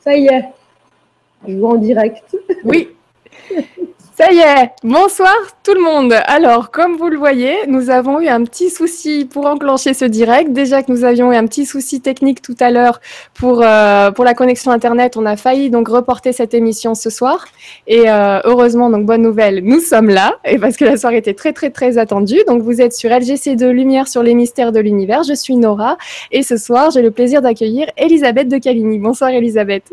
Ça y est, je vois en direct. Oui, ça y est, bonsoir tout le monde. Alors, comme vous le voyez, nous avons eu un petit souci pour enclencher ce direct. Déjà que nous avions eu un petit souci technique tout à l'heure pour, euh, pour la connexion Internet, on a failli donc reporter cette émission ce soir. Et euh, heureusement, donc bonne nouvelle, nous sommes là, et parce que la soirée était très très très attendue. Donc vous êtes sur LGC2 Lumière sur les mystères de l'univers. Je suis Nora, et ce soir, j'ai le plaisir d'accueillir Elisabeth de Caligny. Bonsoir Elisabeth.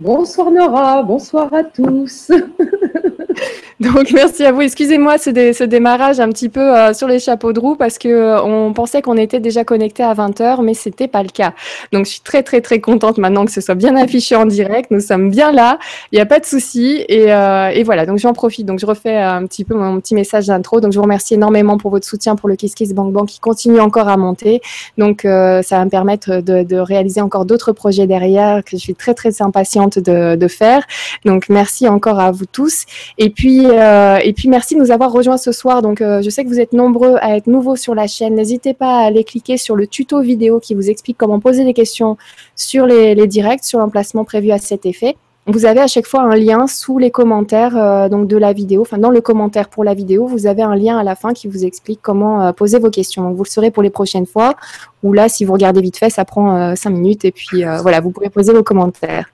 Bonsoir Nora, bonsoir à tous. Donc merci à vous. Excusez-moi ce, démarrage un petit peu euh, sur les chapeaux de roue parce que euh, on pensait qu'on était déjà connecté à 20h, mais c'était pas le cas. Donc je suis très très très contente maintenant que ce soit bien affiché en direct. Nous sommes bien là, il n'y a pas de souci et, euh, voilà. Donc j'en profite. Donc je refais un petit peu mon petit message d'intro. Donc je vous remercie énormément pour votre soutien pour le Kiss Kiss Bank Bank qui continue encore à monter. Donc ça va me permettre de, réaliser encore d'autres projets derrière que je suis très très impatiente de, faire. Donc merci encore à vous tous. Et puis euh, et puis merci de nous avoir rejoints ce soir. Donc euh, je sais que vous êtes nombreux à être nouveaux sur la chaîne. N'hésitez pas à aller cliquer sur le tuto vidéo qui vous explique comment poser des questions sur les, directs, sur l'emplacement prévu à cet effet. Vous avez à chaque fois un lien sous les commentaires euh, donc de la vidéo, enfin dans le commentaire pour la vidéo, vous avez un lien à la fin qui vous explique comment poser vos questions. Donc vous le saurez pour les prochaines fois. Ou là, si vous regardez vite fait, ça prend euh, cinq minutes et puis voilà, vous pourrez poser vos commentaires.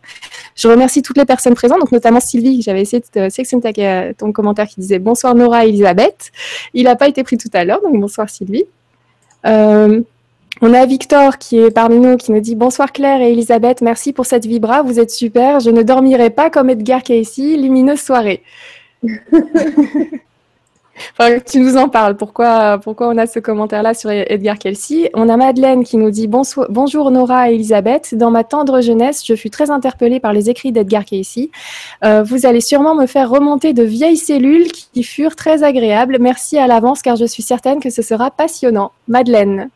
Je remercie toutes les personnes présentes, notamment Sylvie, j'avais essayé de sélectionner ton commentaire qui disait bonsoir Nora et Elisabeth. Il n'a pas été pris tout à l'heure, donc bonsoir Sylvie. On a Victor qui est parmi nous, qui nous dit bonsoir Claire et Elisabeth, merci pour cette vibra, vous êtes super. Je ne dormirai pas comme Edgar Casey, lumineuse soirée. tu nous en parles. Pourquoi, pourquoi on a ce commentaire-là sur Edgar Kelsey On a Madeleine qui nous dit Bonjour Nora et Elisabeth. Dans ma tendre jeunesse, je fus très interpellée par les écrits d'Edgar Casey. Euh, vous allez sûrement me faire remonter de vieilles cellules qui furent très agréables. Merci à l'avance car je suis certaine que ce sera passionnant. Madeleine.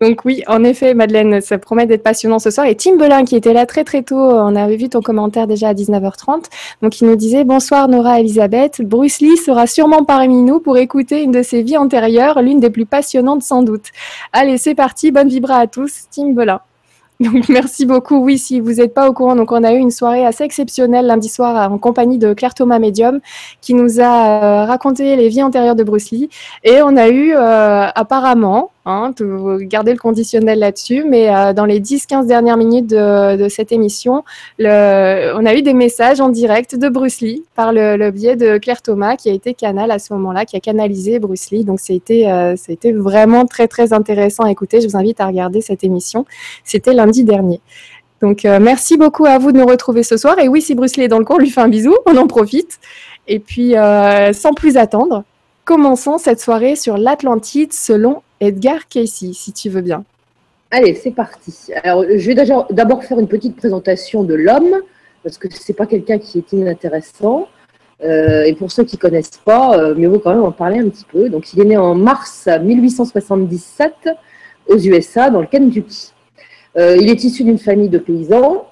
Donc oui, en effet, Madeleine, ça promet d'être passionnant ce soir. Et Tim Belin, qui était là très très tôt, on avait vu ton commentaire déjà à 19h30. Donc il nous disait bonsoir Nora Elisabeth. Bruce Lee sera sûrement parmi nous pour écouter une de ses vies antérieures, l'une des plus passionnantes sans doute. Allez, c'est parti, bonne vibra à tous, Tim Belin. Donc merci beaucoup. Oui, si vous n'êtes pas au courant, donc on a eu une soirée assez exceptionnelle lundi soir en compagnie de Claire Thomas Medium qui nous a euh, raconté les vies antérieures de Bruce Lee et on a eu euh, apparemment Hein, garder le conditionnel là-dessus. Mais euh, dans les 10-15 dernières minutes de, cette émission, on a eu des messages en direct de Bruce Lee par le, biais de Claire Thomas, qui a été canal à ce moment-là, qui a canalisé Bruce Lee. Donc, c'était euh, vraiment très, très intéressant à écouter. Je vous invite à regarder cette émission. C'était lundi dernier. Donc, euh, merci beaucoup à vous de nous retrouver ce soir. Et oui, si Bruce Lee est dans le cours, on lui fait un bisou, on en profite. Et puis, sans plus attendre, commençons cette soirée sur l'Atlantide selon Edgar Casey, si tu veux bien. Allez, c'est parti. Alors, je vais d'abord faire une petite présentation de l'homme, parce que ce n'est pas quelqu'un qui est inintéressant. Euh, et pour ceux qui ne connaissent pas, euh, mieux vaut quand même en parler un petit peu. Donc, il est né en mars 1877 aux USA, dans le Kentucky. Euh, il est issu d'une famille de paysans.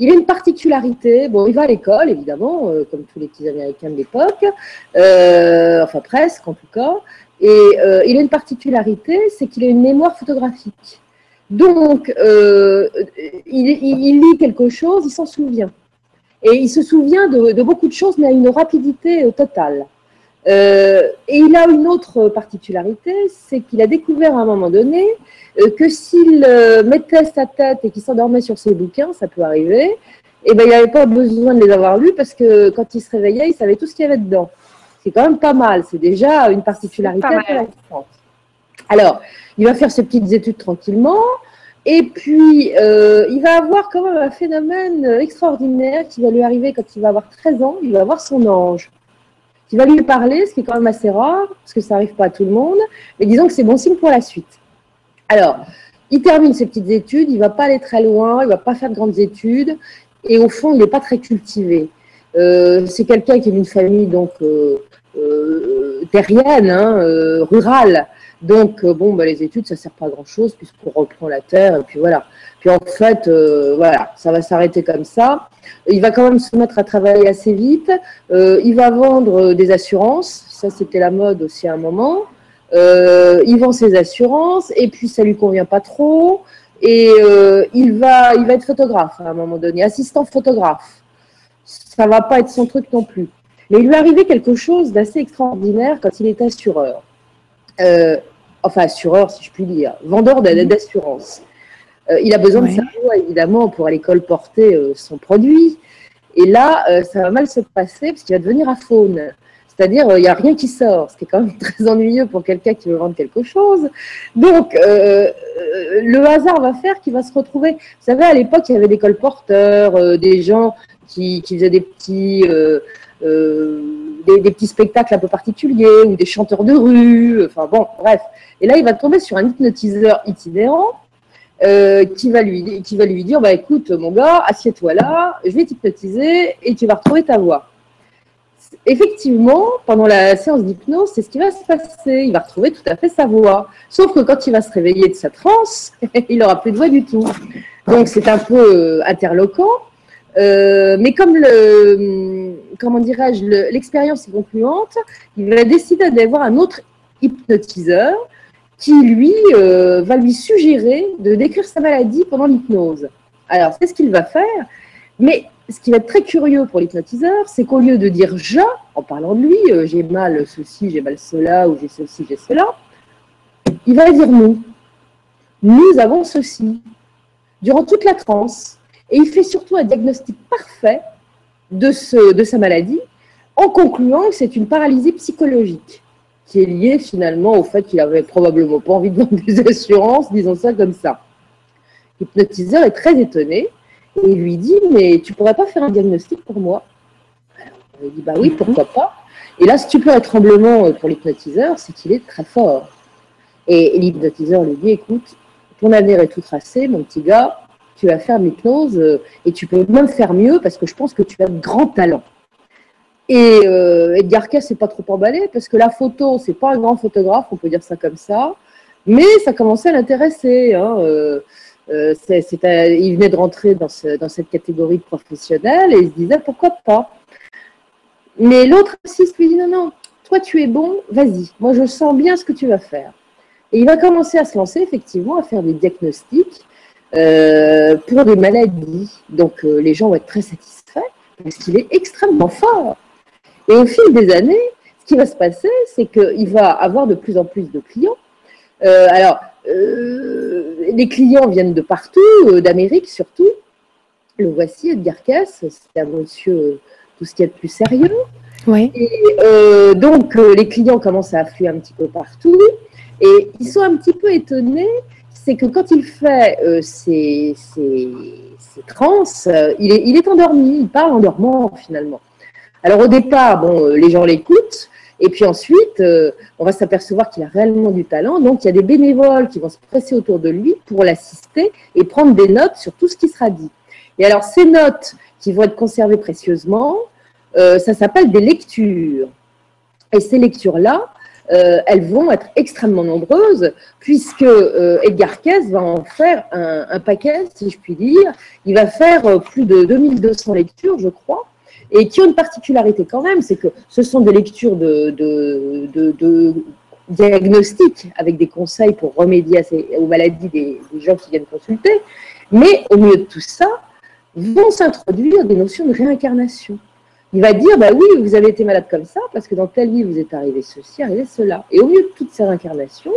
Il a une particularité. Bon, il va à l'école, évidemment, comme tous les petits Américains de l'époque, enfin presque en tout cas. Et euh, il a une particularité, c'est qu'il a une mémoire photographique. Donc, euh, il, lit quelque chose, il s'en souvient. Et il se souvient de, beaucoup de choses, mais à une rapidité euh, et il a une autre particularité, c'est qu'il a découvert à un moment donné que s'il mettait sa tête et qu'il s'endormait sur ses bouquins, ça peut arriver, et eh ben, il n'avait pas besoin de les avoir lus parce que quand il se réveillait, il savait tout ce qu'il y avait dedans c'est quand même pas mal. C'est déjà une particularité intéressante. Alors, il va faire ses petites études tranquillement. Et puis, euh, il va avoir quand même un phénomène extraordinaire qui va lui arriver quand il va avoir 13 ans. Il va avoir son ange qui va lui parler, ce qui est quand même assez rare, parce que ça n'arrive pas à tout le monde. Mais disons que c'est bon signe pour la suite. Alors, il termine ses petites études, il ne va pas aller très loin, il ne va pas faire de grandes études, et au fond, il n'est pas très cultivé. Euh, c'est quelqu'un qui est d'une famille donc euh, euh, terrienne, hein, rurale. Donc, bon, bah, les études, ça sert pas à grand-chose puisqu'on reprend la terre et puis voilà. Puis en fait, voilà, ça va s'arrêter comme ça. Il va quand même se mettre à travailler assez vite. il va vendre des assurances. Ça, c'était la mode aussi à un moment. il vend ses assurances et puis ça lui convient pas trop. et il, va, être photographe à un moment donné, assistant photographe. Ça va pas être son truc non plus. Mais il lui est arrivé quelque chose d'assez extraordinaire quand il était assureur. enfin, assureur, si je puis dire, vendeur d'assurance. Il a besoin de sa voix, évidemment, pour aller colporter son produit. Et là, euh, ça va mal se passer parce qu'il va devenir à faune. C'est-à-dire, euh, il n'y a rien qui sort, ce qui est quand même très ennuyeux pour quelqu'un qui veut vendre quelque chose. Donc, euh, le hasard va faire qu'il va se retrouver. Vous savez, à l'époque, il y avait des colporteurs, des gens qui, faisaient des petits, des, des, petits spectacles un peu particuliers, ou des chanteurs de rue. Enfin bon, bref. Et là, il va tomber sur un hypnotiseur itinérant euh, qui, va lui, qui va lui dire bah, écoute, mon gars, assieds-toi là, je vais t'hypnotiser et tu vas retrouver ta voix. Effectivement, pendant la séance d'hypnose, c'est ce qui va se passer. Il va retrouver tout à fait sa voix. Sauf que quand il va se réveiller de sa transe, il n'aura plus de voix du tout. Donc c'est un peu euh, interloquant. Euh, mais comme le, comment dirais-je, l'expérience est concluante, il va décider d'avoir un autre hypnotiseur qui, lui, euh, va lui suggérer de décrire sa maladie pendant l'hypnose. Alors, c'est ce qu'il va faire, mais ce qui va être très curieux pour l'hypnotiseur, c'est qu'au lieu de dire je, en parlant de lui, euh, j'ai mal ceci, j'ai mal cela, ou j'ai ceci, j'ai cela, il va dire nous. Nous avons ceci. Durant toute la transe. Et il fait surtout un diagnostic parfait de, sa maladie, en concluant que c'est une paralysie psychologique qui est lié finalement au fait qu'il avait probablement pas envie de vendre des assurances, disons ça comme ça. L'hypnotiseur est très étonné et lui dit Mais tu pourrais pas faire un diagnostic pour moi? Il dit Bah oui, pourquoi pas? Et là, si tu peux un tremblement euh, pour l'hypnotiseur, c'est qu'il est très fort. Et l'hypnotiseur lui dit Écoute, ton avenir est tout tracé, mon petit gars, tu vas faire l'hypnose euh, et tu peux même faire mieux parce que je pense que tu as de grands talents. Et euh, Edgar Cayce n'est pas trop emballé parce que la photo, c'est pas un grand photographe, on peut dire ça comme ça, mais ça commençait à l'intéresser. Hein, euh, euh, il venait de rentrer dans, cette catégorie de professionnels et il se disait pourquoi pas. Mais l'autre assiste lui dit non, non, toi tu es bon, vas-y, moi je sens bien ce que tu vas faire. Et il va commencer à se lancer effectivement à faire des diagnostics pour des maladies. Donc les gens vont être très satisfaits parce qu'il est extrêmement fort. Et au fil des années, ce qui va se passer, c'est qu'il va avoir de plus en plus de clients. Euh, alors, euh, les clients viennent de partout, euh, d'Amérique surtout. Le voici, Edgar Cass, c'est un monsieur tout ce qui est de plus sérieux. Oui. Et donc, les clients commencent à affluer un petit peu partout. Et ils sont un petit peu étonnés, c'est que quand il fait ses, trans, il, est, il est endormi, il parle en dormant finalement. Alors au départ, bon, euh, les gens l'écoutent, et puis ensuite, euh, on va s'apercevoir qu'il a réellement du talent. Donc il y a des bénévoles qui vont se presser autour de lui pour l'assister et prendre des notes sur tout ce qui sera dit. Et alors ces notes qui vont être conservées précieusement, euh, ça s'appelle des lectures. Et ces lectures-là, elles vont être extrêmement nombreuses puisque Edgar Cayce va en faire un, un, paquet, si je puis dire. Il va faire plus de 2200 lectures, je crois et qui ont une particularité quand même, c'est que ce sont des lectures de, de, avec des conseils pour remédier aux maladies des, gens qui viennent consulter, mais au milieu de tout ça, vont s'introduire des notions de réincarnation. Il va dire, bah oui, vous avez été malade comme ça, parce que dans telle vie, vous êtes arrivé ceci, arrivé cela. Et au milieu de toutes ces réincarnations,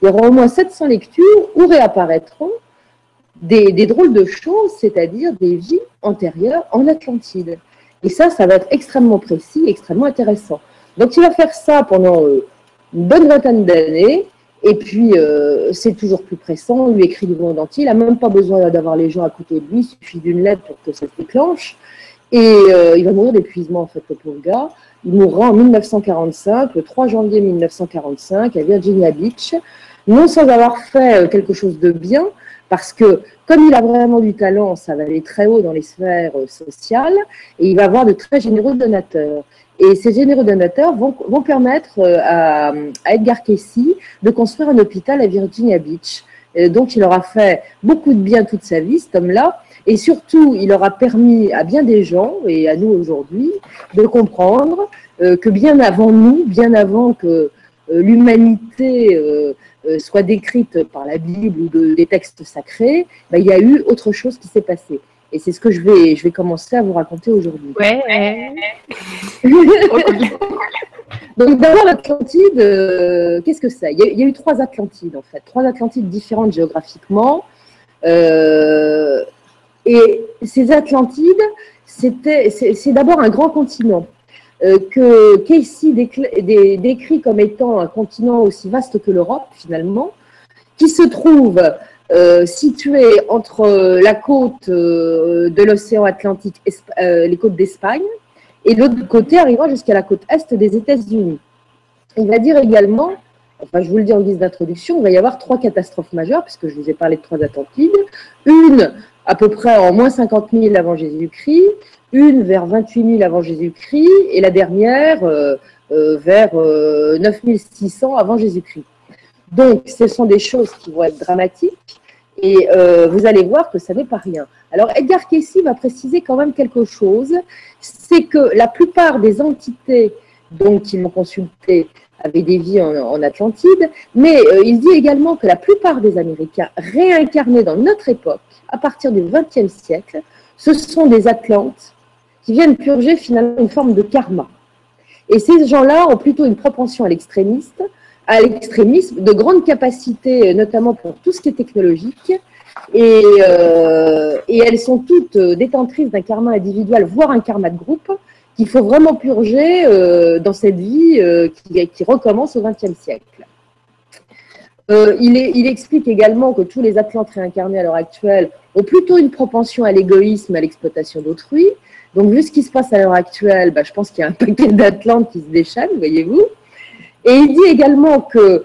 il y aura au moins 700 lectures où réapparaîtront des drôles de choses, c'est-à-dire des vies antérieures en Atlantide. Et ça, ça va être extrêmement précis, extrêmement intéressant. Donc, il va faire ça pendant euh, une bonne vingtaine d'années. Et puis, euh, c'est toujours plus pressant. On lui écrit du monde entier. Il n'a même pas besoin d'avoir les gens à côté de lui. Il suffit d'une lettre pour que ça se déclenche. Et euh, il va mourir d'épuisement, en fait, le pauvre gars. Il mourra en 1945, le 3 janvier 1945, à Virginia Beach. Non sans avoir fait quelque chose de bien, parce que comme il a vraiment du talent, ça va aller très haut dans les sphères euh, sociales et il va avoir de très généreux donateurs. Et ces généreux donateurs vont, vont permettre euh, à, à, Edgar Casey de construire un hôpital à Virginia Beach. donc il aura fait beaucoup de bien toute sa vie, cet homme-là. Et surtout, il aura permis à bien des gens, et à nous aujourd'hui, de comprendre euh, que bien avant nous, bien avant que l'humanité soit décrite par la Bible ou de, des textes sacrés, bah, il y a eu autre chose qui s'est passé. Et c'est ce que je vais, je vais commencer à vous raconter aujourd'hui. Ouais. Donc d'abord l'Atlantide, qu'est-ce que c'est? Il, il, y a eu trois Atlantides en fait, trois Atlantides différentes géographiquement. Euh, et ces Atlantides, c'est d'abord un grand continent euh, que Casey décrit comme étant un continent aussi vaste que l'Europe finalement, qui se trouve euh, situé entre la côte de l'océan Atlantique, les côtes d'Espagne, et l'autre côté arrivant jusqu'à la côte est des États-Unis. Il va dire également enfin je vous le dis en guise d'introduction, il va y avoir trois catastrophes majeures, puisque je vous ai parlé de trois Atlantides. Une à peu près en moins 50 000 avant Jésus-Christ, une vers 28 000 avant Jésus-Christ, et la dernière euh, euh, vers 9 euh, 600 avant Jésus-Christ. Donc, ce sont des choses qui vont être dramatiques, et vous allez voir que ça n'est pas rien. Alors, Edgar Cayce va préciser quand même quelque chose, c'est que la plupart des entités dont ils m'ont consulté avait des vies en, Atlantide, mais euh, il dit également que la plupart des Américains réincarnés dans notre époque, à partir du XXe siècle, ce sont des Atlantes qui viennent purger finalement une forme de karma. Et ces gens-là ont plutôt une propension à l'extrémiste, à l'extrémisme, de grande capacité, notamment pour tout ce qui est technologique, et, euh, elles sont toutes détentrices d'un karma individuel, voire un karma de groupe, qu'il faut vraiment purger euh, dans cette vie euh, qui, recommence au XXe siècle. Euh, il, il, explique également que tous les Atlantes réincarnés à l'heure actuelle ont plutôt une propension à l'égoïsme, à l'exploitation d'autrui. Donc, vu ce qui se passe à l'heure actuelle, bah, je pense qu'il y a un paquet d'Atlantes qui se déchaînent, voyez-vous. Et il dit également que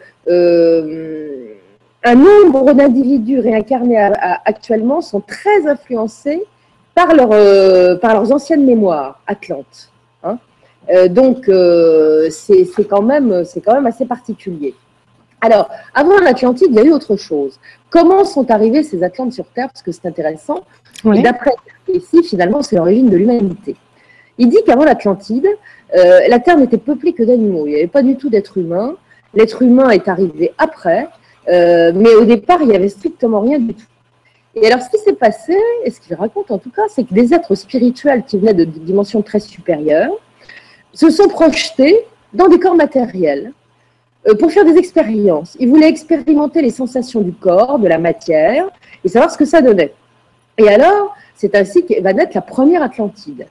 un nombre d'individus réincarnés actuellement sont très influencés par, leur, euh, par leurs anciennes mémoires atlantes. Hein. Euh, donc, euh, c'est quand, même, quand même assez particulier. Alors, avant l'Atlantide, il y a eu autre chose. Comment sont arrivés ces Atlantes sur Terre? Parce que c'est intéressant. D'après ici, finalement, c'est l'origine de l'humanité. Il dit qu'avant l'Atlantide, la Terre n'était peuplée que d'animaux. Il n'y avait pas du tout d'êtres humains. L'être humain est arrivé après, mais au départ, il n'y avait strictement rien du tout. Et alors, ce qui s'est passé, et ce qu'il raconte en tout cas, c'est que des êtres spirituels qui venaient de dimensions très supérieures se sont projetés dans des corps matériels euh, pour faire des expériences. Ils voulaient expérimenter les sensations du corps, de la matière, et savoir ce que ça donnait. Et alors, c'est ainsi que va naître la première Atlantide.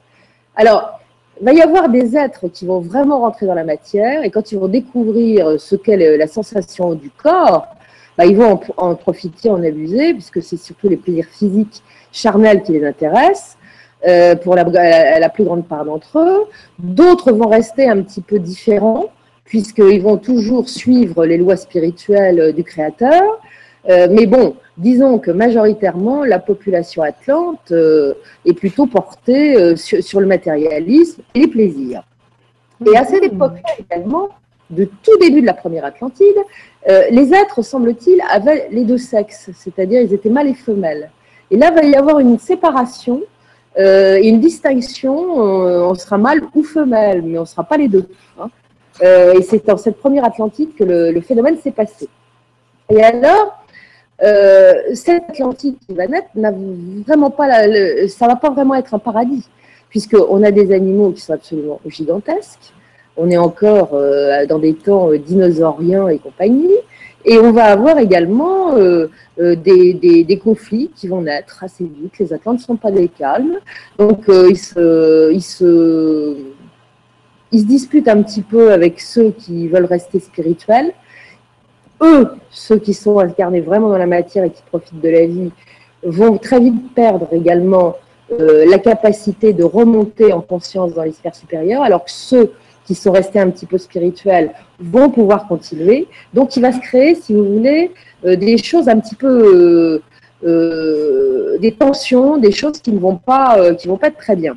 Alors, il va y avoir des êtres qui vont vraiment rentrer dans la matière, et quand ils vont découvrir ce qu'est la sensation du corps, bah, ils vont en, profiter, en abuser, puisque c'est surtout les plaisirs physiques charnels qui les intéressent, euh, pour la, la, plus grande part d'entre eux. D'autres vont rester un petit peu différents, puisqu'ils vont toujours suivre les lois spirituelles du Créateur. Euh, mais bon, disons que majoritairement, la population atlante euh, est plutôt portée sur, sur, le matérialisme et les plaisirs. Et à cette époque-là également, de tout début de la première Atlantide, euh, les êtres, semble-t-il, avaient les deux sexes, c'est-à-dire ils étaient mâles et femelles. Et là, il va y avoir une séparation euh, et une distinction, euh, on sera mâle ou femelle, mais on ne sera pas les deux. Hein. et c'est dans cette première Atlantide que le, phénomène s'est passé. Et alors, cette Atlantide qui va naître, n'a vraiment pas ça ne va pas vraiment être un paradis, puisqu'on a des animaux qui sont absolument gigantesques, on est encore euh, dans des temps euh, dinosauriens et compagnie. Et on va avoir également euh, des, conflits qui vont naître assez vite. Les Atlantes ne sont pas des calmes. Donc, ils, se, ils, se, ils se disputent un petit peu avec ceux qui veulent rester spirituels. Eux, ceux qui sont incarnés vraiment dans la matière et qui profitent de la vie, vont très vite perdre également la capacité de remonter en conscience dans les sphères alors que ceux qui sont restés un petit peu spirituels vont pouvoir continuer. Donc, il va se créer, si vous voulez, euh, des choses un petit peu, euh, euh, des tensions, des choses qui ne vont pas, qui vont pas être très bien.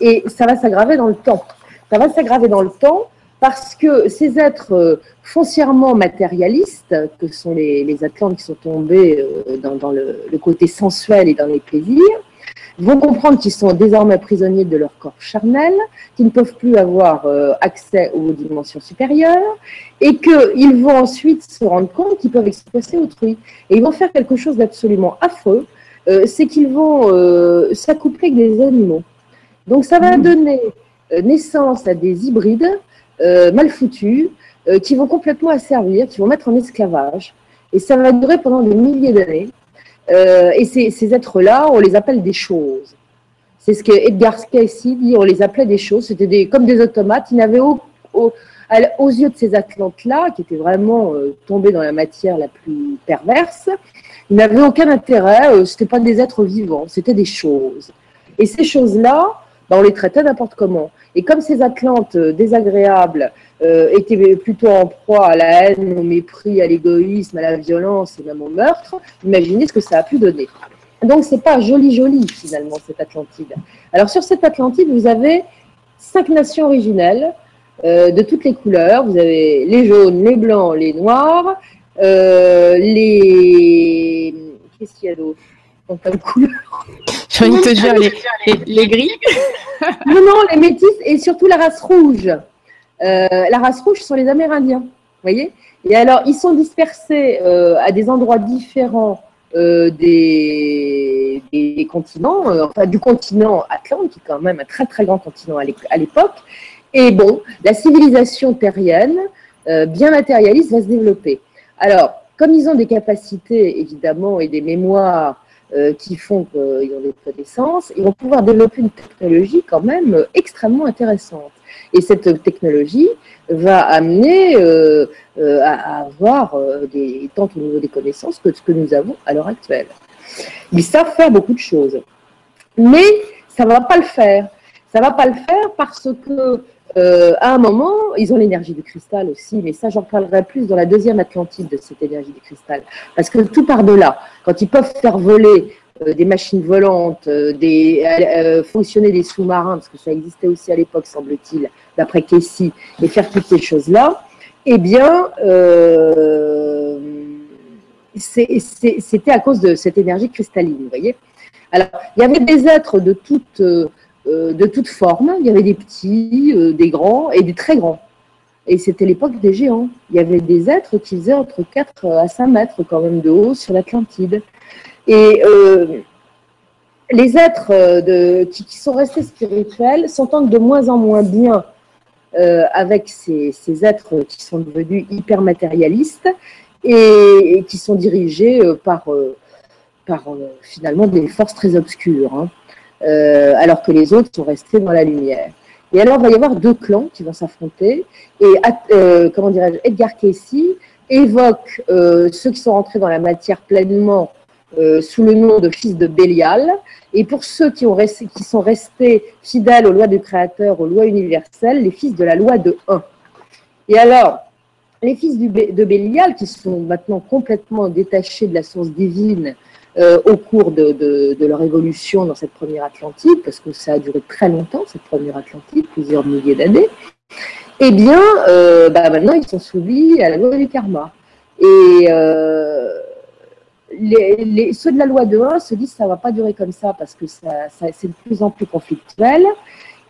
Et ça va s'aggraver dans le temps. Ça va s'aggraver dans le temps parce que ces êtres foncièrement matérialistes, que sont les, les Atlantes qui sont tombés dans, le, côté sensuel et dans les plaisirs, vont comprendre qu'ils sont désormais prisonniers de leur corps charnel, qu'ils ne peuvent plus avoir euh, accès aux dimensions supérieures, et qu'ils vont ensuite se rendre compte qu'ils peuvent exploiter autrui. Et ils vont faire quelque chose d'absolument affreux, euh, c'est qu'ils vont euh, s'accoupler avec des animaux. Donc ça va mmh. donner naissance à des hybrides mal foutus, qui vont complètement asservir, qui vont mettre en esclavage. Et ça va durer pendant des milliers d'années. Euh, et ces, êtres-là, on les appelle des choses. C'est ce que Edgar Cayce dit, on les appelait des choses. C'était des, comme des automates. Ils n'avaient aux yeux de ces Atlantes-là, qui étaient vraiment euh, tombés dans la matière la plus perverse, ils n'avaient aucun intérêt. Euh, ce n'étaient pas des êtres vivants, c'était des choses. Et ces choses-là, ben, on les traitait n'importe comment. Et comme ces Atlantes désagréables euh, étaient plutôt en proie à la haine, au mépris, à l'égoïsme, à la violence et même au meurtre, imaginez ce que ça a pu donner. Donc c'est pas joli joli finalement cette Atlantide. Alors sur cette Atlantide, vous avez cinq nations originelles euh, de toutes les couleurs. Vous avez les jaunes, les blancs, les noirs, euh, les qu'est-ce qu'il y a d'autre? Comme couleur. J'ai envie de te dire les, les gris. non, non, les métis et surtout la race rouge. Euh, la race rouge sont les Amérindiens, voyez? Et alors, ils sont dispersés euh, à des endroits différents euh, des, continents, enfin du continent Atlantique, qui est quand même un très très grand continent à l'époque. Et bon, la civilisation terrienne, bien matérialiste, va se développer. Alors, comme ils ont des capacités, évidemment, et des mémoires qui font qu'ils ont des connaissances, ils vont pouvoir développer une technologie quand même extrêmement intéressante. Et cette technologie va amener euh, euh, à, avoir euh, des, tant au niveau des connaissances que ce que nous avons à l'heure actuelle. Ils savent faire beaucoup de choses. Mais ça ne va pas le faire. Ça ne va pas le faire parce que à un moment, ils ont l'énergie du cristal aussi, mais ça, j'en parlerai plus dans la deuxième Atlantide de cette énergie du cristal. Parce que tout par delà, quand ils peuvent faire voler euh, des machines volantes, euh, euh, fonctionner des sous-marins, parce que ça existait aussi à l'époque, semble-t-il, d'après Casey, et faire toutes ces choses-là, eh bien, c'était à cause de cette énergie cristalline, vous voyez. Alors, il y avait des êtres de toutes de toute forme. Il y avait des petits, des grands et des très grands. Et c'était l'époque des géants. Il y avait des êtres qui faisaient entre 4 à 5 mètres quand même de haut sur l'Atlantide. Et euh, les êtres euh, qui, sont restés spirituels s'entendent de moins en moins bien euh, avec ces, êtres qui sont devenus hyper matérialistes et, qui sont dirigés par, par finalement des forces très obscures, hein, alors que les autres sont restés dans la lumière. Et alors, il va y avoir deux clans qui vont s'affronter. Et, comment dirais-je, Edgar Cayce évoque ceux qui sont rentrés dans la matière pleinement euh, sous le nom de fils de Bélial. Et pour ceux qui sont restés fidèles aux lois du Créateur, aux lois universelles, les fils de la loi de 1. Et alors, les fils de Bélial, qui sont maintenant complètement détachés de la source divine euh, au cours de, leur évolution dans cette première Atlantide, parce que ça a duré très longtemps, cette première Atlantide, plusieurs milliers d'années, eh bien, euh, bah, maintenant, ils sont soumis à la loi du karma. Et les, ceux de la loi de 1 se disent que ça ne va pas durer comme ça parce que ça, c'est de plus en plus conflictuel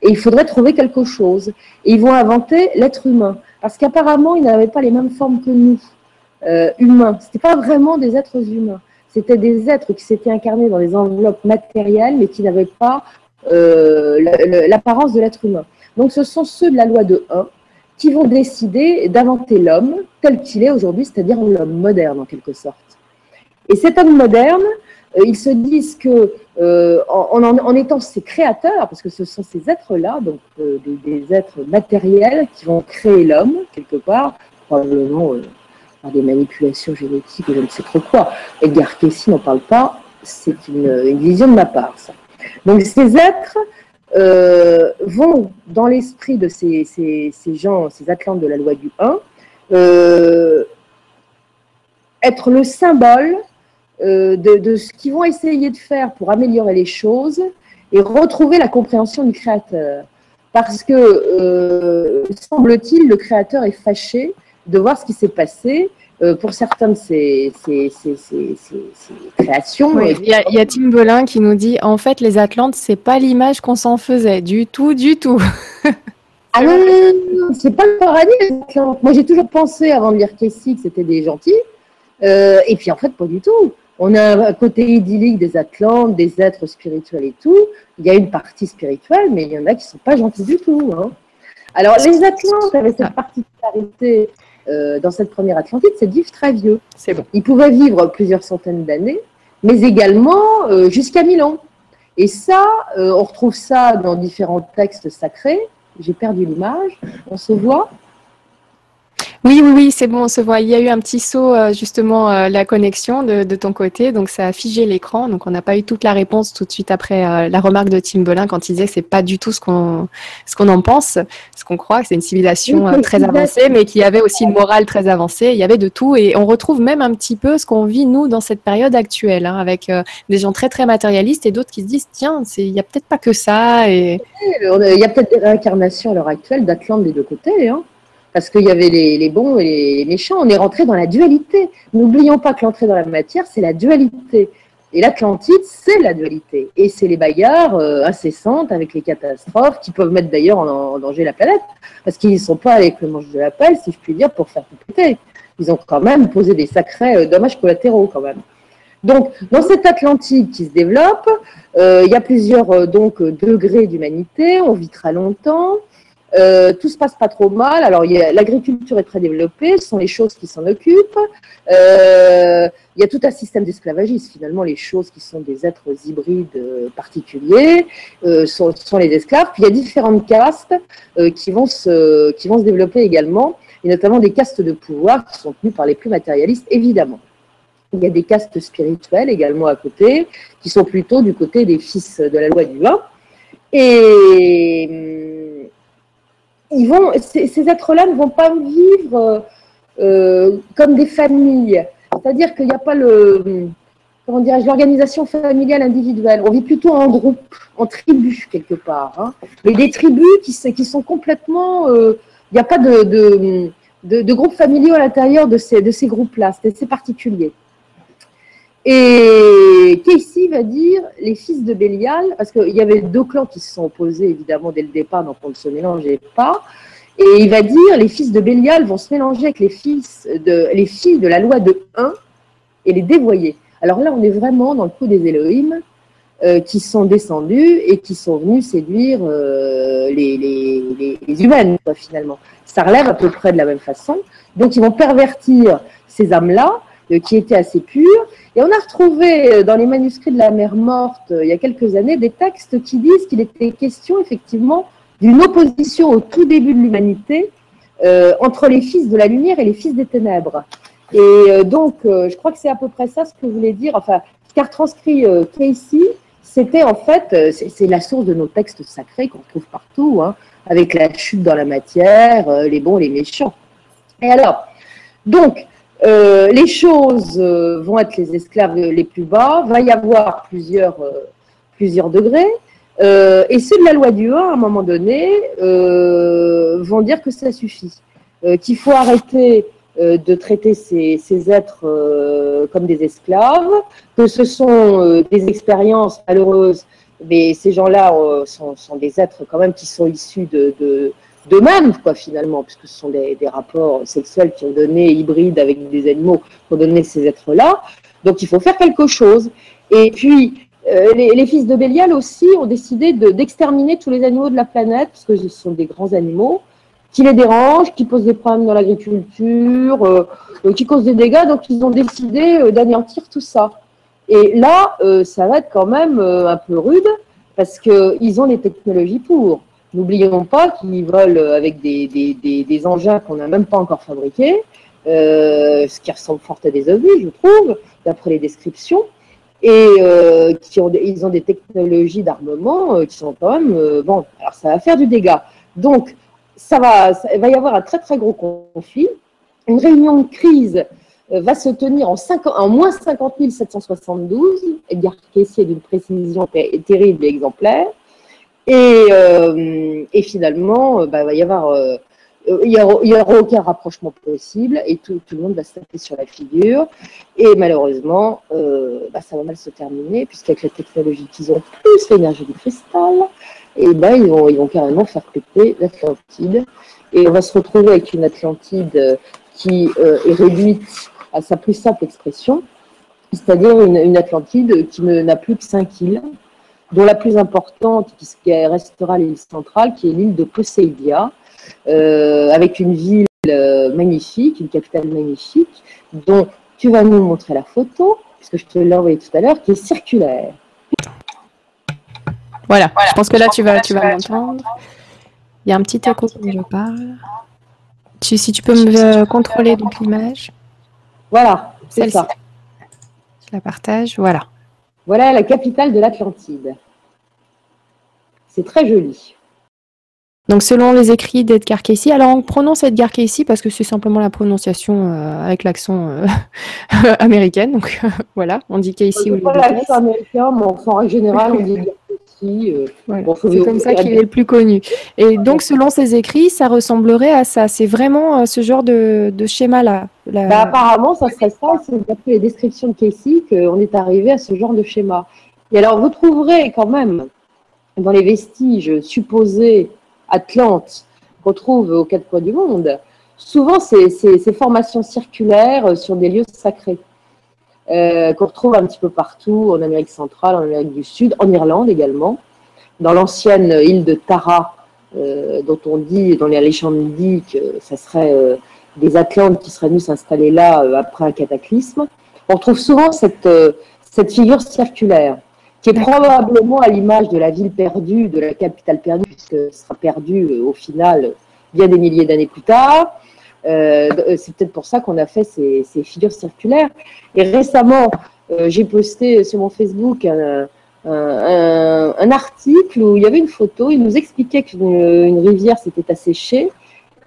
et il faudrait trouver quelque chose. Et ils vont inventer l'être humain parce qu'apparemment, ils n'avaient pas les mêmes formes que nous, euh, humains. Ce pas vraiment des êtres humains. C'était des êtres qui s'étaient incarnés dans des enveloppes matérielles mais qui n'avaient pas euh, l'apparence de l'être humain. Donc ce sont ceux de la loi de 1 qui vont décider d'inventer l'homme tel qu'il est aujourd'hui, c'est-à-dire l'homme moderne en quelque sorte. Et cet homme moderne, euh, ils se disent que euh, étant ces créateurs, parce que ce sont ces êtres-là, donc des, êtres matériels qui vont créer l'homme quelque part, probablement par des manipulations génétiques ou je ne sais trop quoi. Edgar Cayce n'en parle pas, c'est une, vision de ma part. Ça. Donc ces êtres vont dans l'esprit de ces, gens, ces atlantes de la loi du 1, être le symbole euh, de, ce qu'ils vont essayer de faire pour améliorer les choses et retrouver la compréhension du créateur. Parce que, euh, semble-t-il, le créateur est fâché de voir ce qui s'est passé pour certains de ces, créations. il, y a, Tim Belin qui nous dit en fait, les Atlantes, c'est pas l'image qu'on s'en faisait, du tout, du tout. ah non, c'est pas le paradis, les Atlantes. Moi, j'ai toujours pensé, avant de lire Casey, que c'était des gentils. et puis, en fait, pas du tout. On a un côté idyllique des Atlantes, des êtres spirituels et tout. Il y a une partie spirituelle, mais il y en a qui ne sont pas gentils du tout. Hein. Alors, les Atlantes avaient cette particularité euh, dans cette première Atlantide, c'est vivre très vieux. C'est bon. Ils pouvaient vivre plusieurs centaines d'années, mais également euh, jusqu'à mille ans. Et ça, euh, on retrouve ça dans différents textes sacrés. J'ai perdu l'image. On se voit oui, oui, c'est bon, on se voit. Il y a eu un petit saut, euh, justement, euh, la connexion de, ton côté, donc ça a figé l'écran. Donc on n'a pas eu toute la réponse tout de suite après euh, la remarque de Tim Bolin quand il disait que c'est pas du tout ce qu'on ce en pense, ce qu'on croit, c'est une civilisation très avancée, mais qui avait aussi une morale très avancée. Il y avait de tout, et on retrouve même un petit peu ce qu'on vit nous dans cette période actuelle, hein, avec des gens très très matérialistes et d'autres qui se disent tiens, il y a peut-être pas que ça. Et il y a peut-être des réincarnations à l'heure actuelle d'Atlante des deux côtés. Hein parce qu'il y avait les, bons et les méchants. On est rentré dans la dualité. N'oublions pas que l'entrée dans la matière, c'est la dualité. Et l'Atlantide, c'est la dualité. Et c'est les bagarres euh, incessantes avec les catastrophes qui peuvent mettre d'ailleurs en, danger la planète. Parce qu'ils ne sont pas avec le manche de la pelle, si je puis dire, pour faire tout péter. Ils ont quand même posé des sacrés euh, dommages collatéraux quand même. Donc, dans cette Atlantide qui se développe, euh, il y a plusieurs donc, degrés d'humanité. On vit très longtemps. Euh, tout se passe pas trop mal. Alors, l'agriculture est très développée, ce sont les choses qui s'en occupent. Euh, il y a tout un système d'esclavagisme. Finalement, les choses qui sont des êtres hybrides euh, particuliers sont, sont, les esclaves. Puis il y a différentes castes qui, vont se, qui vont se développer également, et notamment des castes de pouvoir qui sont tenues par les plus matérialistes, évidemment. Il y a des castes spirituelles également à côté, qui sont plutôt du côté des fils de la loi du vin. Et ils vont, ces, êtres-là ne vont pas vivre euh, comme des familles. C'est-à-dire qu'il n'y a pas le, l'organisation familiale individuelle. On vit plutôt en groupe, en tribu quelque part. Hein. Et des tribus qui, sont complètement, euh, il n'y a pas de, groupes familiaux à l'intérieur de ces, de ces groupes-là. C'est particulier. Et Casey va dire les fils de Bélial, parce qu'il y avait deux clans qui se sont opposés évidemment dès le départ, donc on ne se mélangeait pas. Et il va dire les fils de Bélial vont se mélanger avec les, fils de, les filles de la loi de 1 et les dévoyer. Alors là, on est vraiment dans le coup des Elohim euh, qui sont descendus et qui sont venus séduire euh, les, les, les, humaines, finalement. Ça relève à peu près de la même façon. Donc, ils vont pervertir ces âmes-là qui étaient assez pures. Et on a retrouvé euh, dans les manuscrits de la mer morte, euh, il y a quelques années, des textes qui disent qu'il était question effectivement d'une opposition au tout début de l'humanité entre les fils de la lumière et les fils des ténèbres. Et donc, je crois que c'est à peu près ça ce que voulait dire, enfin, ce qu'a retranscrit Casey, c'était en fait, c'est la source de nos textes sacrés qu'on trouve partout, hein, avec la chute dans la matière, les bons, les méchants. Et alors, donc, euh, les choses euh, vont être les esclaves les plus bas, va y avoir plusieurs, euh, plusieurs degrés, et ceux de la loi du 1, à un moment donné, vont dire que ça suffit, qu'il faut arrêter de traiter ces, ces êtres comme des esclaves, que ce sont des expériences malheureuses, mais ces gens-là sont, sont, des êtres quand même qui sont issus de d'eux-mêmes, quoi, finalement, puisque ce sont des, rapports sexuels qui ont donné, hybrides avec des animaux, qui ont donné ces êtres-là. Donc il faut faire quelque chose. Et puis, euh, les, fils de Bélial aussi ont décidé d'exterminer tous les animaux de la planète, parce que ce sont des grands animaux, qui les dérangent, qui posent des problèmes dans l'agriculture, euh, euh, qui causent des dégâts. Donc ils ont décidé d'anéantir tout ça. Et là, ça va être quand même un peu rude, parce qu'ils ont les technologies pour. N'oublions pas qu'ils volent avec des, engins qu'on n'a même pas encore fabriqués, euh, ce qui ressemble fort à des ovnis, je trouve, d'après les descriptions, et euh, qui ont ils ont des technologies d'armement euh, qui sont quand même bon. Alors ça va faire du dégât. Donc ça va, va y avoir un très très gros conflit. Une réunion de crise va se tenir en, 5, en moins 50 772, Edgar Caissier d'une précision terrible et exemplaire. Et, euh, et finalement, euh, bah, il va y avoir euh, il n'y aura, aucun rapprochement possible et tout, le monde va se taper sur la figure. Et malheureusement, euh, bah, ça va mal se terminer, puisqu'avec la technologie qu'ils ont, plus l'énergie du cristal, et ben, ils, vont, carrément faire péter l'Atlantide. Et on va se retrouver avec une Atlantide qui est réduite à sa plus simple expression, c'est-à-dire une, Atlantide qui n'a plus que cinq îles, dont la plus importante, qui restera l'île centrale, qui est l'île de Poseidia, euh, avec une ville euh, magnifique, une capitale magnifique, dont tu vas nous montrer la photo, puisque je te l'ai envoyé tout à l'heure, qui est circulaire. Voilà, je pense que là, tu vas, tu vas m'entendre. Il y a un petit écho quand je parle. si tu peux me contrôler donc l'image. Voilà, c'est ça. Je la partage, voilà. Voilà la capitale de l'Atlantide. C'est très joli. Donc, selon les écrits d'Edgar Casey, alors on prononce Edgar Casey parce que c'est simplement la prononciation euh, avec l'accent euh, américain. Donc, voilà, on dit Casey ou l'accent américain, mais en règle générale, on dit Edgar. Euh, c'est comme ça qu'il est le plus connu. Et donc, selon ses écrits, ça ressemblerait à ça. C'est vraiment ce genre de, Bah, apparemment, ça serait ça. C'est d'après les descriptions de Casey qu'on est arrivé à ce genre de schéma. Et alors, vous trouverez quand même dans les vestiges supposés Atlante qu'on trouve aux quatre coins du monde, souvent c'est ces formations circulaires euh, sur des lieux sacrés euh, qu'on retrouve un petit peu partout en Amérique centrale, en Amérique du Sud, en Irlande également, dans l'ancienne île de Tara, euh, dont on dit, dans les légendes dit que ça serait des Atlantes qui seraient venus s'installer là après un cataclysme. On retrouve souvent cette, cette figure circulaire qui est probablement à l'image de la ville perdue, de la capitale perdue, puisque ce sera perdu euh, au final bien des milliers d'années plus tard. Euh, euh, c'est peut-être pour ça qu'on a fait ces, figures circulaires. Et récemment, j'ai posté sur mon Facebook un, article où il y avait une photo. Il nous expliquait qu'une rivière s'était asséchée.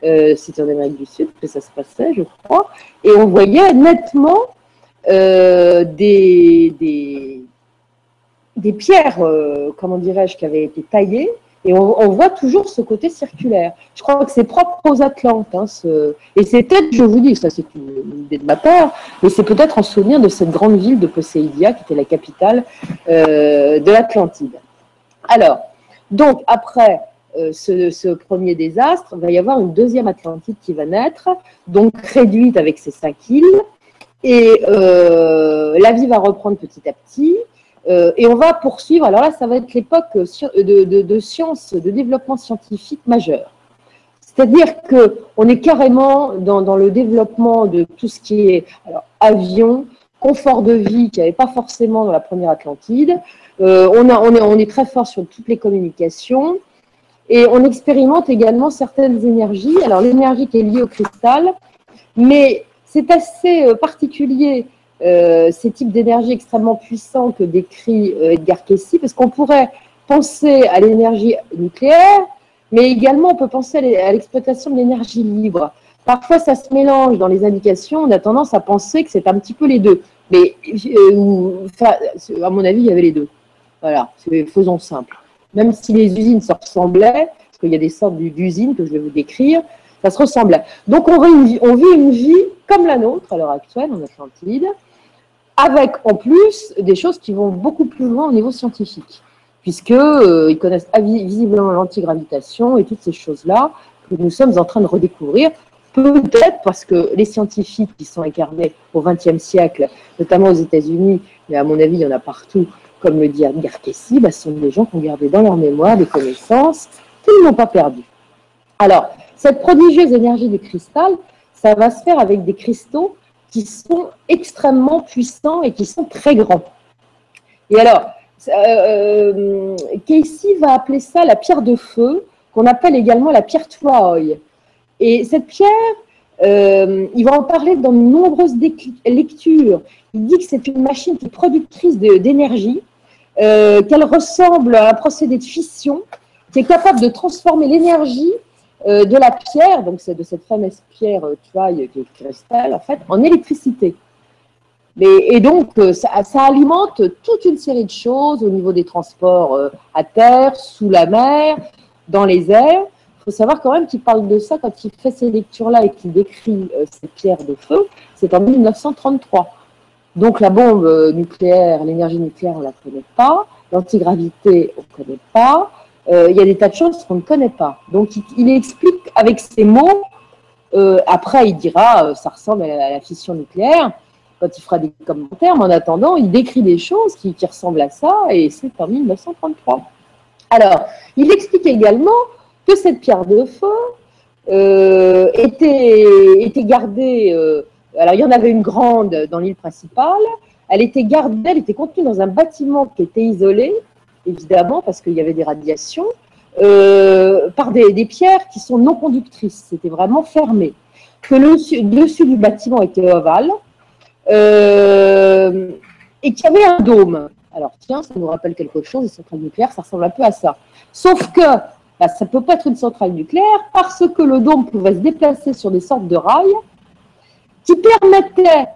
C'était en Amérique du Sud que ça se passait, je crois. Et on voyait nettement des, des, des pierres, euh, comment dirais-je, qui avaient été taillées, et on, voit toujours ce côté circulaire. Je crois que c'est propre aux Atlantes. Hein, Et c'est peut-être, je vous dis, ça c'est une, idée de ma part, mais c'est peut-être en souvenir de cette grande ville de Poséidia, qui était la capitale euh, de l'Atlantide. Alors, donc après euh, ce, premier désastre, il va y avoir une deuxième Atlantide qui va naître, donc réduite avec ses cinq îles, et la vie va reprendre petit à petit. Euh, et on va poursuivre, alors là, ça va être l'époque de, de, de sciences, de développement scientifique majeur. C'est-à-dire qu'on est carrément dans, le développement de tout ce qui est avion, confort de vie qu'il n'y avait pas forcément dans la première Atlantide. Euh, on est très fort sur toutes les communications et on expérimente également certaines énergies. Alors l'énergie qui est liée au cristal, mais c'est assez euh, particulier euh, ces types d'énergie extrêmement puissants que décrit euh, Edgar Cayce, parce qu'on pourrait penser à l'énergie nucléaire, mais également on peut penser à l'exploitation de l'énergie libre. Parfois, ça se mélange dans les indications. On a tendance à penser que c'est un petit peu les deux. Mais à mon avis, il y avait les deux. Voilà, faisons simple. Même si les usines se ressemblaient, parce qu'il y a des sortes d'usines que je vais vous décrire, ça se ressemblait. Donc on vit, une vie comme la nôtre à l'heure actuelle en Atlantide, avec en plus des choses qui vont beaucoup plus loin au niveau scientifique, puisqu'ils euh, connaissent visiblement l'antigravitation et toutes ces choses-là que nous sommes en train de redécouvrir, peut-être parce que les scientifiques qui sont incarnés au XXe siècle, notamment aux États-Unis, mais à mon avis, il y en a partout, comme le dit Edgar Cayce, bah, ce sont des gens qui ont gardé dans leur mémoire des connaissances qu'ils n'ont pas perdues. Alors, cette prodigieuse énergie du cristal, ça va se faire avec des cristaux qui sont extrêmement puissants et qui sont très grands. Et alors, euh, Casey va appeler ça la pierre de feu, qu'on appelle également la pierre Twaoy. Et cette pierre, euh, il va en parler dans de nombreuses lectures. Il dit que c'est une machine qui est productrice d'énergie, euh, qu'elle ressemble à un procédé de fission, qui est capable de transformer l'énergie euh, de la pierre, donc c'est de cette fameuse pierre euh, qui est cristal, en fait, en électricité. et donc, euh, ça, alimente toute une série de choses au niveau des transports à terre, sous la mer, dans les airs. Il faut savoir quand même qu'il parle de ça quand il fait ces lectures-là et qu'il décrit ces pierres de feu, c'est en 1933. Donc la bombe euh, nucléaire, l'énergie nucléaire, on ne la connaît pas, l'antigravité, on ne connaît pas, il y a des tas de choses qu'on ne connaît pas. Donc il, explique avec ces mots, après il dira ça ressemble à la fission nucléaire, quand il fera des commentaires, mais en attendant, il décrit des choses qui, ressemblent à ça, et c'est en 1933. Alors, il explique également que cette pierre de feu euh, était, gardée, euh, alors il y en avait une grande dans l'île principale, elle était gardée, elle était contenue dans un bâtiment qui était isolé, évidemment, parce qu'il y avait des radiations, euh, par des, pierres qui sont non conductrices, c'était vraiment fermé. Que le dessus du bâtiment était ovale, euh, et qu'il y avait un dôme. Alors tiens, ça nous rappelle quelque chose, les centrales nucléaires, ça ressemble un peu à ça. Sauf que bah, ça ne peut pas être une centrale nucléaire parce que le dôme pouvait se déplacer sur des sortes de rails qui permettaient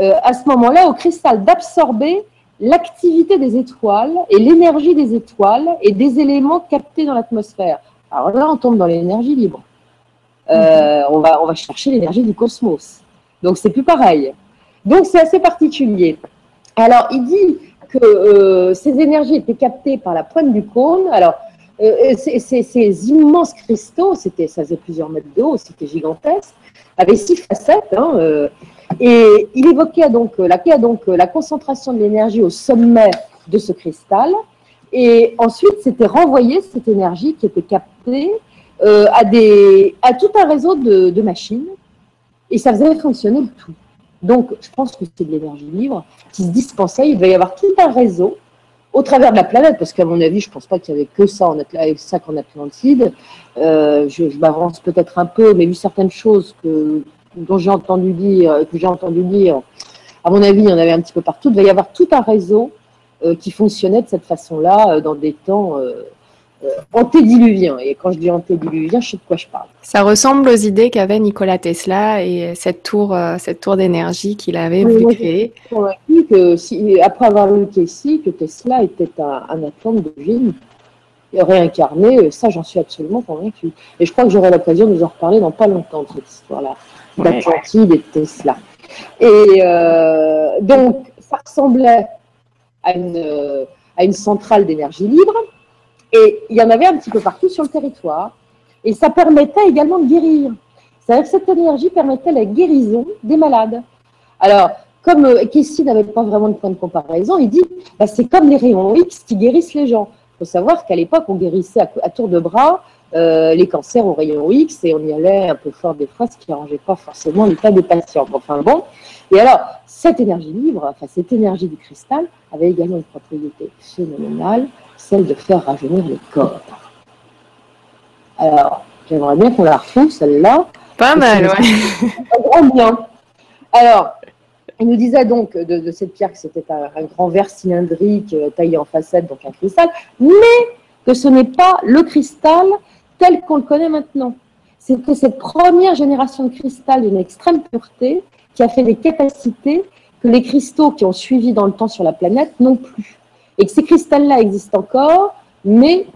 euh, à ce moment-là au cristal d'absorber l'activité des étoiles et l'énergie des étoiles et des éléments captés dans l'atmosphère. Alors là, on tombe dans l'énergie libre. Euh, on, va, on va chercher l'énergie du cosmos. Donc c'est plus pareil. Donc c'est assez particulier. Alors il dit que euh, ces énergies étaient captées par la pointe du cône. Alors euh, ces, immenses cristaux, c'était, ça faisait plusieurs mètres de haut, c'était gigantesque, avaient six facettes. Hein, euh, et il évoquait donc la, donc la concentration de l'énergie au sommet de ce cristal. Et ensuite, c'était renvoyé cette énergie qui était captée à, tout un réseau de, de machines. Et ça faisait fonctionner le tout. Donc, je pense que c'est de l'énergie libre qui se dispensait. Il devait y avoir tout un réseau au travers de la planète, parce qu'à mon avis, je ne pense pas qu'il y avait que ça, en, ça qu'en Atlantide. Euh, je, m'avance peut-être un peu, mais vu certaines choses que, dont j'ai entendu dire, que j'ai entendu dire, à mon avis, il y en avait un petit peu partout. Il devait y avoir tout un réseau euh, qui fonctionnait de cette façon-là euh, dans des temps euh, antédiluvien. Et quand je dis antédiluvien, je sais de quoi je parle. Ça ressemble aux idées qu'avait Nikola Tesla et cette tour, euh, cette tour d'énergie qu'il avait voulu créer. Je que si, après avoir lu Casey, que Tesla était un, un atome d'origine réincarné, ça j'en suis absolument convaincue. Et je crois que j'aurai l'occasion de vous en reparler dans pas longtemps de cette histoire-là, d'Atlantide et de Tesla. Et euh, donc, ça ressemblait à une, à une centrale d'énergie libre et il y en avait un petit peu partout sur le territoire. Et ça permettait également de guérir. C'est-à-dire que cette énergie permettait la guérison des malades. Alors, comme euh, Kessie n'avait pas vraiment de point de comparaison, il dit bah, c'est comme les rayons X qui guérissent les gens. Il faut savoir qu'à l'époque, on guérissait à, tour de bras euh, les cancers aux rayons X et on y allait un peu fort des fois, ce qui n'arrangeait pas forcément l'état des patients. Enfin bon. Et alors, cette énergie libre, enfin cette énergie du cristal, avait également une propriété phénoménale celle de faire rajeunir le corps. Alors, j'aimerais bien qu'on la retrouve, celle-là. Pas mal, ouais. Grand bien. Alors, il nous disait donc de, cette pierre que c'était un, grand verre cylindrique euh, taillé en facette, donc un cristal, mais que ce n'est pas le cristal tel qu'on le connaît maintenant. C'était cette première génération de cristal d'une extrême pureté qui a fait des capacités que les cristaux qui ont suivi dans le temps sur la planète n'ont plus et que ces cristals-là existent encore, mais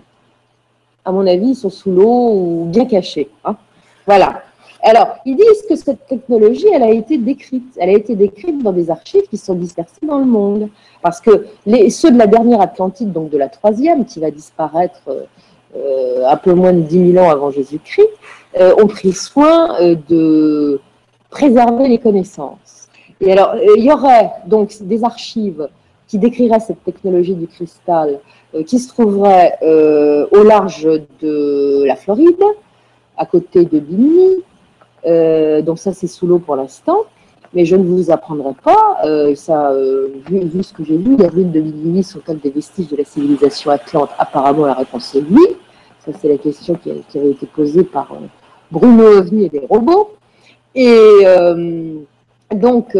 à mon avis, ils sont sous l'eau ou bien cachés. Hein. Voilà. Alors, ils disent que cette technologie, elle a été décrite. Elle a été décrite dans des archives qui sont dispersées dans le monde. Parce que ceux de la dernière Atlantide, donc de la troisième, qui va disparaître euh, un peu moins de 10 000 ans avant Jésus-Christ, euh, ont pris soin euh, de préserver les connaissances. Et alors, il y aurait donc des archives qui décrirait cette technologie du cristal euh, qui se trouverait euh, au large de la Floride, à côté de Bimini. Euh, donc ça, c'est sous l'eau pour l'instant. Mais je ne vous apprendrai pas, ça, vu, ce que j'ai vu, les ruines de Bimini sont-elles des vestiges de la civilisation atlante Apparemment, la réponse est oui. Ça, c'est la question qui, avait été posée par Bruno Ovni et des robots. Et donc,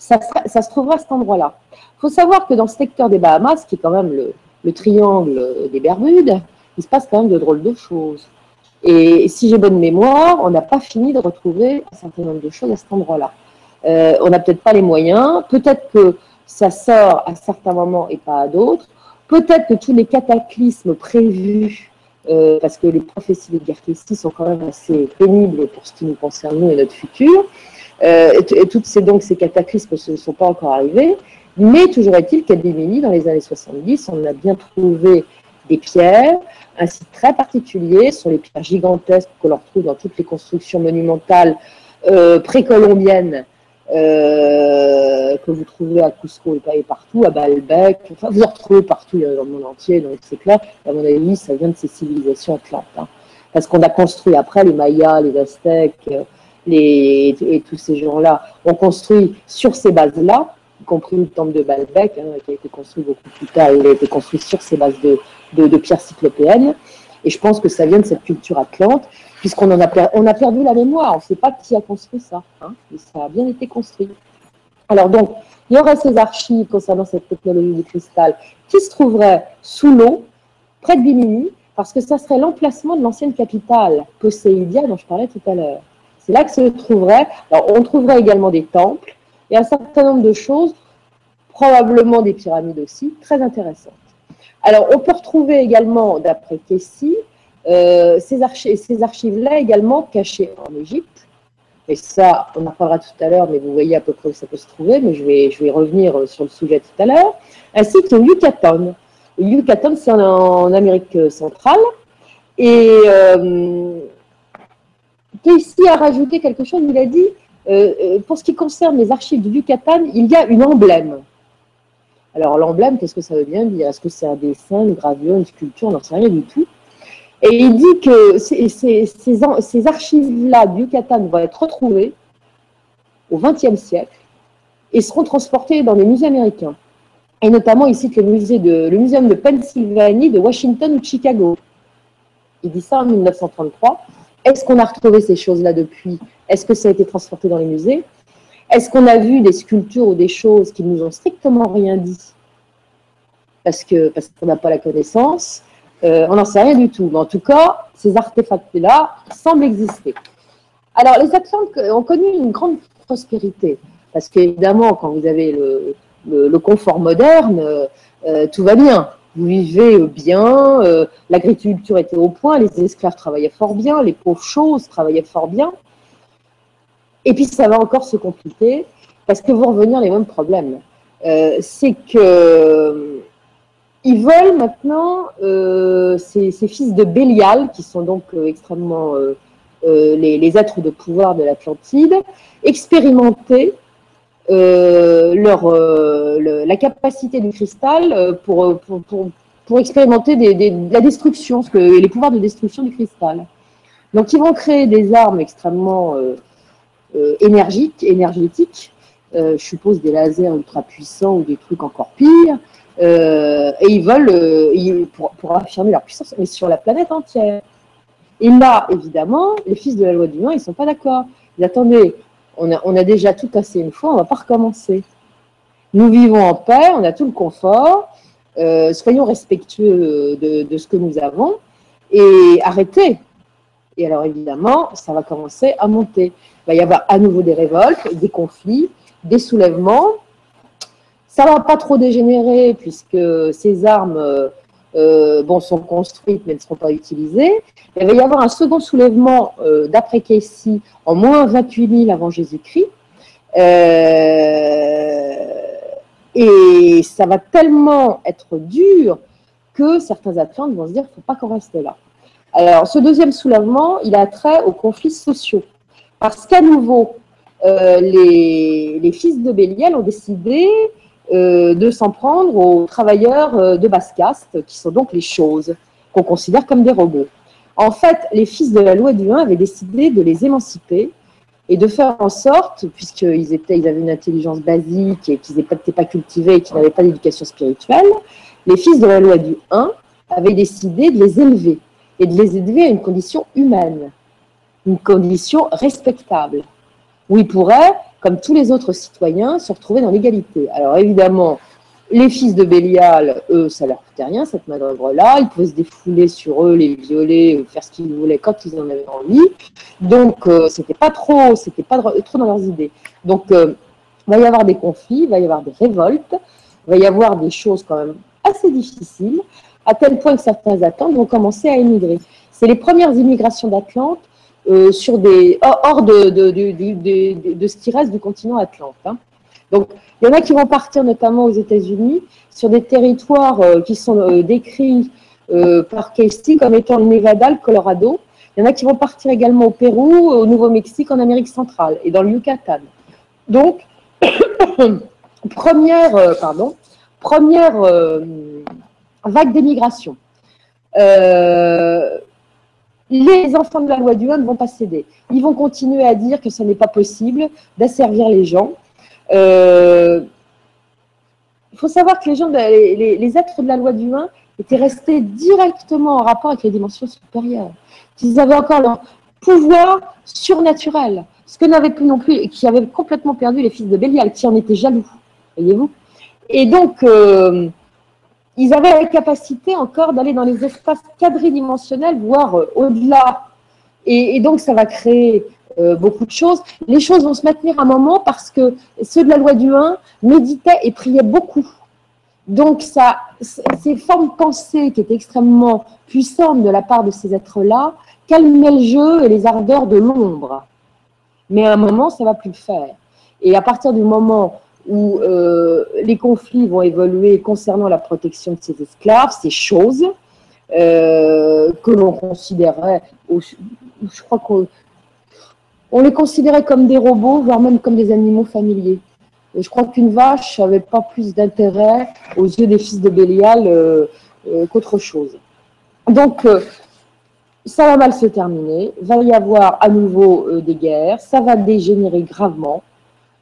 ça, se trouvera à cet endroit-là. Il faut savoir que dans ce secteur des Bahamas, qui est quand même le, triangle des Bermudes, il se passe quand même de drôles de choses. Et si j'ai bonne mémoire, on n'a pas fini de retrouver un certain nombre de choses à cet endroit-là. Euh, on n'a peut-être pas les moyens, peut-être que ça sort à certains moments et pas à d'autres, peut-être que tous les cataclysmes prévus parce que les prophéties de guerre ici sont quand même assez pénibles pour ce qui nous concerne, nous et notre futur. Et, toutes ces, donc, cataclysmes ne sont pas encore arrivés. Mais toujours est-il qu'à Bimini, dans les années 70, on a bien trouvé des pierres, un site très particulier, sur les pierres gigantesques que l'on retrouve dans toutes les constructions monumentales euh, précolombiennes euh, que vous trouvez à Cusco et partout, à Baalbek, enfin vous en retrouvez partout dans le monde entier, donc c'est clair, à mon avis, ça vient de ces civilisations atlantes. Hein. Parce qu'on a construit après les Mayas, les Aztèques, et tous ces gens-là ont construit sur ces bases-là, y compris le temple de Baalbek, hein, qui a été construit beaucoup plus tard, il a été construit sur ces bases de, pierres cyclopéennes. Et je pense que ça vient de cette culture atlante, puisqu'on en a, on a perdu la mémoire. On ne sait pas qui a construit ça, hein, mais ça a bien été construit. Alors donc, il y aurait ces archives concernant cette technologie du cristal qui se trouveraient sous l'eau, près de Bimini, parce que ça serait l'emplacement de l'ancienne capitale, Poséidia, dont je parlais tout à l'heure. C'est là que se trouverait. Alors, on trouverait également des temples et un certain nombre de choses, probablement des pyramides aussi, très intéressantes. Alors, on peut retrouver également, d'après Kessie, euh, ces, archives-là également cachées en Égypte. Et ça, on en parlera tout à l'heure, mais vous voyez à peu près où ça peut se trouver, mais je vais, revenir sur le sujet tout à l'heure. Ainsi qu'au Yucatan. Le Yucatan, c'est en, Amérique centrale. Et euh, Casey a rajouté quelque chose, il a dit, euh, euh, pour ce qui concerne les archives du Yucatan, il y a une emblème. Alors l'emblème, qu'est-ce que ça veut bien dire? Est-ce que c'est un dessin, une gravure, une sculpture? On n'en sait rien du tout. Et il dit que ces, archives-là du Yucatan vont être retrouvées au XXe siècle et seront transportées dans des musées américains. Et notamment, il cite le, musée de, le Muséum de Pennsylvanie, de Washington ou de Chicago. Il dit ça en 1933. Est-ce qu'on a retrouvé ces choses-là depuis? Est-ce que ça a été transporté dans les musées? Est-ce qu'on a vu des sculptures ou des choses qui nous ont strictement rien dit? Parce que parce qu'on n'a pas la connaissance euh, On n'en sait rien du tout. Mais en tout cas, ces artefacts-là semblent exister. Alors, les Atlantes ont connu une grande prospérité parce qu'évidemment, quand vous avez le, confort moderne, euh, tout va bien. Vous vivez bien, euh, l'agriculture était au point, les esclaves travaillaient fort bien, les pauvres choses travaillaient fort bien. Et puis ça va encore se compliquer parce que vont revenir les mêmes problèmes. Euh, c'est que euh, ils veulent maintenant ces, fils de Bélial, qui sont donc extrêmement les, êtres de pouvoir de l'Atlantide, expérimenter leur, la capacité du cristal pour, pour, expérimenter la destruction, ce que, les pouvoirs de destruction du cristal. Donc ils vont créer des armes extrêmement euh, énergique, énergétique, euh, je suppose des lasers ultra puissants ou des trucs encore pires, euh, et ils veulent, pour, affirmer leur puissance, mais sur la planète entière. Et là, évidemment, les fils de la loi du vent, ils ne sont pas d'accord. Ils attendez, on a, déjà tout cassé une fois, on ne va pas recommencer. Nous vivons en paix, on a tout le confort, soyons respectueux de, de, ce que nous avons et arrêtez. Et alors évidemment, ça va commencer à monter. Il va y avoir à nouveau des révoltes, des conflits, des soulèvements. Ça ne va pas trop dégénérer puisque ces armes euh, euh, bon, sont construites mais ne seront pas utilisées. Il va y avoir un second soulèvement euh, d'après Casey en moins 28 000 avant Jésus-Christ. et ça va tellement être dur que certains Atlantes vont se dire qu'il ne faut pas qu'on reste là. Alors, ce deuxième soulèvement, il a trait aux conflits sociaux. Parce qu'à nouveau, euh, les, fils de Bélial ont décidé euh, de s'en prendre aux travailleurs euh, de basse caste, qui sont donc les choses, qu'on considère comme des robots. En fait, les fils de la loi du 1 avaient décidé de les émanciper et de faire en sorte, puisqu'ils ils avaient une intelligence basique et qu'ils n'étaient pas cultivés et qu'ils n'avaient pas d'éducation spirituelle, les fils de la loi du 1 avaient décidé de les élever et de les élever à une condition humaine, une condition respectable, où ils pourraient, comme tous les autres citoyens, se retrouver dans l'égalité. Alors évidemment, les fils de Bélial, eux, ça leur coûtait rien, cette manœuvre-là. Ils pouvaient se défouler sur eux, les violer, faire ce qu'ils voulaient quand ils en avaient envie. Donc, euh, c'était pas trop, c'était pas trop dans leurs idées. Donc, euh, il va y avoir des conflits, il va y avoir des révoltes, il va y avoir des choses quand même assez difficiles. à tel point que certains Atlantes vont commencer à émigrer. C'est les premières immigrations d'Atlante euh, sur des, hors de, de, ce qui reste du continent Atlante. Hein. Donc, il y en a qui vont partir notamment aux États-Unis sur des territoires euh, qui sont euh, décrits par Casey comme étant le Nevada, le Colorado. Il y en a qui vont partir également au Pérou, au Nouveau-Mexique, en Amérique centrale et dans le Yucatan. Donc, première, pardon, première vague d'émigration. Euh, les enfants de la loi du 1 ne vont pas céder. Ils vont continuer à dire que ce n'est pas possible d'asservir les gens. Euh, il faut savoir que les, gens, les, êtres de la loi du 1 étaient restés directement en rapport avec les dimensions supérieures, qu'ils avaient encore leur pouvoir surnaturel, ce que n'avaient plus non plus, et qui avaient complètement perdu les fils de Bélial, qui en étaient jaloux, voyez-vous. Et donc, euh, ils avaient la capacité encore d'aller dans les espaces quadridimensionnels, voire euh, au-delà. Et, donc, ça va créer euh, beaucoup de choses. Les choses vont se maintenir un moment parce que ceux de la loi du 1 méditaient et priaient beaucoup. Donc, ça, ces formes pensées qui étaient extrêmement puissantes de la part de ces êtres-là calmaient le jeu et les ardeurs de l'ombre. Mais à un moment, ça ne va plus le faire. Et à partir du moment où euh, les conflits vont évoluer concernant la protection de ces esclaves, ces choses euh, que l'on considérait, je crois qu'on on les considérait comme des robots, voire même comme des animaux familiers. Je crois qu'une vache n'avait pas plus d'intérêt aux yeux des fils de Bélial euh, qu'autre chose. Donc, ça va mal se terminer, va y avoir à nouveau des guerres, ça va dégénérer gravement.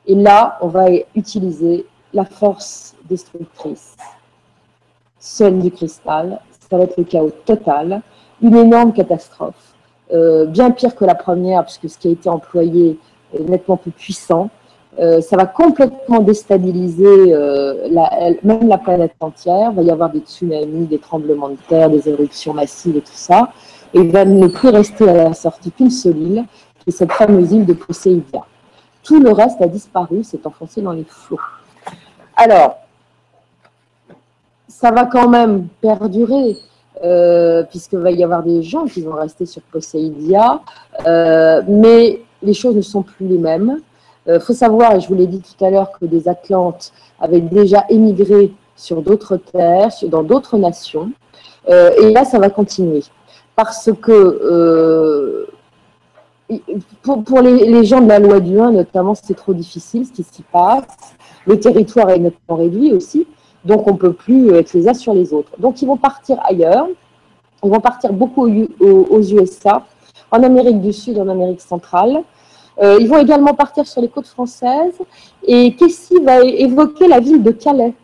Et là, on va utiliser la force destructrice. Seul du cristal, ça va être le chaos total, une énorme catastrophe, euh, bien pire que la première, puisque ce qui a été employé est nettement plus puissant. Euh, ça va complètement déstabiliser euh, même la planète entière. Il va y avoir des tsunamis, des tremblements de terre, des éruptions massives et tout ça. Et il va ne plus rester à la sortie qu'une seule île, qui est cette fameuse île de Poséidia. Tout le reste a disparu, s'est enfoncé dans les flots. Alors, ça va quand même perdurer, euh, puisqu'il va y avoir des gens qui vont rester sur Poséidia, euh, mais les choses ne sont plus les mêmes. Il euh, faut savoir, et je vous l'ai dit tout à l'heure, que des Atlantes avaient déjà émigré sur d'autres terres, dans d'autres nations, et là, ça va continuer. Parce que pour, les, gens de la loi du 1, notamment, c'est trop difficile ce qui s'y passe. Le territoire est nettement réduit aussi, donc on ne peut plus être les uns sur les autres. Donc ils vont partir ailleurs, ils vont partir beaucoup aux, USA, en Amérique du Sud, en Amérique centrale. Euh, ils vont également partir sur les côtes françaises. Et Kessy va évoquer la ville de Calais.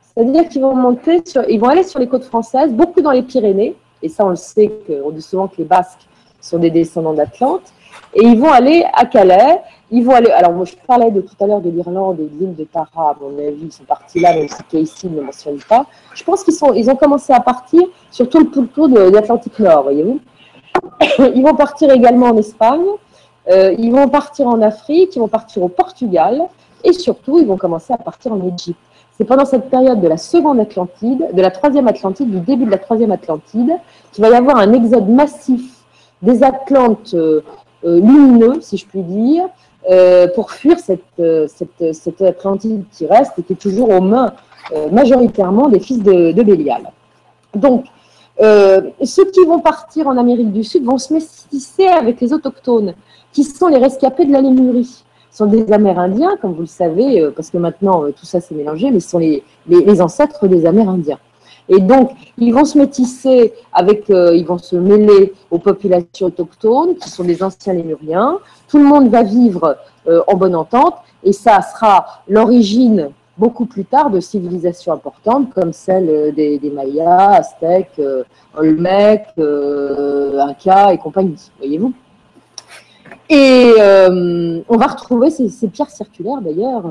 C'est-à-dire qu'ils vont monter sur, ils vont aller sur les côtes françaises, beaucoup dans les Pyrénées. Et ça, on le sait, dit souvent que les Basques sont des descendants d'Atlante. Et ils vont aller à Calais. Ils vont aller. Alors, moi, je parlais de tout à l'heure de l'Irlande et de l'île de Tara. À mon avis, ils sont partis là, même si Casey ne mentionne pas. Je pense qu'ils sont, ils ont commencé à partir sur tout le pourtour de, l'Atlantique Nord, voyez-vous. Ils vont partir également en Espagne. Euh, ils vont partir en Afrique. Ils vont partir au Portugal. Et surtout, ils vont commencer à partir en Égypte. C'est pendant cette période de la seconde Atlantide, de la troisième Atlantide, du début de la troisième Atlantide, qu'il va y avoir un exode massif des Atlantes euh, lumineux, si je puis dire, euh, pour fuir cette, cette, cette, Atlantide qui reste et qui est toujours aux mains majoritairement des fils de, Bélial. Donc, ceux qui vont partir en Amérique du Sud vont se métisser avec les autochtones, qui sont les rescapés de la Lémurie. Ce sont des Amérindiens, comme vous le savez, parce que maintenant tout ça s'est mélangé, mais ce sont les, les ancêtres des Amérindiens. Et donc, ils vont se métisser avec, euh, ils vont se mêler aux populations autochtones, qui sont des anciens lémuriens. Tout le monde va vivre euh, en bonne entente, et ça sera l'origine beaucoup plus tard de civilisations importantes comme celle euh, des, Mayas, Aztèques, Olmecs, Incas et compagnie, voyez-vous. Et on va retrouver ces pierres circulaires d'ailleurs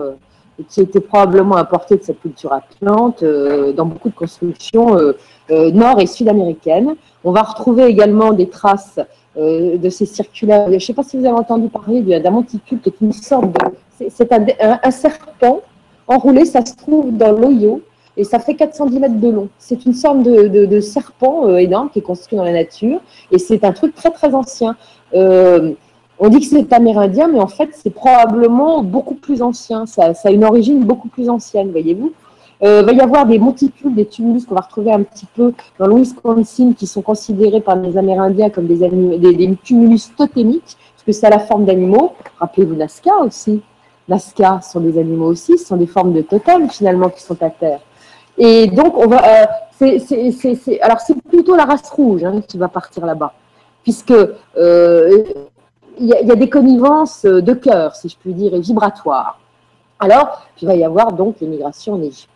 qui était probablement apporté de cette culture atlante euh, dans beaucoup de constructions euh, euh, nord- et sud-américaines. On va retrouver également des traces de ces circulaires. Je ne sais pas si vous avez entendu parler d'un monticule qui est une sorte de... C'est un, serpent enroulé, ça se trouve dans l'Oyo, et ça fait 410 mètres de long. C'est une sorte de, serpent euh, énorme qui est construit dans la nature et c'est un truc très très ancien. Euh, on dit que c'est amérindien, mais en fait c'est probablement beaucoup plus ancien. Ça, a une origine beaucoup plus ancienne, voyez-vous. Euh, il va y avoir des monticules, des tumulus qu'on va retrouver un petit peu dans le Wisconsin qui sont considérés par les Amérindiens comme des, des, tumulus totémiques, parce que ça a la forme d'animaux. Rappelez-vous Nazca aussi. Nazca sont des animaux aussi, ce sont des formes de totems finalement qui sont à terre. Et donc, on va, euh, c'est, alors c'est plutôt la race rouge hein, qui va partir là-bas, puisque euh, il y, a des connivences de cœur, si je puis dire, et vibratoires. Alors, il va y avoir donc l'immigration en Égypte.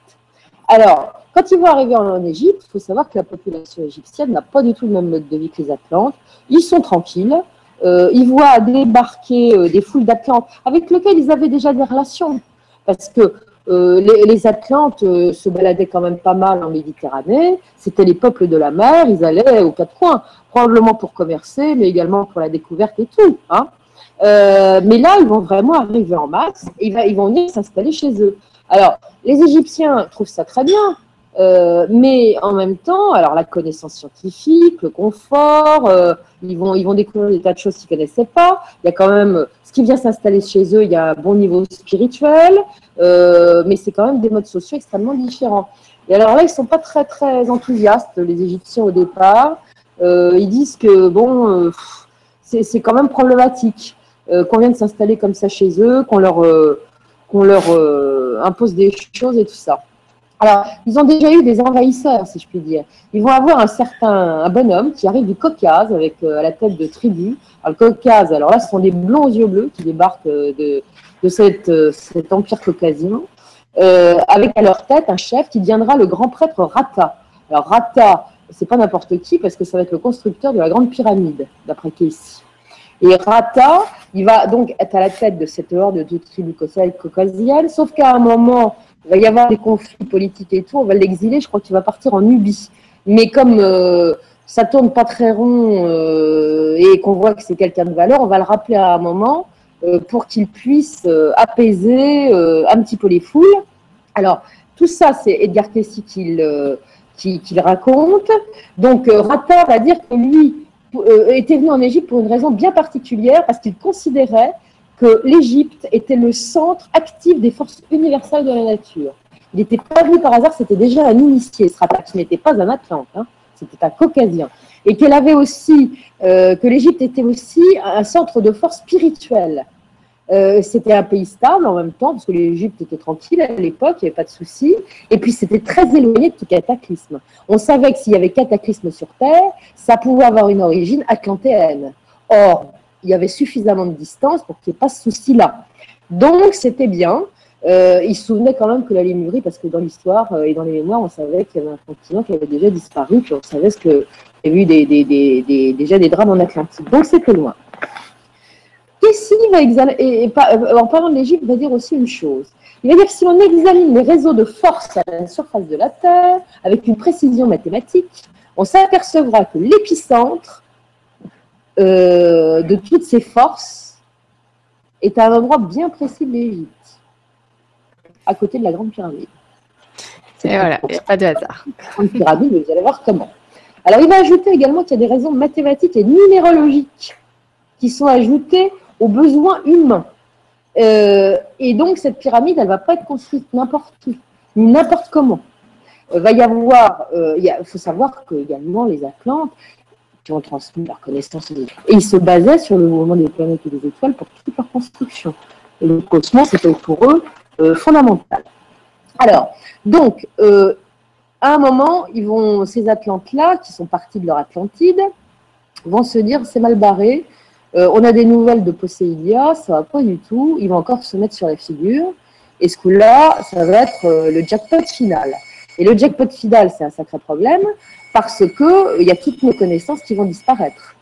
Alors, quand ils vont arriver en Égypte, il faut savoir que la population égyptienne n'a pas du tout le même mode de vie que les Atlantes. Ils sont tranquilles. Euh, ils voient débarquer des foules d'Atlantes avec lesquelles ils avaient déjà des relations. Parce que euh, les, Atlantes euh, se baladaient quand même pas mal en Méditerranée. C'était les peuples de la mer. Ils allaient aux quatre coins, probablement pour commercer, mais également pour la découverte et tout. Hein. Euh, mais là, ils vont vraiment arriver en masse. Et ils vont venir s'installer chez eux. Alors, les Égyptiens trouvent ça très bien. mais en même temps, alors la connaissance scientifique, le confort, ils, vont, ils vont découvrir des tas de choses qu'ils ne connaissaient pas. Il y a quand même ce qui vient s'installer chez eux, il y a un bon niveau spirituel, euh, mais c'est quand même des modes sociaux extrêmement différents. Et alors là, ils ne sont pas très très enthousiastes, les Égyptiens au départ. Euh, ils disent que bon, euh, c'est quand même problématique qu'on vienne s'installer comme ça chez eux, qu'on leur, qu'on leur impose des choses et tout ça. Alors, ils ont déjà eu des envahisseurs, si je puis dire. Ils vont avoir un certain un bonhomme qui arrive du Caucase avec à la tête de tribus le Caucase, alors là, ce sont des blonds aux yeux bleus qui débarquent de, de cette, euh, cet empire caucasien, euh, avec à leur tête un chef qui deviendra le grand prêtre Rata. Alors Rata, c'est pas n'importe qui parce que ça va être le constructeur de la grande pyramide, d'après ici. Et Rata, il va donc être à la tête de cette horde de tribus caucasiennes, sauf qu'à un moment, il va y avoir des conflits politiques et tout, on va l'exiler, je crois qu'il va partir en Nubie. Mais comme ça tourne pas très rond euh, et qu'on voit que c'est quelqu'un de valeur, on va le rappeler à un moment euh, pour qu'il puisse euh, apaiser un petit peu les foules. Alors, tout ça, c'est Edgar Cayce qui le, raconte. Donc, Rata va dire que lui était venu en Égypte pour une raison bien particulière, parce qu'il considérait que l'Égypte était le centre actif des forces universelles de la nature. Il n'était pas venu par hasard, c'était déjà un initié, ce Rata, qui n'était pas un Atlante. Hein c'était un caucasien, et qu'elle avait aussi, euh, que l'Égypte était aussi un centre de force spirituelle. Euh, c'était un pays stable en même temps, parce que l'Égypte était tranquille à l'époque, il n'y avait pas de soucis, et puis c'était très éloigné de tout cataclysme. On savait que s'il y avait cataclysme sur Terre, ça pouvait avoir une origine atlantéenne. Or, il y avait suffisamment de distance pour qu'il n'y ait pas ce souci-là. Donc, c'était bien. Euh, il se souvenait quand même que la Lémurie, parce que dans l'histoire et dans les mémoires, on savait qu'il y avait un continent qui avait déjà disparu, puis on savait ce que avait eu des, des, des, déjà des drames en Atlantique. Donc c'était loin. Ici, va et, euh, en parlant de l'Égypte, il va dire aussi une chose. Il va dire que si on examine les réseaux de force à la surface de la Terre avec une précision mathématique, on s'apercevra que l'épicentre de toutes ces forces est à un endroit bien précis de l'Égypte à côté de la Grande Pyramide. Et voilà, il n'y a pas de hasard. Grande Pyramide, vous allez voir comment. Alors, il va ajouter également qu'il y a des raisons mathématiques et numérologiques qui sont ajoutées aux besoins humains. Euh, et donc, cette pyramide, elle ne va pas être construite n'importe où, ni n'importe comment. Il euh, va y avoir, euh, il faut savoir que également les Atlantes qui ont transmis leur connaissance, et ils se basaient sur le mouvement des planètes et des étoiles pour toute leur construction. Et le cosmos, c'était pour eux euh, fondamentale. Alors, donc, à un moment, ils vont, ces Atlantes-là, qui sont partis de leur Atlantide, vont se dire c'est mal barré, euh, on a des nouvelles de Poséidia, ça va pas du tout, ils vont encore se mettre sur la figure, et ce coup-là, ça va être le jackpot final. Et le jackpot final, c'est un sacré problème, parce qu'il y a toutes nos connaissances qui vont disparaître.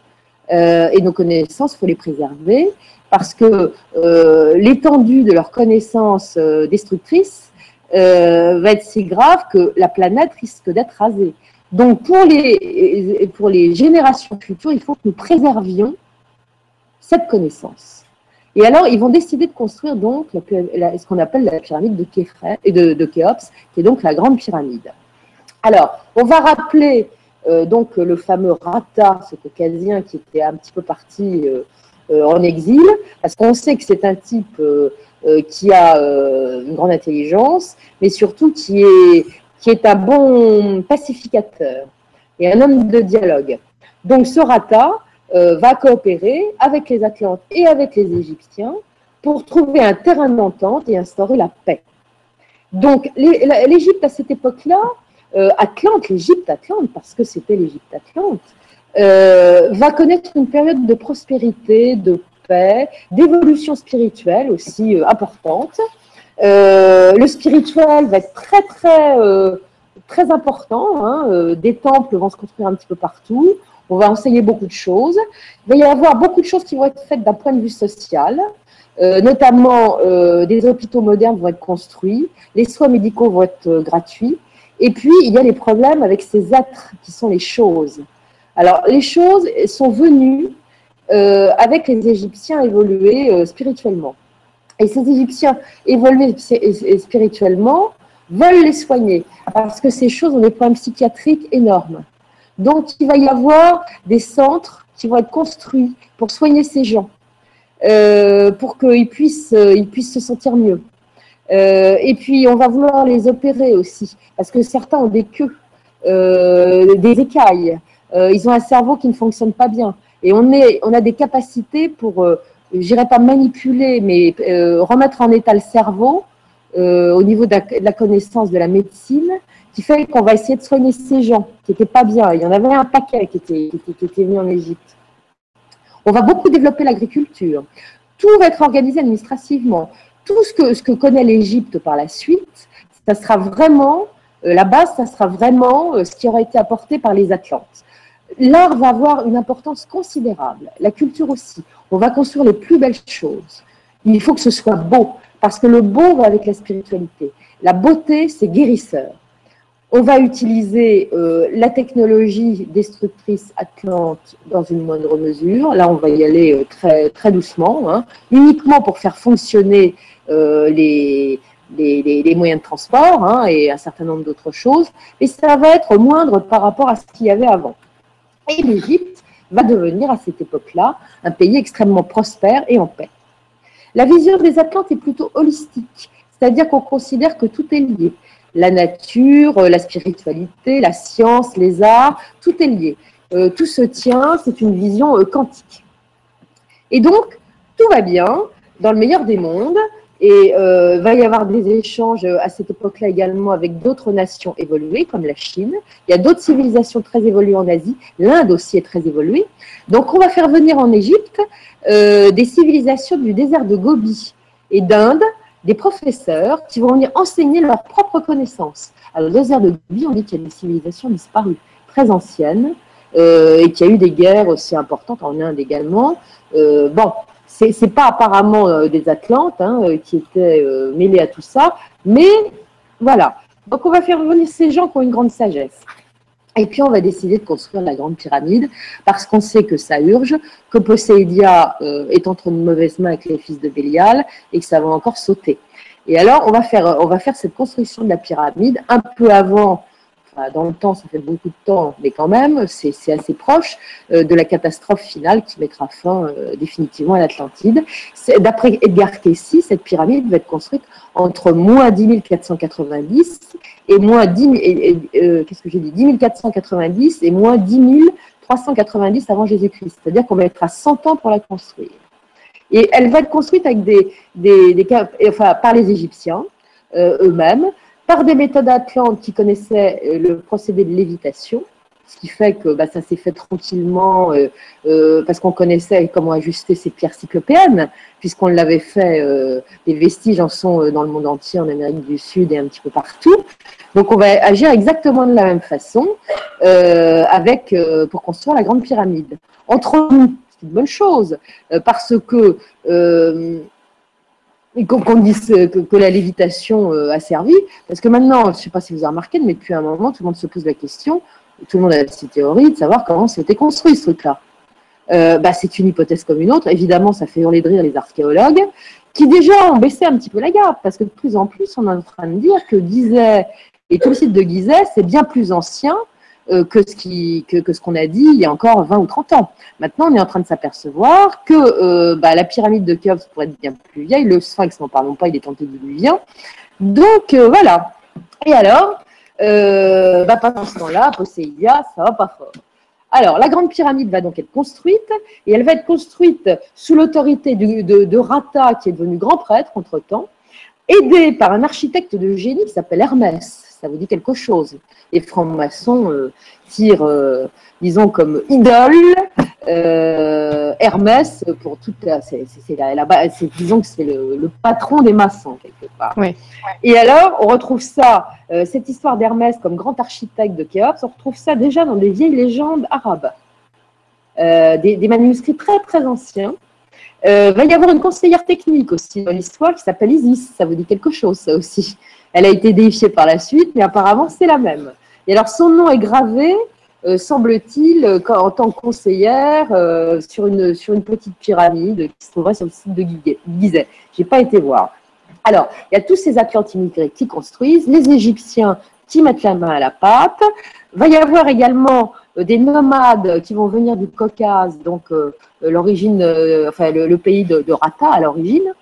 et nos connaissances, il faut les préserver parce que euh, l'étendue de leurs connaissances euh, destructrices euh, va être si grave que la planète risque d'être rasée. Donc pour les, pour les générations futures, il faut que nous préservions cette connaissance. Et alors, ils vont décider de construire donc ce qu'on appelle la pyramide de, Khéops, de, de Khéops, qui est donc la grande pyramide. Alors, on va rappeler euh, donc le fameux Rata, ce caucasien qui était un petit peu parti euh, en exil, parce qu'on sait que c'est un type qui a une grande intelligence, mais surtout qui est, qui est un bon pacificateur et un homme de dialogue. Donc ce Rata va coopérer avec les Atlantes et avec les Égyptiens pour trouver un terrain d'entente et instaurer la paix. Donc l'Égypte à cette époque-là, euh, Atlante, l'Égypte Atlante, parce que c'était l'Égypte Atlante, euh, va connaître une période de prospérité, de d'évolution spirituelle aussi euh, importante. le spirituel va être très très très important. Hein, des temples vont se construire un petit peu partout. On va enseigner beaucoup de choses. Il va y avoir beaucoup de choses qui vont être faites d'un point de vue social. notamment, des hôpitaux modernes vont être construits, les soins médicaux vont être gratuits, et puis, il y a les problèmes avec ces êtres qui sont les choses. Alors, les choses sont venues euh, avec les Égyptiens évoluer euh, spirituellement. Et ces Égyptiens évolués spirituellement veulent les soigner parce que ces choses ont des problèmes psychiatriques énormes. Donc, il va y avoir des centres qui vont être construits pour soigner ces gens, euh, pour qu'ils puissent, ils puissent se sentir mieux. Euh, et puis, on va vouloir les opérer aussi, parce que certains ont des queues, euh, des écailles. Euh, ils ont un cerveau qui ne fonctionne pas bien. Et on, a des capacités pour, je dirais pas manipuler, mais remettre en état le cerveau au niveau de la, connaissance de la médecine, qui fait qu'on va essayer de soigner ces gens qui n'étaient pas bien. Il y en avait un paquet qui était, qui était, qui venu en Égypte. On va beaucoup développer l'agriculture. Tout va être organisé administrativement tout ce que, connaît l'Égypte par la suite, ça sera vraiment, euh, la base, ça sera vraiment euh, ce qui aura été apporté par les Atlantes. L'art va avoir une importance considérable, la culture aussi. On va construire les plus belles choses. Il faut que ce soit beau, parce que le beau va avec la spiritualité. La beauté, c'est guérisseur. On va utiliser euh, la technologie destructrice Atlante dans une moindre mesure. Là, on va y aller très, très doucement, hein, uniquement pour faire fonctionner euh, les, les, moyens de transport hein, et un certain nombre d'autres choses, et ça va être moindre par rapport à ce qu'il y avait avant. Et l'Égypte va devenir à cette époque-là un pays extrêmement prospère et en paix. La vision des Atlantes est plutôt holistique, c'est-à-dire qu'on considère que tout est lié. La nature, la spiritualité, la science, les arts, tout est lié. Euh, tout se tient, c'est une vision euh, quantique. Et donc, tout va bien, dans le meilleur des mondes, et euh, va y avoir des échanges euh, à cette époque-là également avec d'autres nations évoluées, comme la Chine. Il y a d'autres civilisations très évoluées en Asie. L'Inde aussi est très évoluée. Donc, on va faire venir en Égypte euh, des civilisations du désert de Gobi et d'Inde, des professeurs qui vont venir enseigner leurs propres connaissances. Alors, le désert de Gobi, on dit qu'il y a des civilisations disparues, très anciennes, euh, et qu'il y a eu des guerres aussi importantes en Inde également. Bon, c'est pas apparemment euh, des Atlantes hein, euh, qui étaient euh, mêlés à tout ça, mais voilà. Donc on va faire venir ces gens qui ont une grande sagesse. Et puis on va décider de construire la grande pyramide parce qu'on sait que ça urge, que Poséidia est entre de mauvaises mains avec les fils de Bélial et que ça va encore sauter. Et alors on va faire, on va faire cette construction de la pyramide un peu avant dans le temps, ça fait beaucoup de temps, mais quand même, c'est assez proche euh, de la catastrophe finale qui mettra fin euh, définitivement à l'Atlantide. D'après Edgar Cayce, cette pyramide va être construite entre moins 10 490 et moins 10 euh, qu'est-ce que j'ai dit? 10 490 et moins 10 390 avant Jésus-Christ. C'est-à-dire qu'on à 100 ans pour la construire. Et elle va être construite avec des, des, enfin, par les Égyptiens eux-mêmes, par des méthodes atlantes qui connaissaient euh, le procédé de lévitation, ce qui fait que bah, ça s'est fait tranquillement euh, euh, parce qu'on connaissait comment ajuster ces pierres cyclopéennes, puisqu'on l'avait fait, les vestiges en sont dans le monde entier, en Amérique du Sud et un petit peu partout. Donc on va agir exactement de la même façon avec, pour construire la grande pyramide. Entre nous, c'est une bonne chose, parce que qu'on dise que, la lévitation euh, a servi. Parce que maintenant, je ne sais pas si vous avez remarqué, mais depuis un moment, tout le monde se pose la question, tout le monde a ses théories de savoir comment c'était construit ce truc-là. bah, c'est une hypothèse comme une autre. Évidemment, ça fait hurler de rire les archéologues, qui déjà ont baissé un petit peu la garde, parce que de plus en plus, on est en train de dire que Gizeh et tout le site de Gizeh, c'est bien plus ancien euh, que ce qui, que, ce qu'on a dit il y a encore 20 ou 30 ans. Maintenant, on est en train de s'apercevoir que euh, bah, la pyramide de Khéops pourrait être bien plus vieille, le Sphinx, n'en parlons pas, il est antédiluvien. Donc euh, voilà. Et alors, bah, pendant ce temps-là, Poséidia, ça va pas fort. Alors, la grande pyramide va donc être construite, et elle va être construite sous l'autorité de, de Rata, qui est devenu grand prêtre entre-temps, aidé par un architecte de génie qui s'appelle Hermès ça vous dit quelque chose. Les francs-maçons euh, tirent, euh, disons, comme idole euh, Hermès pour toute. C'est, disons que c'est le, patron des maçons, quelque part. Et alors, on retrouve ça, cette histoire d'Hermès comme grand architecte de Khéops, on retrouve ça déjà dans des vieilles légendes arabes. Des, des, manuscrits très, très anciens. Il va y avoir une conseillère technique aussi dans l'histoire qui s'appelle Isis. Ça vous dit quelque chose, ça aussi. Elle a été déifiée par la suite, mais apparemment c'est la même. Et alors son nom est gravé, euh, semble-t-il, euh, en tant que conseillère euh, sur, une, petite pyramide qui se trouverait sur le site de Gizeh. Je n'ai pas été voir. Alors, il y a tous ces Atlantes immigrés qui construisent, les Égyptiens qui mettent la main à la pâte. Il va y avoir également des nomades qui vont venir du Caucase, donc l'origine, enfin le, pays de Rata à l'origine.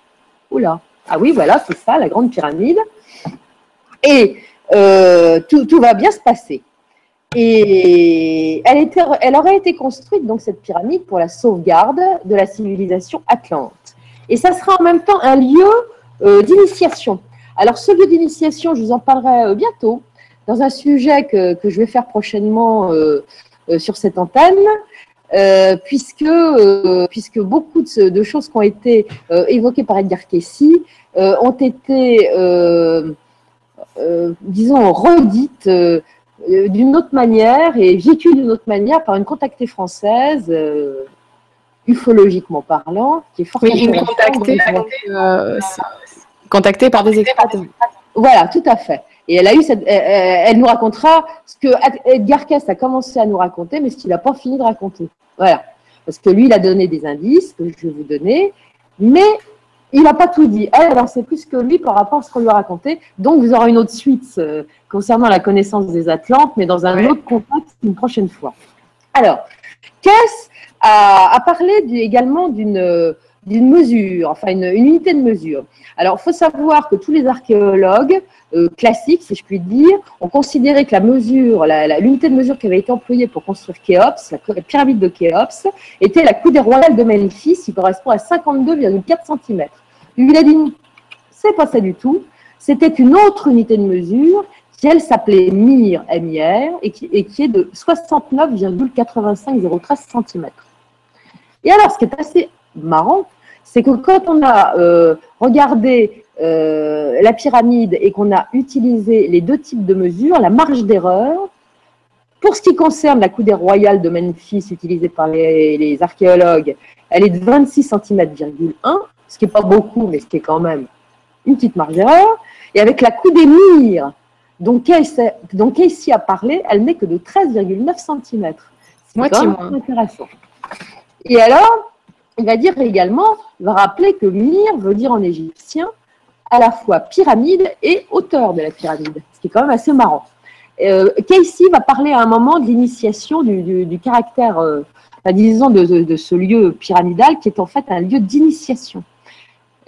Oula, ah oui, voilà, c'est ça, la grande pyramide et euh, tout, va bien se passer. Et elle, aurait été construite, donc, cette pyramide, pour la sauvegarde de la civilisation atlante. Et ça sera en même temps un lieu euh, d'initiation. Alors, ce lieu d'initiation, je vous en parlerai euh, bientôt dans un sujet que, je vais faire prochainement sur cette antenne. puisque, puisque beaucoup de, choses qui ont été évoquées par Edgar Cayce ont été disons, redite euh, d'une autre manière et vécue d'une autre manière par une contactée française, euh, ufologiquement parlant, qui est fortement oui, contactée, par des experts. Voilà, tout à fait. Et elle a eu cette, elle, nous racontera ce que Edgar Cayce a commencé à nous raconter, mais ce qu'il n'a pas fini de raconter. Voilà. Parce que lui, il a donné des indices que je vais vous donner, mais il n'a pas tout dit. Elle, en sait plus que lui par rapport à ce qu'on lui a raconté. Donc, vous aurez une autre suite euh, concernant la connaissance des Atlantes, mais dans un autre contexte une prochaine fois. Alors, qu'est-ce a, parlé également d'une d'une mesure, enfin une, unité de mesure. Alors, il faut savoir que tous les archéologues euh, classiques, si je puis dire, ont considéré que la mesure, l'unité de mesure qui avait été employée pour construire Khéops, la, pyramide de Khéops, était la coudée royale de Memphis, qui correspond à 52,4 cm. Il a dit, c'est pas ça du tout, c'était une autre unité de mesure qui, elle, s'appelait MIR, MIR, et qui, et qui est de 69,85013 cm. Et alors, ce qui est assez marrant, c'est que quand on a euh, regardé euh, la pyramide et qu'on a utilisé les deux types de mesures, la marge d'erreur, pour ce qui concerne la coudée royale de Memphis utilisée par les, archéologues, elle est de 26 cm,1, ce qui n'est pas beaucoup, mais ce qui est quand même une petite marge d'erreur. Et avec la coudée mire, dont Casey, a parlé, elle n'est que de 13,9 cm. C'est quand même intéressant. Et alors, il va dire également, va rappeler que Mir veut dire en égyptien à la fois pyramide et hauteur de la pyramide, ce qui est quand même assez marrant. Euh, Casey va parler à un moment de l'initiation du, caractère, euh, disons, de, ce lieu pyramidal qui est en fait un lieu d'initiation.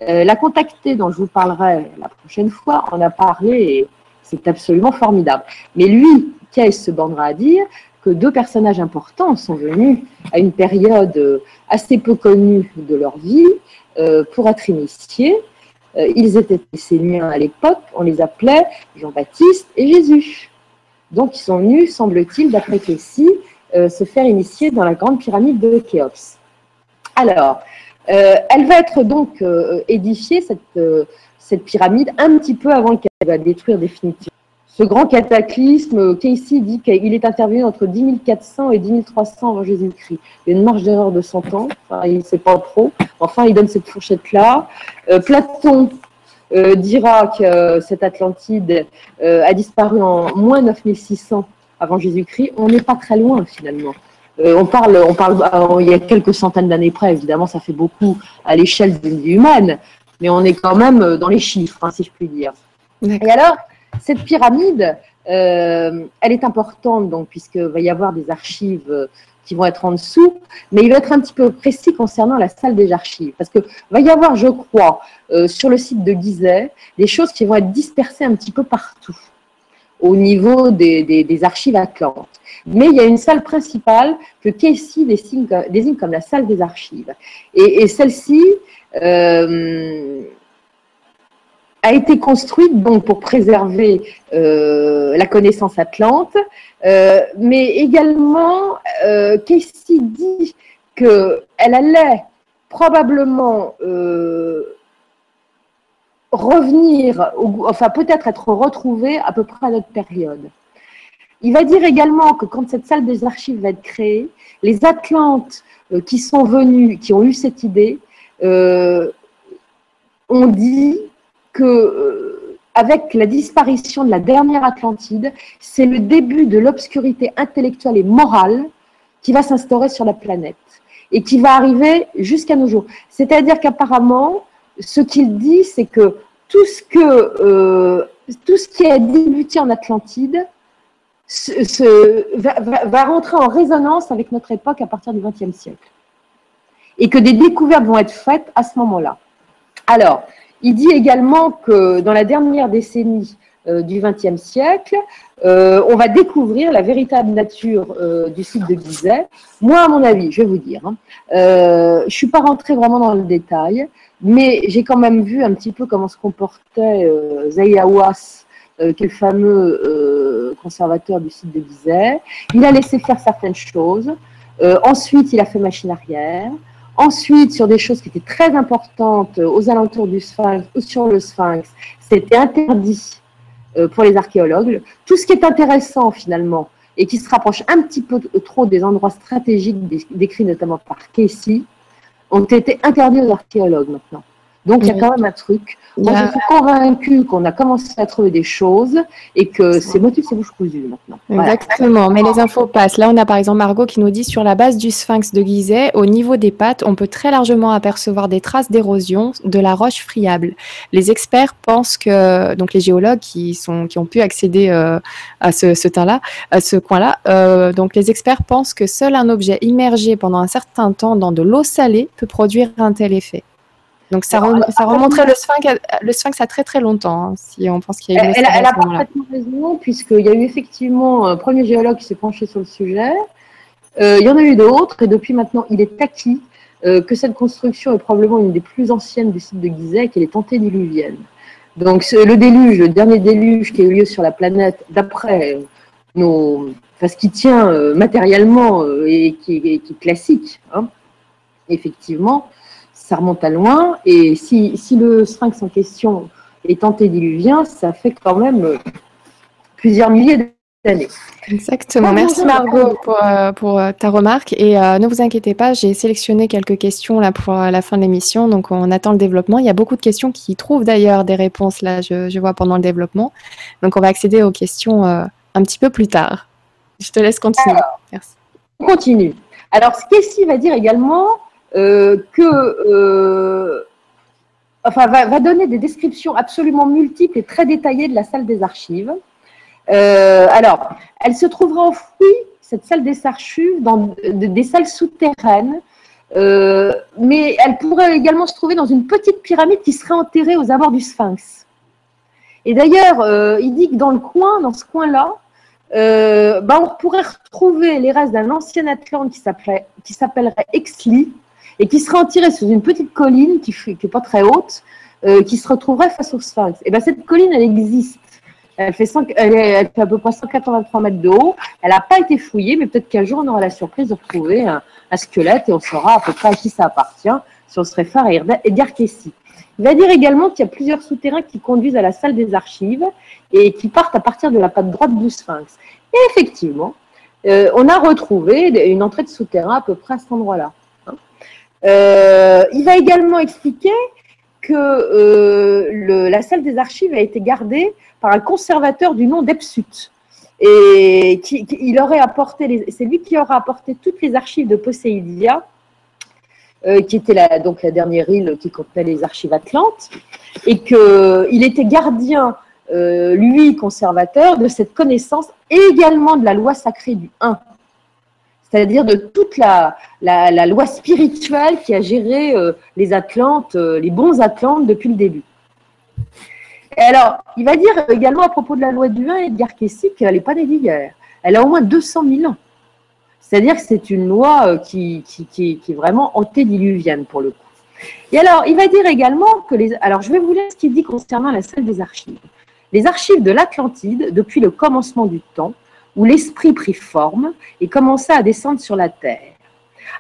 Euh, la contactée dont je vous parlerai la prochaine fois en a parlé et c'est absolument formidable. Mais lui, Casey se bornera à dire que deux personnages importants sont venus à une période assez peu connue de leur vie euh, pour être initiés. Euh, ils étaient Esséniens à l'époque, on les appelait Jean-Baptiste et Jésus. Donc ils sont venus, semble-t-il, d'après Kessie, euh, se faire initier dans la grande pyramide de Khéops. Alors, elle va être donc édifiée, cette, cette pyramide, un petit peu avant qu'elle va détruire définitivement ce grand cataclysme, Casey dit qu'il est intervenu entre 10 400 et 10 300 avant Jésus-Christ. Il y a une marge d'erreur de 100 ans, enfin, il ne sait pas trop. Enfin, il donne cette fourchette-là. Euh, Platon euh, dira que euh, cette Atlantide a disparu en moins 9600 avant Jésus-Christ. On n'est pas très loin finalement. on parle, on parle, il y a quelques centaines d'années près, évidemment, ça fait beaucoup à l'échelle d'une vie humaine, mais on est quand même dans les chiffres, hein, si je puis dire. Et alors, cette pyramide, euh, elle est importante, donc, puisqu'il va y avoir des archives euh, qui vont être en dessous, mais il va être un petit peu précis concernant la salle des archives, parce que va y avoir, je crois, euh, sur le site de Gizeh, des choses qui vont être dispersées un petit peu partout au niveau des, archives Atlantes. Mais il y a une salle principale que Casey désigne, comme la salle des archives. Et, celle-ci, a été construite donc pour préserver euh, la connaissance atlante, euh, mais également euh, Casey dit qu'elle allait probablement revenir, enfin peut-être être retrouvée à peu près à notre période. Il va dire également que quand cette salle des archives va être créée, les Atlantes qui sont venus, qui ont eu cette idée, ont dit que euh, avec la disparition de la dernière Atlantide, c'est le début de l'obscurité intellectuelle et morale qui va s'instaurer sur la planète et qui va arriver jusqu'à nos jours. C'est-à-dire qu'apparemment, ce qu'il dit, c'est que tout ce, que, euh, tout ce qui est débuté en Atlantide va, va, rentrer en résonance avec notre époque à partir du XXe siècle. Et que des découvertes vont être faites à ce moment-là. Alors, il dit également que dans la dernière décennie euh, du XXe siècle, euh, on va découvrir la véritable nature euh, du site de Gizeh. Moi, à mon avis, je vais vous dire, hein, je ne suis pas rentrée vraiment dans le détail, mais j'ai quand même vu un petit peu comment se comportait Zaya Was, qui est le fameux conservateur du site de Gizeh. Il a laissé faire certaines choses. ensuite, il a fait machine arrière. Ensuite, sur des choses qui étaient très importantes euh, aux alentours du Sphinx ou sur le Sphinx, c'était interdit euh, pour les archéologues. Tout ce qui est intéressant finalement et qui se rapproche un petit peu trop des endroits stratégiques décrits notamment par Casey, ont été interdits aux archéologues maintenant. Donc il y a quand même un truc. Moi, je suis convaincue qu'on a commencé à trouver des choses et que c'est motif, c'est bouche cousue maintenant. Exactement, mais les infos passent. Là, on a par exemple Margot qui nous dit sur la base du sphinx de Gizeh, au niveau des pattes, on peut très largement apercevoir des traces d'érosion de la roche friable. Les experts pensent que, donc les géologues qui, sont, qui ont pu accéder euh, à ce, ce là à ce coin-là, euh, donc les experts pensent que seul un objet immergé pendant un certain temps dans de l'eau salée peut produire un tel effet. Donc ça, remonterait le sphinx, à, le sphinx à très très longtemps, hein, si on pense qu'il y a eu. Elle, elle, a parfaitement raison, puisqu'il y a eu effectivement un premier géologue qui s'est penché sur le sujet. Euh, il y en a eu d'autres, et depuis maintenant, il est acquis euh, que cette construction est probablement une des plus anciennes du site de Gizeh, qu'elle est antédiluvienne. Donc le déluge, le dernier déluge qui a eu lieu sur la planète, d'après nos, enfin, ce qui tient euh, matériellement et qui, est classique, hein, effectivement, ça remonte à loin. Et si, si le sphinx en question est antédiluvien, ça fait quand même euh, plusieurs milliers d'années. Exactement. Merci Margot pour, euh, pour, euh, ta remarque. Et ne vous inquiétez pas, j'ai sélectionné quelques questions là pour la fin de l'émission. Donc on attend le développement. Il y a beaucoup de questions qui trouvent d'ailleurs des réponses là, je, je, vois pendant le développement. Donc on va accéder aux questions un petit peu plus tard. Je te laisse continuer. Merci. On continue. Alors, ce qu'Essie va dire également, que, euh, enfin, va, donner des descriptions absolument multiples et très détaillées de la salle des archives. Euh, alors, elle se trouvera enfouie, cette salle des archives, dans des salles souterraines, mais elle pourrait également se trouver dans une petite pyramide qui serait enterrée aux abords du Sphinx. Et d'ailleurs, il dit que dans le coin, dans ce coin-là, ben, on pourrait retrouver les restes d'un ancien Atlante qui s'appellerait Exli, et qui serait tiré sur une petite colline qui n'est pas très haute, euh, qui se retrouverait face au sphinx. Et bien cette colline, elle existe. Elle fait, elle, fait à peu près 183 mètres de haut. Elle n'a pas été fouillée, mais peut-être qu'un jour on aura la surprise de retrouver un, squelette et on saura à peu près à qui ça appartient, si on serait faire à Edgar. Il va dire également qu'il y a plusieurs souterrains qui conduisent à la salle des archives et qui partent à partir de la patte droite du sphinx. Et effectivement, euh, on a retrouvé une entrée de souterrain à peu près à cet endroit-là. Euh, il va également expliquer que euh, la salle des archives a été gardée par un conservateur du nom d'Epsut. et qui, il aurait apporté, c'est lui qui aura apporté toutes les archives de Poséidia, euh, qui était la, donc la dernière île qui contenait les archives atlantes, et qu'il était gardien, lui, conservateur, de cette connaissance et également de la loi sacrée du 1, c'est-à-dire de toute la, loi spirituelle qui a géré euh, les Atlantes, les bons Atlantes depuis le début. Et alors, il va dire également à propos de la loi du vin, Edgar Cayce, qu'elle n'est pas née d'hier. Elle a au moins 200 000 ans. C'est-à-dire que c'est une loi euh, qui, est vraiment antédiluvienne pour le coup. Et alors, il va dire également que. Alors, je vais vous lire ce qu'il dit concernant la salle des archives. Les archives de l'Atlantide, depuis le commencement du temps, où l'esprit prit forme et commença à descendre sur la terre.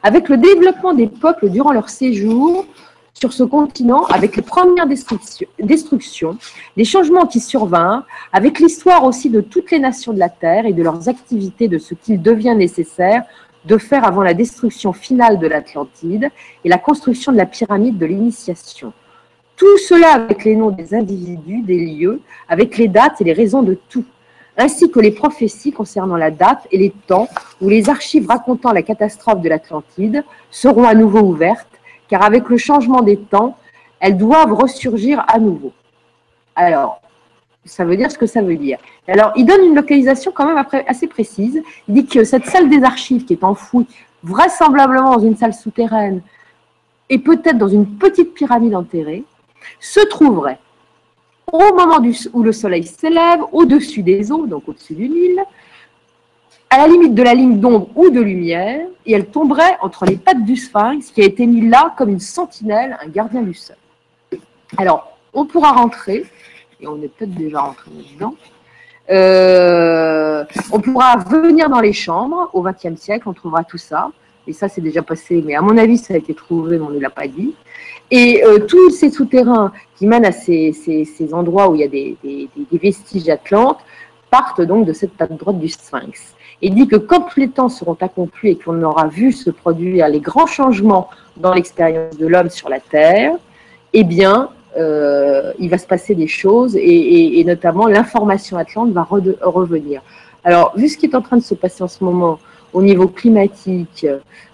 Avec le développement des peuples durant leur séjour, sur ce continent avec les premières destructions, les changements qui survinrent, avec l'histoire aussi de toutes les nations de la Terre et de leurs activités, de ce qu'il devient nécessaire de faire avant la destruction finale de l'Atlantide et la construction de la pyramide de l'initiation. Tout cela avec les noms des individus, des lieux, avec les dates et les raisons de tout, ainsi que les prophéties concernant la date et les temps où les archives racontant la catastrophe de l'Atlantide seront à nouveau ouvertes car avec le changement des temps, elles doivent ressurgir à nouveau. Alors, ça veut dire ce que ça veut dire. Alors, il donne une localisation quand même assez précise. Il dit que cette salle des archives qui est enfouie vraisemblablement dans une salle souterraine et peut-être dans une petite pyramide enterrée, se trouverait au moment où le soleil s'élève au-dessus des eaux, donc au-dessus du Nil, à la limite de la ligne d'ombre ou de lumière, et elle tomberait entre les pattes du sphinx qui a été mis là comme une sentinelle, un gardien du sol. Alors, on pourra rentrer, et on est peut-être déjà rentré dedans. Euh, on pourra venir dans les chambres au XXe siècle, on trouvera tout ça. Et ça, c'est déjà passé, mais à mon avis, ça a été trouvé, mais on ne l'a pas dit. Et euh, tous ces souterrains qui mènent à ces, endroits où il y a des, des vestiges atlantes partent donc de cette patte droite du sphinx et dit que quand les temps seront accomplis et qu'on aura vu se produire les grands changements dans l'expérience de l'homme sur la Terre, eh bien, euh, il va se passer des choses et, notamment l'information atlante va revenir. Alors, vu ce qui est en train de se passer en ce moment au niveau climatique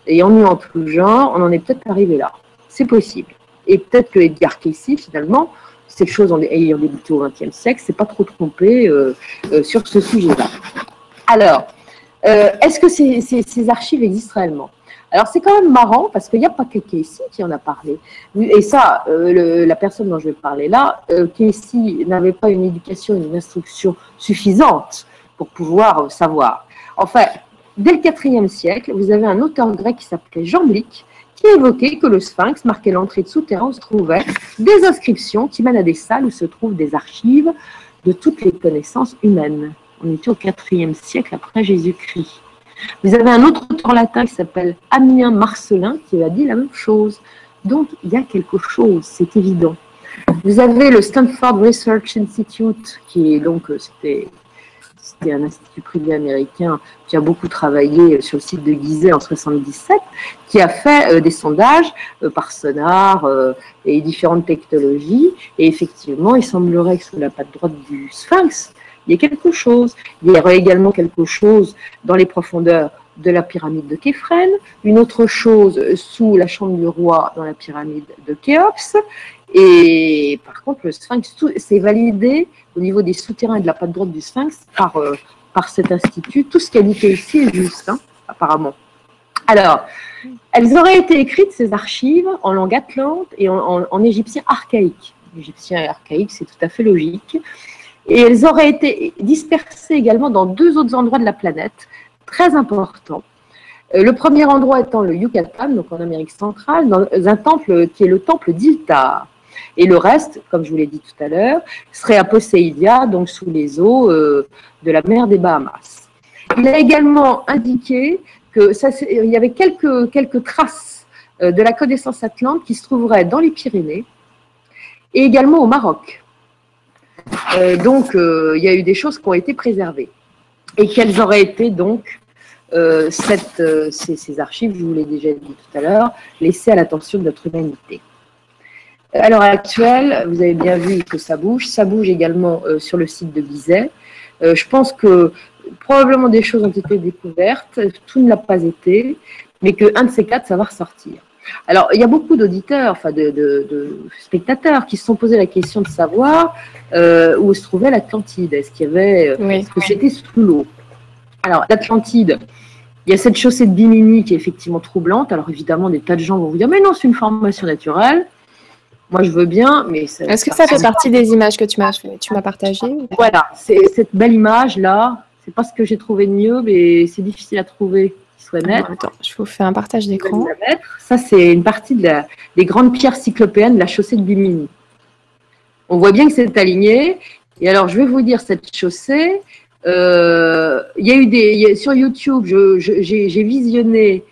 et en en tout genre, on en est peut-être arrivé là. C'est possible. Et peut-être que Edgar Cayce, finalement, ces choses ayant débuté au XXe siècle, s'est pas trop trompé euh, euh, sur ce sujet-là. Alors, euh, est-ce que ces, archives existent réellement? Alors c'est quand même marrant parce qu'il n'y a pas que Casey qui en a parlé. Et ça, la personne dont je vais parler là, Casey n'avait pas une éducation, une instruction suffisante pour pouvoir savoir. Enfin, dès le IVe siècle, vous avez un auteur grec qui s'appelait Jean Blic qui évoquait que le sphinx marquait l'entrée de souterrain où se trouvaient des inscriptions qui mènent à des salles où se trouvent des archives de toutes les connaissances humaines. On était au IVe siècle après Jésus-Christ. Vous avez un autre auteur latin qui s'appelle Amien Marcelin qui a dit la même chose. Donc, il y a quelque chose, c'est évident. Vous avez le Stanford Research Institute, qui est donc, euh, c'était, un institut privé américain qui a beaucoup travaillé sur le site de Gizeh en 77, qui a fait euh, des sondages euh, par sonar et différentes technologies. Et effectivement, il semblerait que sous la patte droite du Sphinx, il y a quelque chose. Il y aurait également quelque chose dans les profondeurs de la pyramide de Képhren, une autre chose sous la chambre du roi dans la pyramide de Khéops. Et par contre, le sphinx, c'est validé au niveau des souterrains et de la patte droite du sphinx par, euh, par cet institut. Tout ce qui a dit ici est juste, hein, apparemment. Alors, elles auraient été écrites, ces archives, en langue atlante et en, en égyptien archaïque. L'égyptien archaïque, c'est tout à fait logique. Et elles auraient été dispersées également dans deux autres endroits de la planète, très importants. Euh, le premier endroit étant le Yucatan, donc en Amérique centrale, dans un temple qui est le temple d'Iltar. Et le reste, comme je vous l'ai dit tout à l'heure, serait à Poseidia, donc sous les eaux euh, de la mer des Bahamas. Il a également indiqué que ça, il y avait quelques, traces euh, de la connaissance atlante qui se trouveraient dans les Pyrénées et également au Maroc. Euh, donc, il y a eu des choses qui ont été préservées. Et quelles auraient été donc cette, ces, archives, je vous l'ai déjà dit tout à l'heure, laissées à l'attention de notre humanité. À l'heure actuelle, vous avez bien vu que ça bouge. Ça bouge également sur le site de Bizet. je pense que probablement des choses ont été découvertes, tout ne l'a pas été, mais qu'un de ces quatre, ça va ressortir. Alors, il y a beaucoup d'auditeurs, enfin de, spectateurs qui se sont posé la question de savoir euh, où se trouvait l'Atlantide. Est-ce qu'il y avait. Euh, est-ce que j'étais sous l'eau? Alors, l'Atlantide, il y a cette chaussée de Bimini qui est effectivement troublante. Alors, évidemment, des tas de gens vont vous dire Mais non, c'est une formation naturelle. Moi, je veux bien, mais. Est-ce que ça fait partie des images que tu m'as tu m'as partagées Voilà, c'est cette belle image là. C'est pas ce que j'ai trouvé de mieux, mais c'est difficile à trouver soit net. Attends, je vous fais un partage d'écran. Ça, c'est une partie des grandes pierres cyclopéennes de la chaussée de Bimini. On voit bien que c'est aligné. Et alors, je vais vous dire, cette chaussée, euh, il y a eu des. sur YouTube, j'ai visionné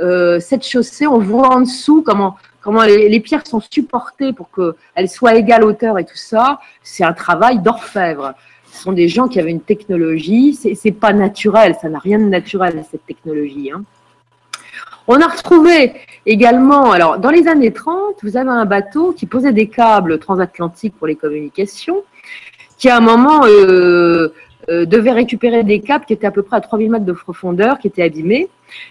euh, cette chaussée. On voit en dessous comment, comment les, pierres sont supportées pour qu'elles soient égales hauteur et tout ça. C'est un travail d'orfèvre ce sont des gens qui avaient une technologie. C'est, pas naturel, ça n'a rien de naturel cette technologie. Hein. On a retrouvé également, alors dans les années 30, vous avez un bateau qui posait des câbles transatlantiques pour les communications, qui à un moment euh, euh, devait récupérer des câbles qui étaient à peu près à 3000 mètres de profondeur, qui étaient abîmés.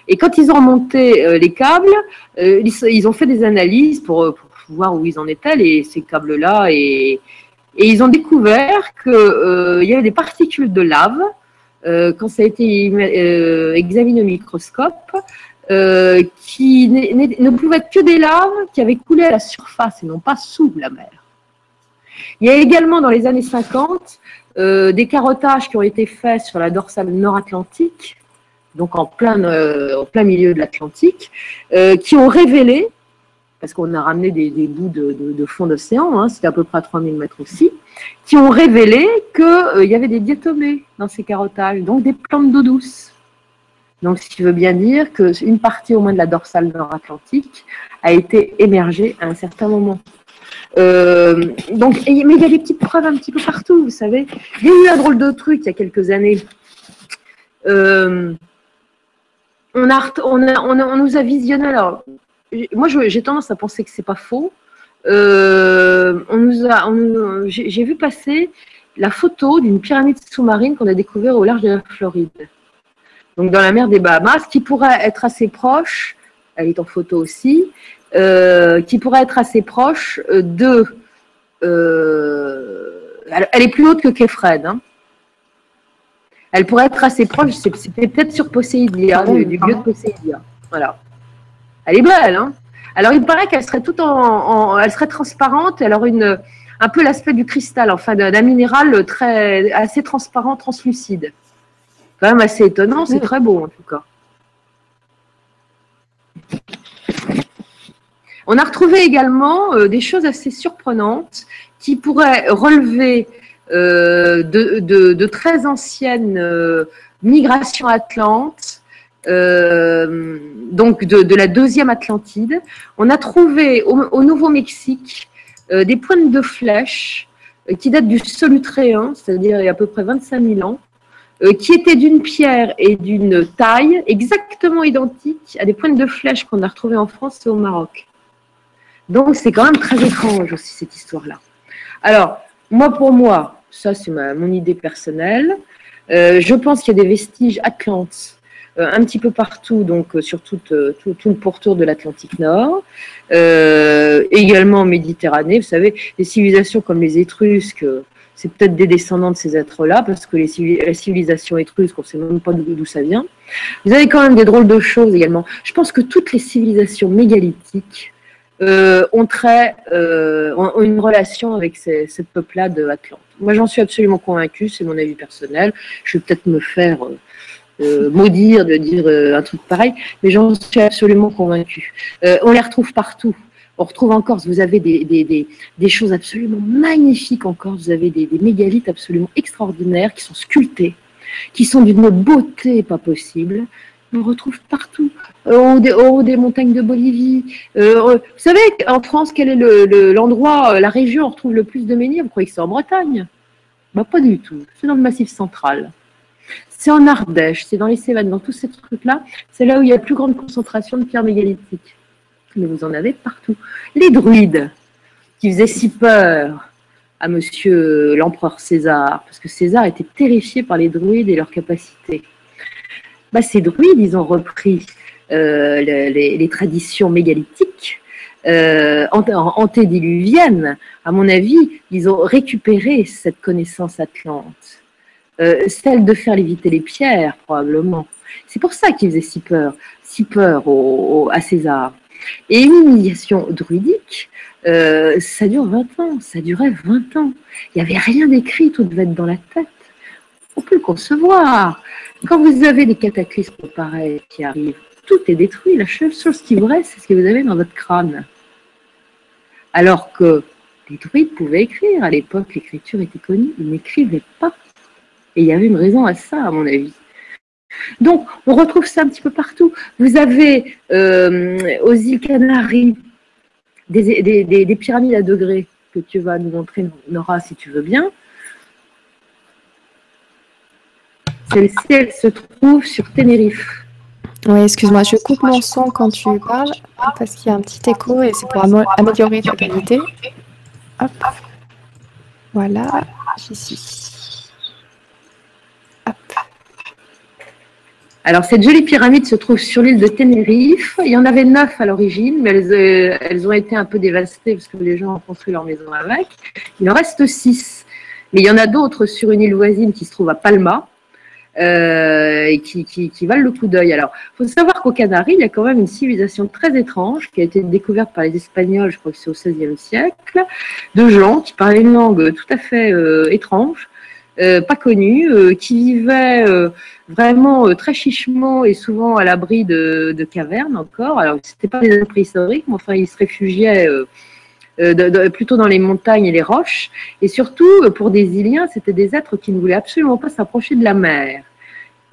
Et quand ils ont remonté euh, les câbles, ils, ont fait des analyses pour, voir où ils en étaient, ces câbles-là, et, et ils ont découvert qu'il euh, y avait des particules de lave, euh, quand ça a été euh, examiné au microscope, qui ne pouvaient être que des laves qui avaient coulé à la surface et non pas sous la mer. Il y a également dans les années 50 des carottages qui ont été faits sur la dorsale nord-atlantique, donc en plein, plein milieu de l'Atlantique, qui ont révélé parce qu'on a ramené des, bouts de, fond d'océan, hein, c'était à peu près à 3000 mètres aussi, qui ont révélé qu'il euh, y avait des diatomées dans ces carottages, donc des plantes d'eau douce. Donc, ce qui veut bien dire qu'une partie au moins de la dorsale nord-atlantique a été émergée à un certain moment. Euh, donc, mais il y a des petites preuves un petit peu partout, vous savez. Il y a eu un drôle de truc il y a quelques années. Euh, on, nous a visionné, alors moi, j'ai tendance à penser que c'est pas faux. Euh, on nous a, j'ai vu passer la photo d'une pyramide sous-marine qu'on a découverte au large de la Floride, donc dans la mer des Bahamas, qui pourrait être assez proche. Elle est en photo aussi, euh, qui pourrait être assez proche de. Euh, elle, est plus haute que Kefred. Hein. Elle pourrait être assez proche. C'était peut-être sur Poséidia, du, du lieu de Poséidia. Voilà. Elle est belle, hein Alors, il paraît qu'elle serait tout en, elle serait transparente. Elle aurait une, un peu l'aspect du cristal, enfin d'un minéral très, assez transparent, translucide. Quand même assez étonnant, c'est très beau en tout cas. On a retrouvé également euh, des choses assez surprenantes qui pourraient relever euh, de, très anciennes euh, migrations atlantes donc de, la deuxième Atlantide. On a trouvé au, Nouveau-Mexique des pointes de flèches qui datent du Solutréen, c'est-à-dire il y a à peu près 25 000 ans, qui étaient d'une pierre et d'une taille exactement identiques à des pointes de flèches qu'on a retrouvées en France et au Maroc. Donc c'est quand même très étrange aussi cette histoire-là. Alors, moi pour moi, ça c'est mon idée personnelle, je pense qu'il y a des vestiges atlantes euh, un petit peu partout, donc euh, sur euh, tout, tout, le pourtour de l'Atlantique Nord, également en Méditerranée. Vous savez, les civilisations comme les Étrusques, c'est peut-être des descendants de ces êtres-là, parce que les la civilisation étrusque, on ne sait même pas d'où ça vient. Vous avez quand même des drôles de choses également. Je pense que toutes les civilisations mégalithiques ont, très, ont, une relation avec ces, de Atlante. Moi, j'en suis absolument convaincue, c'est mon avis personnel. Je vais peut-être me faire euh, maudire de dire euh, un truc pareil, mais j'en suis absolument convaincue. Euh, on les retrouve partout. On retrouve en Corse, vous avez des, des, des, choses absolument magnifiques en Corse, vous avez des, mégalithes absolument extraordinaires qui sont sculptés, qui sont d'une beauté pas possible. On retrouve partout, au haut des, montagnes de Bolivie. vous savez, en France, quel est l'endroit, la région où on retrouve le plus de menhirs? Vous croyez que c'est en Bretagne? Bah, Pas du tout, c'est dans le Massif central. C'est en Ardèche, c'est dans les Cévennes, dans tous ces trucs-là. C'est là où il y a la plus grande concentration de pierres mégalithiques. Mais vous en avez partout. Les druides, qui faisaient si peur à monsieur l'empereur César, parce que César était terrifié par les druides et leurs capacités. Bah, ces druides, ils ont repris euh, les, traditions mégalithiques, euh, antédiluviennes. À mon avis, ils ont récupéré cette connaissance atlante. Euh, celle de faire léviter les pierres, probablement. C'est pour ça qu'ils faisaient si peur, si peur à César. Et une humiliation druidique, ça dure 20 ans, ça durait 20 ans. Il n'y avait rien d'écrit, tout devait être dans la tête. On peut le concevoir. Quand vous avez des cataclysmes pareils qui arrivent, tout est détruit. La seule chose qui vous reste, c'est ce que vous avez dans votre crâne. Alors que les druides pouvaient écrire. À l'époque, l'écriture était connue. Ils n'écrivaient pas. Et il y avait une raison à ça, à mon avis. Donc, on retrouve ça un petit peu partout. Vous avez euh, aux îles Canaries des, pyramides à degrés que tu vas nous montrer, Nora, si tu veux bien. Celle-ci, elle se trouve sur Tenerife. Oui, excuse-moi, je coupe mon son quand tu parles parce qu'il y a un petit écho et c'est pour améliorer la qualité. Hop. Voilà, j'y suis. Hop. Alors, cette jolie pyramide se trouve sur l'île de Tenerife. Il y en avait neuf à l'origine, mais elles, euh, ont été un peu dévastées parce que les gens ont construit leur maison avec. Il en reste six. Mais il y en a d'autres sur une île voisine qui se trouve à Palma. Euh, et qui, qui, valent le coup d'œil. Alors, il faut savoir qu'aux Canaries, il y a quand même une civilisation très étrange qui a été découverte par les Espagnols, je crois que c'est au XVIe siècle, de gens qui parlaient une langue tout à fait euh, étrange, euh, pas connue, qui vivaient vraiment très chichement et souvent à l'abri de, de, cavernes encore. Alors, c'était pas des préhistoriques, mais enfin, ils se réfugiaient euh, plutôt dans les montagnes et les roches. Et surtout, euh, pour des Iliens, c'était des êtres qui ne voulaient absolument pas s'approcher de la mer.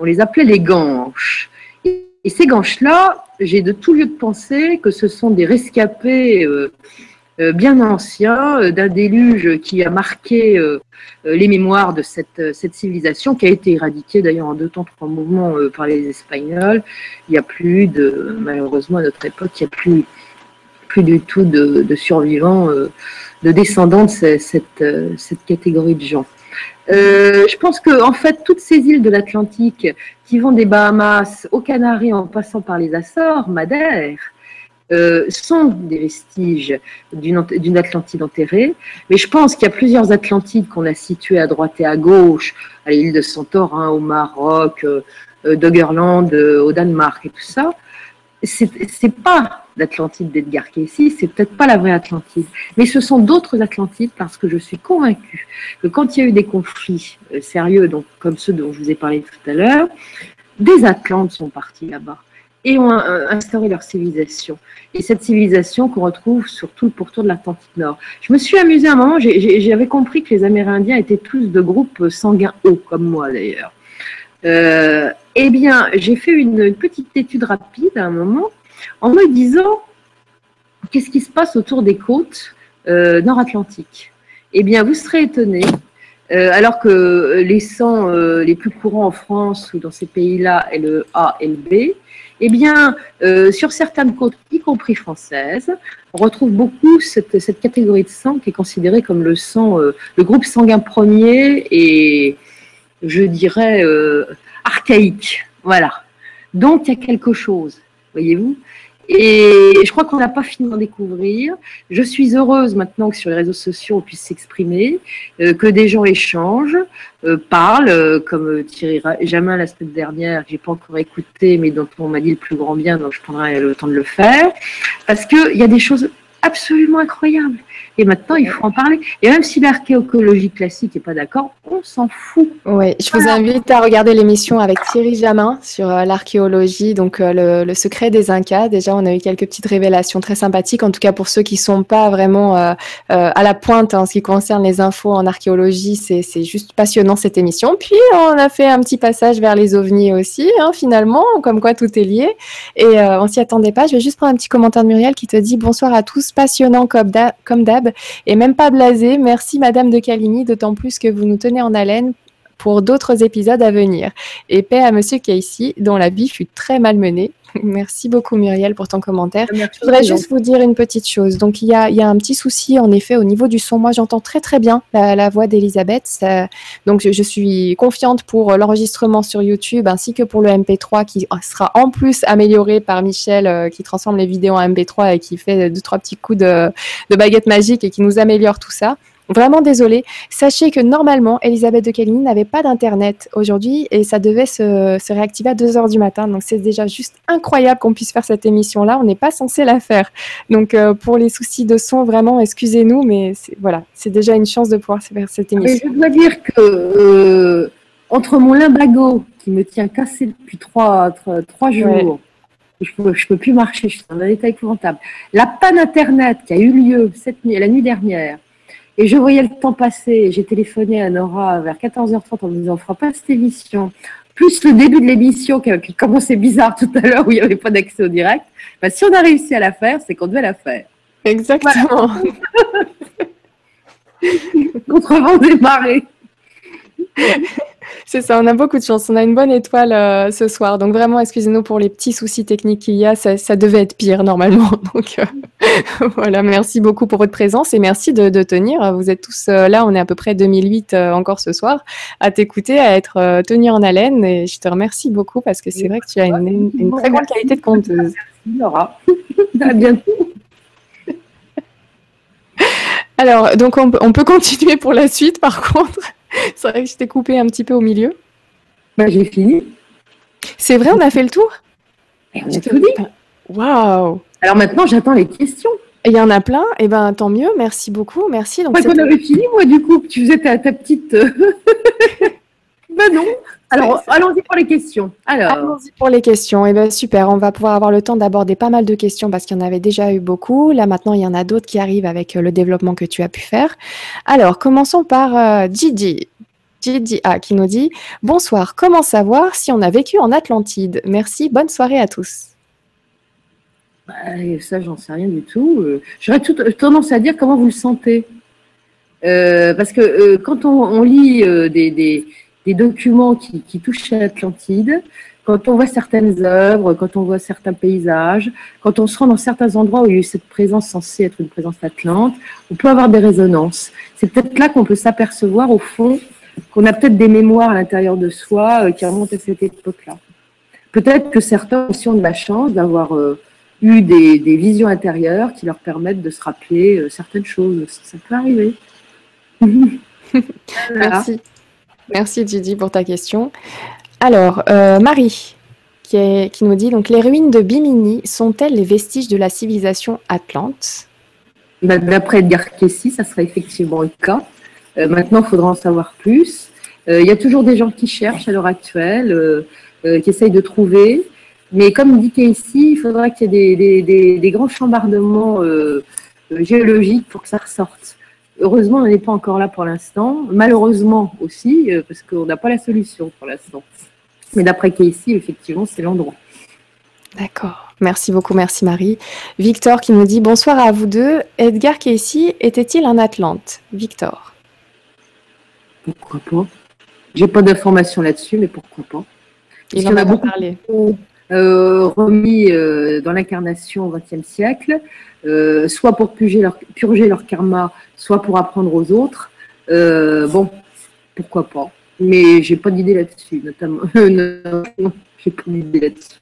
On les appelait les ganches. Et, ces ganches-là, j'ai de tout lieu de penser que ce sont des rescapés euh, bien anciens d'un déluge qui a marqué les mémoires de cette, cette, civilisation, qui a été éradiquée d'ailleurs en deux temps, trois mouvements par les Espagnols. Il n'y a plus de, malheureusement à notre époque, il n'y a plus plus du tout de, survivants, euh, de descendants de cette, euh, cette, catégorie de gens. Euh, je pense que en fait, toutes ces îles de l'Atlantique, qui vont des Bahamas aux Canaries en passant par les Açores, Madère, sont des vestiges d'une Atlantide enterrée. Mais je pense qu'il y a plusieurs Atlantides qu'on a situées à droite et à gauche, à l'île de Santorin, au Maroc, Doggerland, au Danemark et tout ça. C'est pas d'Atlantide d'Edgar Cayce, c'est peut-être pas la vraie Atlantide, mais ce sont d'autres Atlantides parce que je suis convaincue que quand il y a eu des conflits euh, sérieux, donc comme ceux dont je vous ai parlé tout à l'heure, des Atlantes sont partis là-bas et ont instauré leur civilisation. Et cette civilisation qu'on retrouve sur tout le pourtour de l'Atlantique Nord. Je me suis amusée à un moment, j'avais compris que les Amérindiens étaient tous de groupes sanguins hauts, comme moi d'ailleurs. Euh, eh bien, j'ai fait une petite étude rapide à un moment en me disant qu'est-ce qui se passe autour des côtes euh, nord-atlantiques? Eh bien, vous serez étonné, euh, alors que les sangs euh, les plus courants en France ou dans ces pays-là est le A et le B, eh bien, sur certaines côtes, y compris françaises, on retrouve beaucoup cette, cette, catégorie de sang qui est considérée comme le sang, le groupe sanguin premier et, je dirais, archaïque. Voilà. Donc, il y a quelque chose, voyez-vous et je crois qu'on n'a pas fini d'en découvrir. Je suis heureuse maintenant que sur les réseaux sociaux, on puisse s'exprimer, euh, que des gens échangent, euh, parlent, euh, comme Thierry Jamin la semaine dernière, j'ai pas encore écouté, mais dont on m'a dit le plus grand bien, donc je prendrai le temps de le faire, parce qu'il y a des choses absolument incroyables. Et maintenant, il faut en parler. Et même si l'archéologie classique n'est pas d'accord, on s'en fout. Oui, je vous invite à regarder l'émission avec Thierry Jamin sur euh, l'archéologie, donc euh, le, secret des Incas. Déjà, on a eu quelques petites révélations très sympathiques, en tout cas pour ceux qui ne sont pas vraiment euh, à la pointe en ce qui concerne les infos en archéologie. C'est juste passionnant cette émission. Puis, on a fait un petit passage vers les ovnis aussi, hein, finalement, comme quoi tout est lié. Et on s'y attendait pas. Je vais juste prendre un petit commentaire de Muriel qui te dit bonsoir à tous, passionnant comme d'hab et même pas blasé. Merci Madame de Caligny, d'autant plus que vous nous tenez en haleine pour d'autres épisodes à venir. Et paix à Monsieur Casey, dont la vie fut très malmenée. Merci beaucoup Muriel pour ton commentaire. Je voudrais juste vous dire une petite chose. Donc il y, a, un petit souci en effet au niveau du son. Moi j'entends très très bien la, voix d'Elisabeth. Donc je, suis confiante pour l'enregistrement sur YouTube ainsi que pour le MP3 qui sera en plus amélioré par Michel euh, qui transforme les vidéos en MP3 et qui fait deux trois petits coups de, de baguette magique et qui nous améliore tout ça. Vraiment désolée. Sachez que normalement, Elisabeth de Caligny n'avait pas d'internet aujourd'hui et ça devait se, réactiver à 2 heures du matin. Donc c'est déjà juste incroyable qu'on puisse faire cette émission-là. On n'est pas censé la faire. Donc euh, pour les soucis de son, vraiment, excusez-nous, mais voilà, c'est déjà une chance de pouvoir faire cette émission. je dois dire que euh, entre mon limbago qui me tient cassé depuis trois, trois, jours, je ne peux, plus marcher, je suis dans un état épouvantable. La panne Internet qui a eu lieu cette nuit, la nuit dernière, et je voyais le temps passer. J'ai téléphoné à Nora vers 14h30 en me disant on fera pas cette émission. Plus le début de l'émission qui, commençait bizarre tout à l'heure où il n'y avait pas d'accès au direct. Bah, si on a réussi à la faire, c'est qu'on devait la faire. Exactement. Contre vent des marées. C'est ça, on a beaucoup de chance. On a une bonne étoile euh, ce soir. Donc vraiment, excusez-nous pour les petits soucis techniques qu'il y a. Ça, devait être pire normalement. Donc euh, voilà, merci beaucoup pour votre présence et merci de, tenir. Vous êtes tous euh, là, on est à peu près 2008 encore ce soir, à t'écouter, à être tenu en haleine. Et je te remercie beaucoup parce que c'est vrai que tu as une, très grande qualité de conteuse. Merci Laura. à bientôt. Alors, donc on peut continuer pour la suite par contre. C'est vrai que je t'ai coupé un petit peu au milieu. Bah, j'ai fini. C'est vrai, on a fait le tour? Et on a tout dit. Waouh Alors maintenant, j'attends les questions. Il y en a plein, et eh ben tant mieux, merci beaucoup, merci. Donc, qu'on avait fini, moi, du coup, tu faisais ta, ta petite. ben non. Alors, allons-y pour les questions. Alors. Allons-y pour les questions. Eh bien, super. On va pouvoir avoir le temps d'aborder pas mal de questions parce qu'il y en avait déjà eu beaucoup. Là, maintenant, il y en a d'autres qui arrivent avec euh, le développement que tu as pu faire. Alors, commençons par euh, Gigi. Gigi A qui nous dit Bonsoir, comment savoir si on a vécu en Atlantide? Merci, bonne soirée à tous. Bah, ça, j'en sais rien du tout. Euh, j'aurais tendance à dire comment vous le sentez. parce que quand on, lit des des documents qui, touchent à l'Atlantide, quand on voit certaines œuvres, quand on voit certains paysages, quand on se rend dans certains endroits où il y a eu cette présence censée être une présence atlante, on peut avoir des résonances. C'est peut-être là qu'on peut s'apercevoir au fond qu'on a peut-être des mémoires à l'intérieur de soi euh, qui remontent à cette époque-là. Peut-être que certains aussi ont de la chance d'avoir euh, eu des, visions intérieures qui leur permettent de se rappeler euh, certaines choses. Ça, peut arriver. Merci. Merci Didi pour ta question. Alors, euh, Marie, qui, nous dit donc les ruines de Bimini sont-elles les vestiges de la civilisation atlante? Bah, D'après Edgar ça serait effectivement le cas. Euh, maintenant, il faudra en savoir plus. Euh, il y a toujours des gens qui cherchent à l'heure actuelle, qui essayent de trouver. Mais comme dit Cayce, il faudra qu'il y ait des grands chambardements géologiques pour que ça ressorte. Heureusement, on n'est pas encore là pour l'instant. Malheureusement aussi, euh, parce qu'on n'a pas la solution pour l'instant. Mais d'après Casey, effectivement, c'est l'endroit. D'accord. Merci beaucoup, merci Marie. Victor qui nous dit bonsoir à vous deux. Edgar Casey était-il un Atlante? Victor. Pourquoi pas? J'ai pas d'informations là-dessus, mais pourquoi pas? Il en a, beaucoup parlé. Euh, remis euh, dans l'incarnation au XXe siècle, soit pour purger leur, purger leur karma, soit pour apprendre aux autres. Euh, bon, pourquoi pas. Mais j'ai pas d'idée là-dessus, notamment. non, j'ai pas d'idée là-dessus.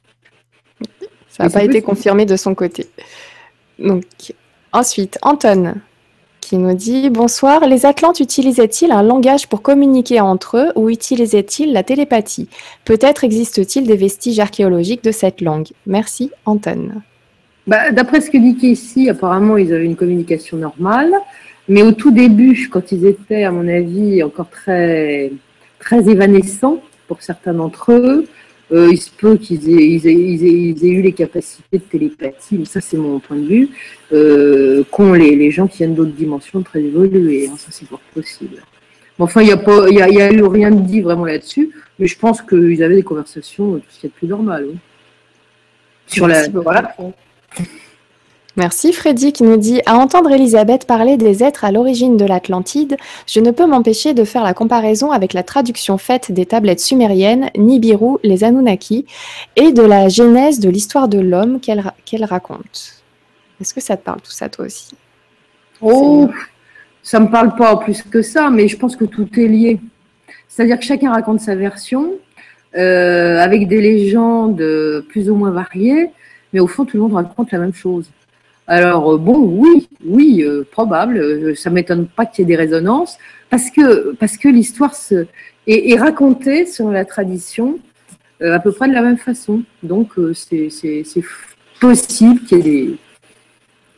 Ça n'a pas été confirmé de son côté. Donc, ensuite, Anton qui nous dit Bonsoir, les Atlantes utilisaient-ils un langage pour communiquer entre eux ou utilisaient-ils la télépathie? Peut-être existe-t-il des vestiges archéologiques de cette langue Merci, Anton. Bah, D'après ce que dit ici, apparemment, ils avaient une communication normale. Mais au tout début, quand ils étaient, à mon avis, encore très, très évanescents pour certains d'entre eux, euh, il se peut qu'ils aient, eu les capacités de télépathie, mais ça c'est mon point de vue, euh, qu'ont les, gens qui viennent d'autres dimensions très évoluées. Hein, ça c'est fort possible. enfin, il n'y a, pas, y a, eu rien de dit vraiment là-dessus, mais je pense qu'ils avaient des conversations tout ce qui est plus normal. Sur la, voilà. Merci Freddy qui nous dit À entendre Elisabeth parler des êtres à l'origine de l'Atlantide, je ne peux m'empêcher de faire la comparaison avec la traduction faite des tablettes sumériennes, Nibiru, les Anunnaki, et de la genèse de l'histoire de l'homme qu'elle raconte. Est-ce que ça te parle tout ça toi aussi? Oh, ça me parle pas plus que ça, mais je pense que tout est lié. C'est-à-dire que chacun raconte sa version, euh, avec des légendes plus ou moins variées, mais au fond, tout le monde raconte la même chose. Alors euh, bon, oui, oui, euh, probable. Euh, ça m'étonne pas qu'il y ait des résonances parce que parce que l'histoire est, racontée selon la tradition à peu près de la même façon. Donc c'est possible qu'il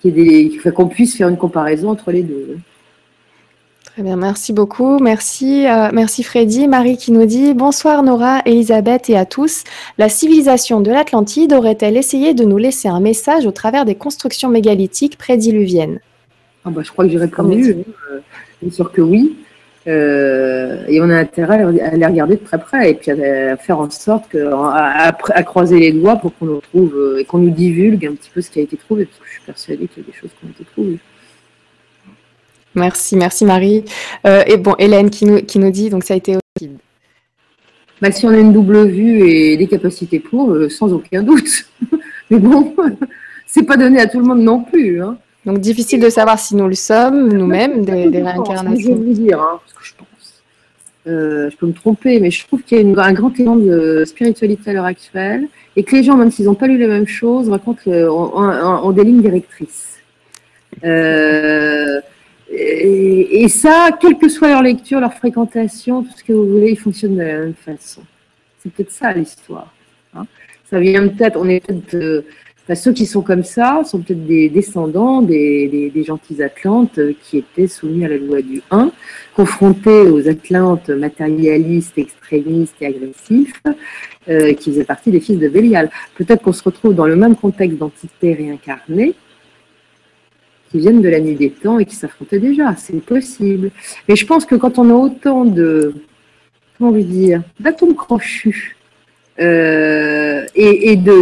y ait des qu'on puisse faire une comparaison entre les deux. Très bien, merci beaucoup. Merci, euh, merci Freddy. Marie qui nous dit Bonsoir Nora, Elisabeth et à tous. La civilisation de l'Atlantide aurait-elle essayé de nous laisser un message au travers des constructions mégalithiques prédiluviennes? Ah bah, Je crois que j'ai répondu. Euh, bien sûr que oui. Euh, et on a intérêt à les regarder de très près et puis à, faire en sorte que, à, croiser les doigts pour qu'on nous trouve et qu'on nous divulgue un petit peu ce qui a été trouvé, parce que je suis persuadée qu'il y a des choses qui ont été trouvées. Merci, merci Marie. Euh, et bon, Hélène qui nous, qui nous dit, donc ça a été aussi. Bah, si on a une double vue et des capacités pour, euh, sans aucun doute. Mais bon, c'est pas donné à tout le monde non plus. Hein. Donc difficile de savoir si nous le sommes nous-mêmes, des, réincarnations. Je vais vous dire hein, ce que je pense. Euh, je peux me tromper, mais je trouve qu'il y a une, un grand élan de spiritualité à l'heure actuelle et que les gens, même s'ils n'ont pas lu les mêmes choses, racontent ont, des lignes directrices. Euh, et, ça, quelle que soit leur lecture, leur fréquentation, tout ce que vous voulez, ils fonctionnent de la même façon. C'est peut-être ça l'histoire. Hein. ça vient peut-être, on est peut-être, ceux qui sont comme ça sont peut-être des descendants des, gentils Atlantes qui étaient soumis à la loi du 1, confrontés aux Atlantes matérialistes, extrémistes et agressifs, euh, qui faisaient partie des fils de Bélial. Peut-être qu'on se retrouve dans le même contexte d'entité réincarnée, qui viennent de la nuit des temps et qui s'affrontaient déjà. C'est possible. Mais je pense que quand on a autant de, comment vous dire, d'atomes crochus euh, et, de,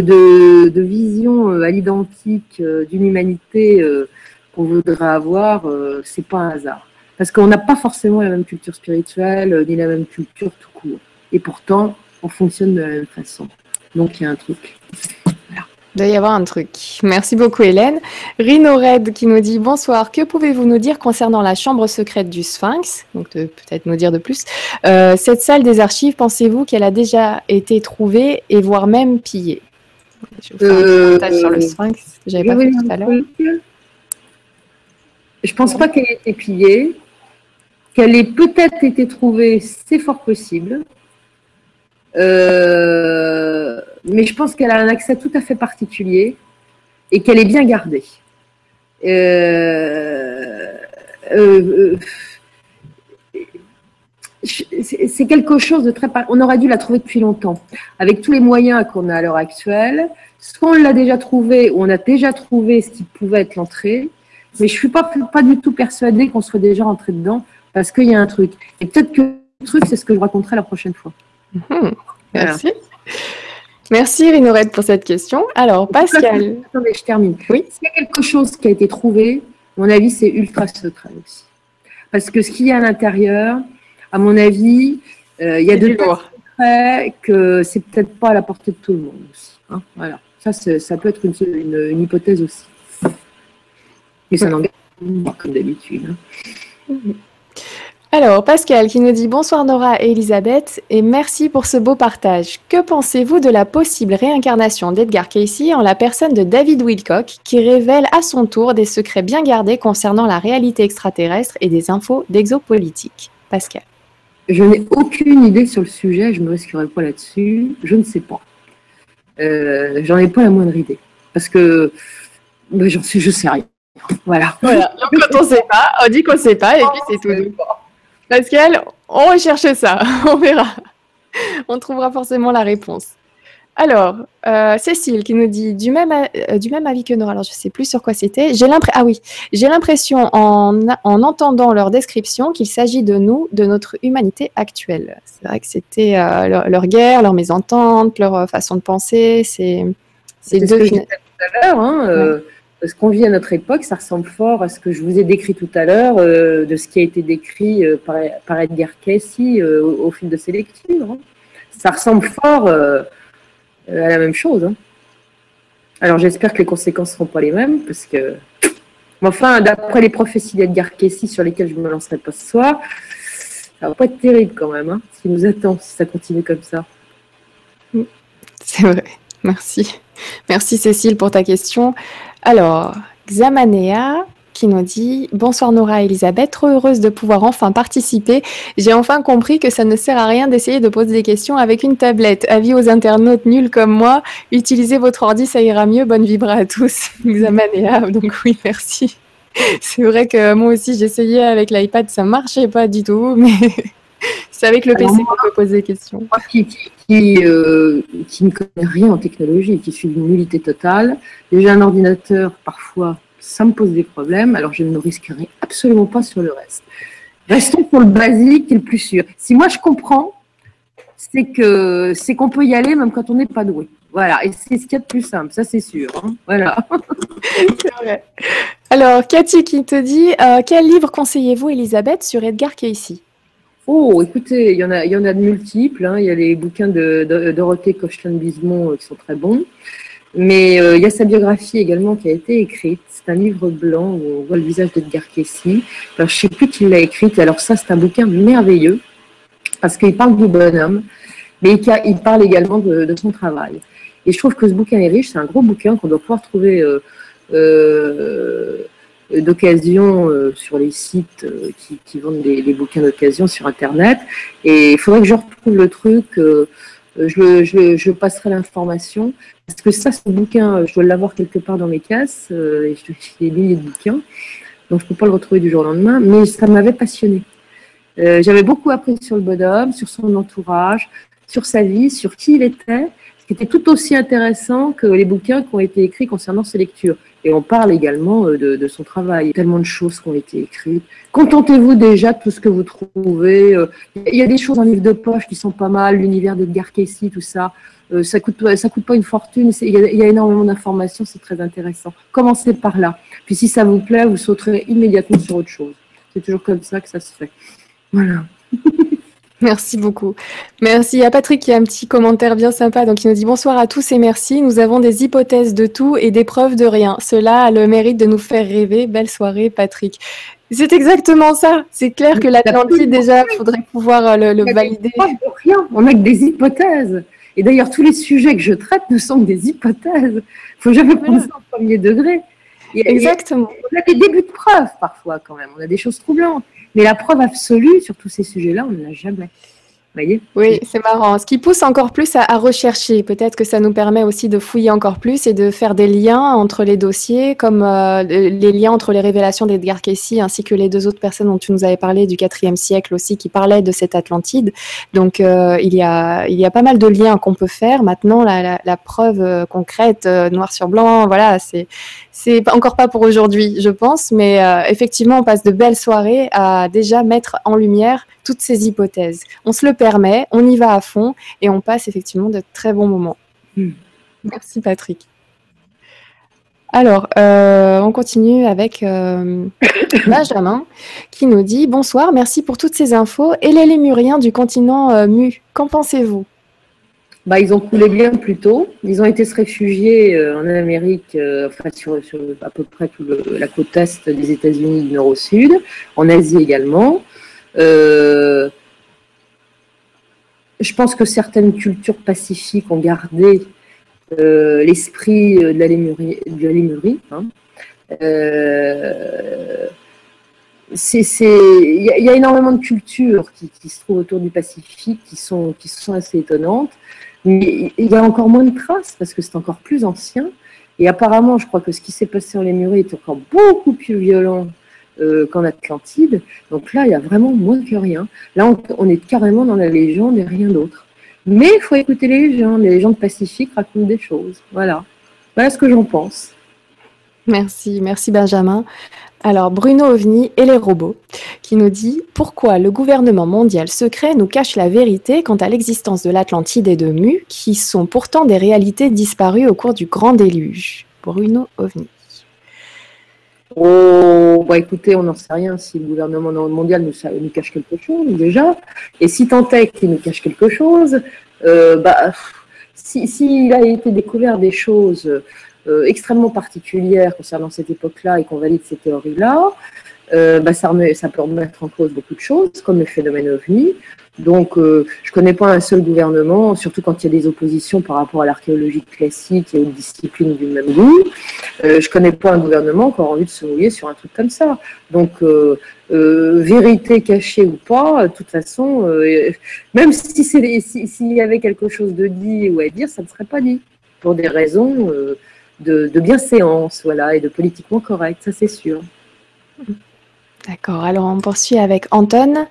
de, visions euh, à l'identique euh, d'une humanité qu'on voudrait avoir, c'est pas un hasard. Parce qu'on n'a pas forcément la même culture spirituelle, ni la même culture tout court. Et pourtant, on fonctionne de la même façon. Donc il y a un truc. Il doit y avoir un truc. Merci beaucoup Hélène. Rino Red qui nous dit bonsoir. Que pouvez-vous nous dire concernant la chambre secrète du Sphinx? Donc peut-être nous dire de plus. Euh, cette salle des archives, pensez-vous qu'elle a déjà été trouvée et voire même pillée? Je vais vous un sur le Sphinx. J'avais pas fait tout à l'heure. Je pense pas qu'elle ait été pillée. Qu'elle ait peut-être été trouvée, c'est fort possible. Euh, mais je pense qu'elle a un accès tout à fait particulier et qu'elle est bien gardée. Euh, euh, c'est quelque chose de très. On aurait dû la trouver depuis longtemps. Avec tous les moyens qu'on a à l'heure actuelle, soit on l'a déjà trouvé ou on a déjà trouvé ce qui pouvait être l'entrée, mais je ne suis pas, pas du tout persuadée qu'on soit déjà rentré dedans parce qu'il y a un truc. Et peut-être que le truc, c'est ce que je raconterai la prochaine fois. Mhm. Merci. Merci Rinorette pour cette question. Alors, Pascal. Attendez, je termine. Oui. S'il y a quelque chose qui a été trouvé, à mon avis, c'est ultra secret aussi. Parce que ce qu'il y a à l'intérieur, à mon avis, euh, il y a de secrets que c'est peut-être pas à la portée de tout le monde aussi. Hein. voilà. Ça, ça peut être une, hypothèse aussi. Mais ça n'engage pas comme d'habitude. Hein. Alors, Pascal qui nous dit bonsoir Nora et Elisabeth et merci pour ce beau partage. Que pensez-vous de la possible réincarnation d'Edgar Casey en la personne de David Wilcock qui révèle à son tour des secrets bien gardés concernant la réalité extraterrestre et des infos d'exopolitique? Pascal. Je n'ai aucune idée sur le sujet, je ne me risquerai pas là-dessus, je ne sais pas. Euh, j'en ai pas la moindre idée. Parce que j'en suis, je sais rien. Voilà. voilà. Donc, quand on ne sait pas, on dit qu'on ne sait pas et puis c'est tout. Pascal, on recherche ça, on verra. On trouvera forcément la réponse. Alors, euh, Cécile qui nous dit du même, euh, du même avis que Nora, alors je ne sais plus sur quoi c'était. J'ai l'impression, ah oui, j'ai l'impression en, en, entendant leur description qu'il s'agit de nous, de notre humanité actuelle. C'est vrai que c'était euh, leur, guerre, leur mésentente, leur façon de penser. C'est deux. Ce que tout à l'heure, hein, ce qu'on vit à notre époque, ça ressemble fort à ce que je vous ai décrit tout à l'heure, de ce qui a été décrit par, Edgar Cayce au, fil de ses lectures. Hein. Ça ressemble fort à la même chose. Hein. Alors j'espère que les conséquences ne seront pas les mêmes, parce que, enfin, d'après les prophéties d'Edgar Cayce sur lesquelles je ne me lancerai pas ce soir, ça va pas être terrible quand même, hein, ce qui nous attend si ça continue comme ça. C'est vrai, merci. Merci Cécile pour ta question. Alors, Xamanea, qui nous dit Bonsoir Nora et Elisabeth, trop heureuse de pouvoir enfin participer. J'ai enfin compris que ça ne sert à rien d'essayer de poser des questions avec une tablette. Avis aux internautes nuls comme moi, utilisez votre ordi, ça ira mieux. Bonne vibra à tous. Xamanea, donc oui, merci. C'est vrai que moi aussi j'essayais avec l'iPad, ça marchait pas du tout, mais c'est avec le PC qu'on peut poser des questions. Moi qui, qui, euh, qui, ne connais rien en technologie, qui suis d'une nullité totale, déjà un ordinateur parfois ça me pose des problèmes, alors je ne risquerai absolument pas sur le reste. Restons pour le basique et le plus sûr. Si moi je comprends, c'est que c'est qu'on peut y aller même quand on n'est pas doué. Voilà, et c'est ce qu'il y a de plus simple, ça c'est sûr. Hein. Voilà. c'est vrai. Alors, Cathy qui te dit euh, quel livre conseillez-vous, Elisabeth, sur Edgar Cayce? Oh, écoutez, il y en a, il y en a de multiples. Hein. Il y a les bouquins de, de Dorothée euh, qui sont très bons. Mais euh, il y a sa biographie également qui a été écrite. C'est un livre blanc où on voit le visage d'Edgar Cayce. Alors, je ne sais plus qui l'a écrite. Alors ça, c'est un bouquin merveilleux parce qu'il parle du bonhomme, mais il parle également de, son travail. Et je trouve que ce bouquin est riche. C'est un gros bouquin qu'on doit pouvoir trouver euh, d'occasion sur les sites qui, vendent des, bouquins d'occasion sur Internet. Et il faudrait que je retrouve le truc. Je, je, je, passerai l'information. Parce que ça, ce bouquin, je dois l'avoir quelque part dans mes cases, euh, et je des milliers de bouquins, donc je ne peux pas le retrouver du jour au lendemain, mais ça m'avait passionné. Euh, j'avais beaucoup appris sur le bonhomme, sur son entourage, sur sa vie, sur qui il était, ce qui était tout aussi intéressant que les bouquins qui ont été écrits concernant ses lectures. Et on parle également euh, de, son travail. Tellement de choses qui ont été écrites. Contentez-vous déjà de tout ce que vous trouvez. Il y a des choses en livre de poche qui sont pas mal, l'univers d'Edgar Cayce, tout ça. Euh, ça coûte ça coûte pas une fortune. Il y, a énormément d'informations, c'est très intéressant. Commencez par là. Puis si ça vous plaît, vous sauterez immédiatement sur autre chose. C'est toujours comme ça que ça se fait. Voilà. Merci beaucoup. Merci. Il y a Patrick qui a un petit commentaire bien sympa. Donc, il nous dit bonsoir à tous et merci. Nous avons des hypothèses de tout et des preuves de rien. Cela a le mérite de nous faire rêver. Belle soirée, Patrick. C'est exactement ça. C'est clair que l'Atlantide, déjà, il faudrait pouvoir euh, le, valider. Rien. On n'a que des hypothèses. Et d'ailleurs, tous les sujets que je traite ne sont que des hypothèses. Il ne faut jamais prendre ça au premier degré. Exactement. on a des débuts de preuves parfois quand même. On a des choses troublantes. Mais la preuve absolue sur tous ces sujets-là, on ne l'a jamais oui, c'est marrant. Ce qui pousse encore plus à, rechercher. Peut-être que ça nous permet aussi de fouiller encore plus et de faire des liens entre les dossiers, comme euh, les liens entre les révélations d'Edgar Cayce ainsi que les deux autres personnes dont tu nous avais parlé du IVe siècle aussi, qui parlaient de cette Atlantide. Donc, euh, il, y a, il y a pas mal de liens qu'on peut faire. Maintenant, la, preuve euh, concrète, noir sur blanc, voilà, c'est c'est encore pas pour aujourd'hui, je pense, mais effectivement, on passe de belles soirées à déjà mettre en lumière toutes ces hypothèses. On se le permet, on y va à fond et on passe effectivement de très bons moments. Hmm. Merci Patrick. Alors, euh, on continue avec euh, Benjamin qui nous dit Bonsoir, merci pour toutes ces infos. Et les Lémuriens du continent euh, Mu, qu'en pensez-vous? Bah, Ils ont coulé bien plus tôt. Ils ont été se réfugier en Amérique, enfin sur, sur, à peu près toute la côte est des États-Unis du nord au sud, en Asie également. Euh, je pense que certaines cultures pacifiques ont gardé euh, l'esprit de la lémurie. Euh, il y, a énormément de cultures qui, se trouvent autour du Pacifique qui sont, qui sont assez étonnantes, mais il y a encore moins de traces parce que c'est encore plus ancien. Et apparemment, je crois que ce qui s'est passé en Lémurie est encore beaucoup plus violent euh, qu'en Atlantide. Donc là, il y a vraiment moins que rien. Là, on, est carrément dans la légende et rien d'autre. Mais il faut écouter les légendes. Les légendes pacifiques racontent des choses. Voilà. Voilà ce que j'en pense. Merci, merci Benjamin. Alors Bruno OVNI et les robots, qui nous dit pourquoi le gouvernement mondial secret nous cache la vérité quant à l'existence de l'Atlantide et de Mu, qui sont pourtant des réalités disparues au cours du grand déluge? Bruno OVNI. Oh, bah écoutez, on n'en sait rien si le gouvernement mondial nous, nous cache quelque chose déjà. Et si tant est qu'il nous cache quelque chose, euh, bah, s'il si, a été découvert des choses euh, extrêmement particulières concernant cette époque-là et qu'on valide ces théories-là, euh, bah, ça, ça, peut remettre en cause beaucoup de choses, comme le phénomène OVNI. Donc, euh, je ne connais pas un seul gouvernement, surtout quand il y a des oppositions par rapport à l'archéologie classique et aux disciplines du même goût. Euh, je ne connais pas un gouvernement qui aura envie de se mouiller sur un truc comme ça. Donc, euh, vérité cachée ou pas, de toute façon, même si s'il si, y avait quelque chose de dit ou à dire, ça ne serait pas dit pour des raisons de, de bienséance, voilà, et de politiquement correct, ça c'est sûr. D'accord, alors on poursuit avec Anton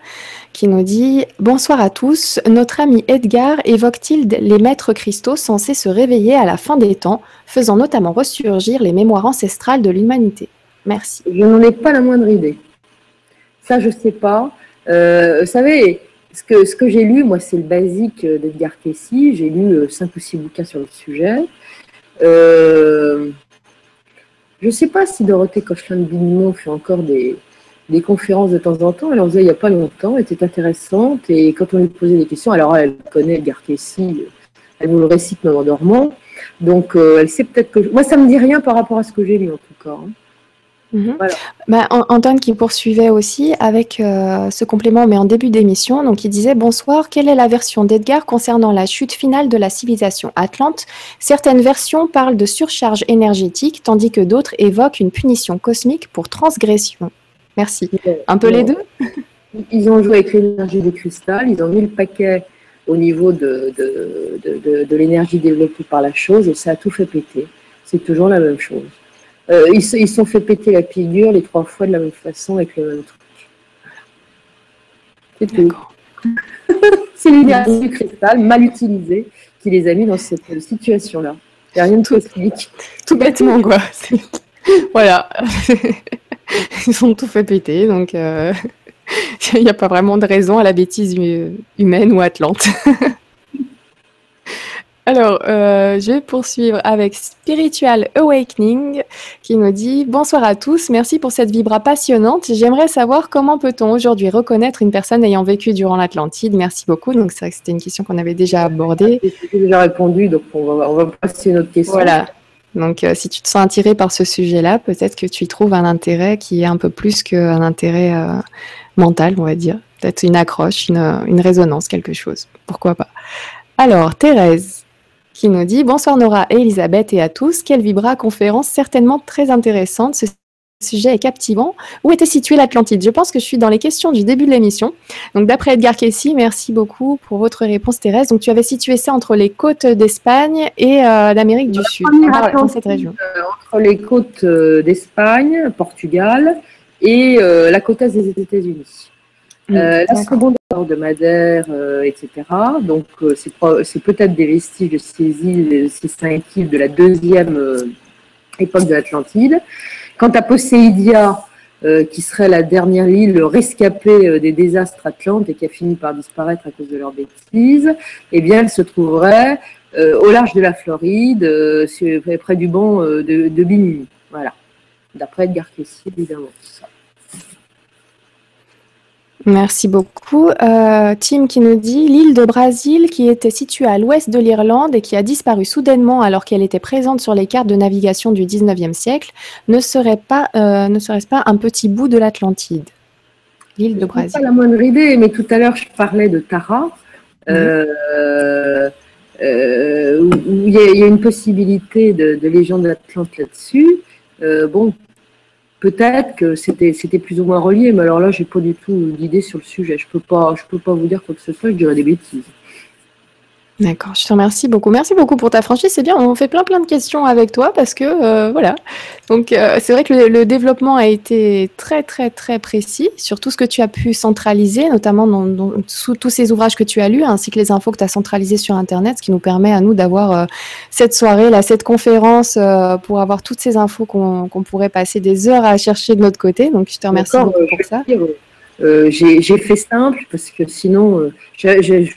qui nous dit Bonsoir à tous. Notre ami Edgar évoque-t-il les maîtres cristaux censés se réveiller à la fin des temps, faisant notamment ressurgir les mémoires ancestrales de l'humanité? Merci. Je n'en ai pas la moindre idée. Ça, je ne sais pas. Euh, vous savez, ce que, j'ai lu, moi, c'est le basique d'Edgar Cayce. J'ai lu euh, cinq ou six bouquins sur le sujet. Euh, je ne sais pas si Dorothée Cochelin-Bignon fait encore des, des conférences de temps en temps. Elle en faisait il n'y a pas longtemps, elle était intéressante. Et quand on lui posait des questions, alors elle connaît Edgar Cayce, elle nous le récite même en dormant. Donc euh, elle sait peut-être que. Moi, ça ne me dit rien par rapport à ce que j'ai lu en tout cas. Hein. Mhm. Bah, Antoine qui poursuivait aussi avec euh, ce complément, mais en début d'émission, donc il disait Bonsoir, quelle est la version d'Edgar concernant la chute finale de la civilisation atlante? Certaines versions parlent de surcharge énergétique, tandis que d'autres évoquent une punition cosmique pour transgression. Merci. Un peu les deux Ils ont joué avec l'énergie des cristals, ils ont mis le paquet au niveau de, de, l'énergie développée par la chose et ça a tout fait péter. C'est toujours la même chose. Euh, ils se sont fait péter la figure les trois fois de la même façon avec le même truc. C'est tout. C'est l'énergie du cristal mal utilisée qui les a mis dans cette situation-là. Il n'y a rien de tout. Tout bêtement, quoi. voilà. Ils ont tout fait péter, donc euh, il n'y a pas vraiment de raison à la bêtise humaine ou atlante. Alors, euh, je vais poursuivre avec Spiritual Awakening qui nous dit Bonsoir à tous, merci pour cette vibra passionnante. J'aimerais savoir comment peut-on aujourd'hui reconnaître une personne ayant vécu durant l'Atlantide. Merci beaucoup. Donc, c'est vrai que c'était une question qu'on avait déjà abordée. J'ai déjà répondu, donc on va, on va passer à une autre question. Voilà. Donc, euh, si tu te sens attiré par ce sujet-là, peut-être que tu y trouves un intérêt qui est un peu plus qu'un intérêt euh, mental, on va dire. Peut-être une accroche, une, résonance, quelque chose. Pourquoi pas. Alors, Thérèse, qui nous dit Bonsoir Nora et Elisabeth et à tous. Quelle vibra conférence certainement très intéressante sujet est captivant. Où était située l'Atlantide? Je pense que je suis dans les questions du début de l'émission. Donc, d'après Edgar Casey, merci beaucoup pour votre réponse, Thérèse. Donc, tu avais situé ça entre les côtes d'Espagne et euh, d'Amérique du Sud, dans cette région. Euh, entre les côtes euh, d'Espagne, Portugal et la côte est des États-Unis. Mm, la seconde de Madère, etc. Donc, c'est peut-être des vestiges de ces îles, ces cinq îles de la deuxième époque de l'Atlantide. Quant à Poséidia, euh, qui serait la dernière île rescapée euh, des désastres atlantes et qui a fini par disparaître à cause de leurs bêtises, eh bien, elle se trouverait euh, au large de la Floride, près du banc de, de. Voilà. D'après Edgar évidemment. Merci beaucoup. Euh, Tim qui nous dit l'île de Brésil qui était située à l'ouest de l'Irlande et qui a disparu soudainement alors qu'elle était présente sur les cartes de navigation du 19e siècle, ne serait pas, euh, ne serait-ce pas un petit bout de l'Atlantide? L'île de Brésil. pas la moindre idée, mais tout à l'heure je parlais de Tara. Euh, où il y, a une possibilité de, de légende d'Atlante là-dessus. bon, Peut-être que c'était c'était plus ou moins relié, mais alors là, j'ai pas du tout d'idée sur le sujet. Je peux pas je peux pas vous dire quoi que ce soit. Je dirais des bêtises. D'accord, je te remercie beaucoup. Merci beaucoup pour ta franchise. C'est bien, on fait plein plein de questions avec toi parce que euh, voilà. Donc euh, c'est vrai que le, développement a été très très très précis sur tout ce que tu as pu centraliser, notamment dans, sous tous ces ouvrages que tu as lus, ainsi que les infos que tu as centralisées sur Internet, ce qui nous permet à nous d'avoir euh, cette soirée là, cette conférence pour avoir toutes ces infos qu'on pourrait passer des heures à chercher de notre côté. Donc je te remercie beaucoup pour ça. j'ai fait simple parce que sinon, j'ai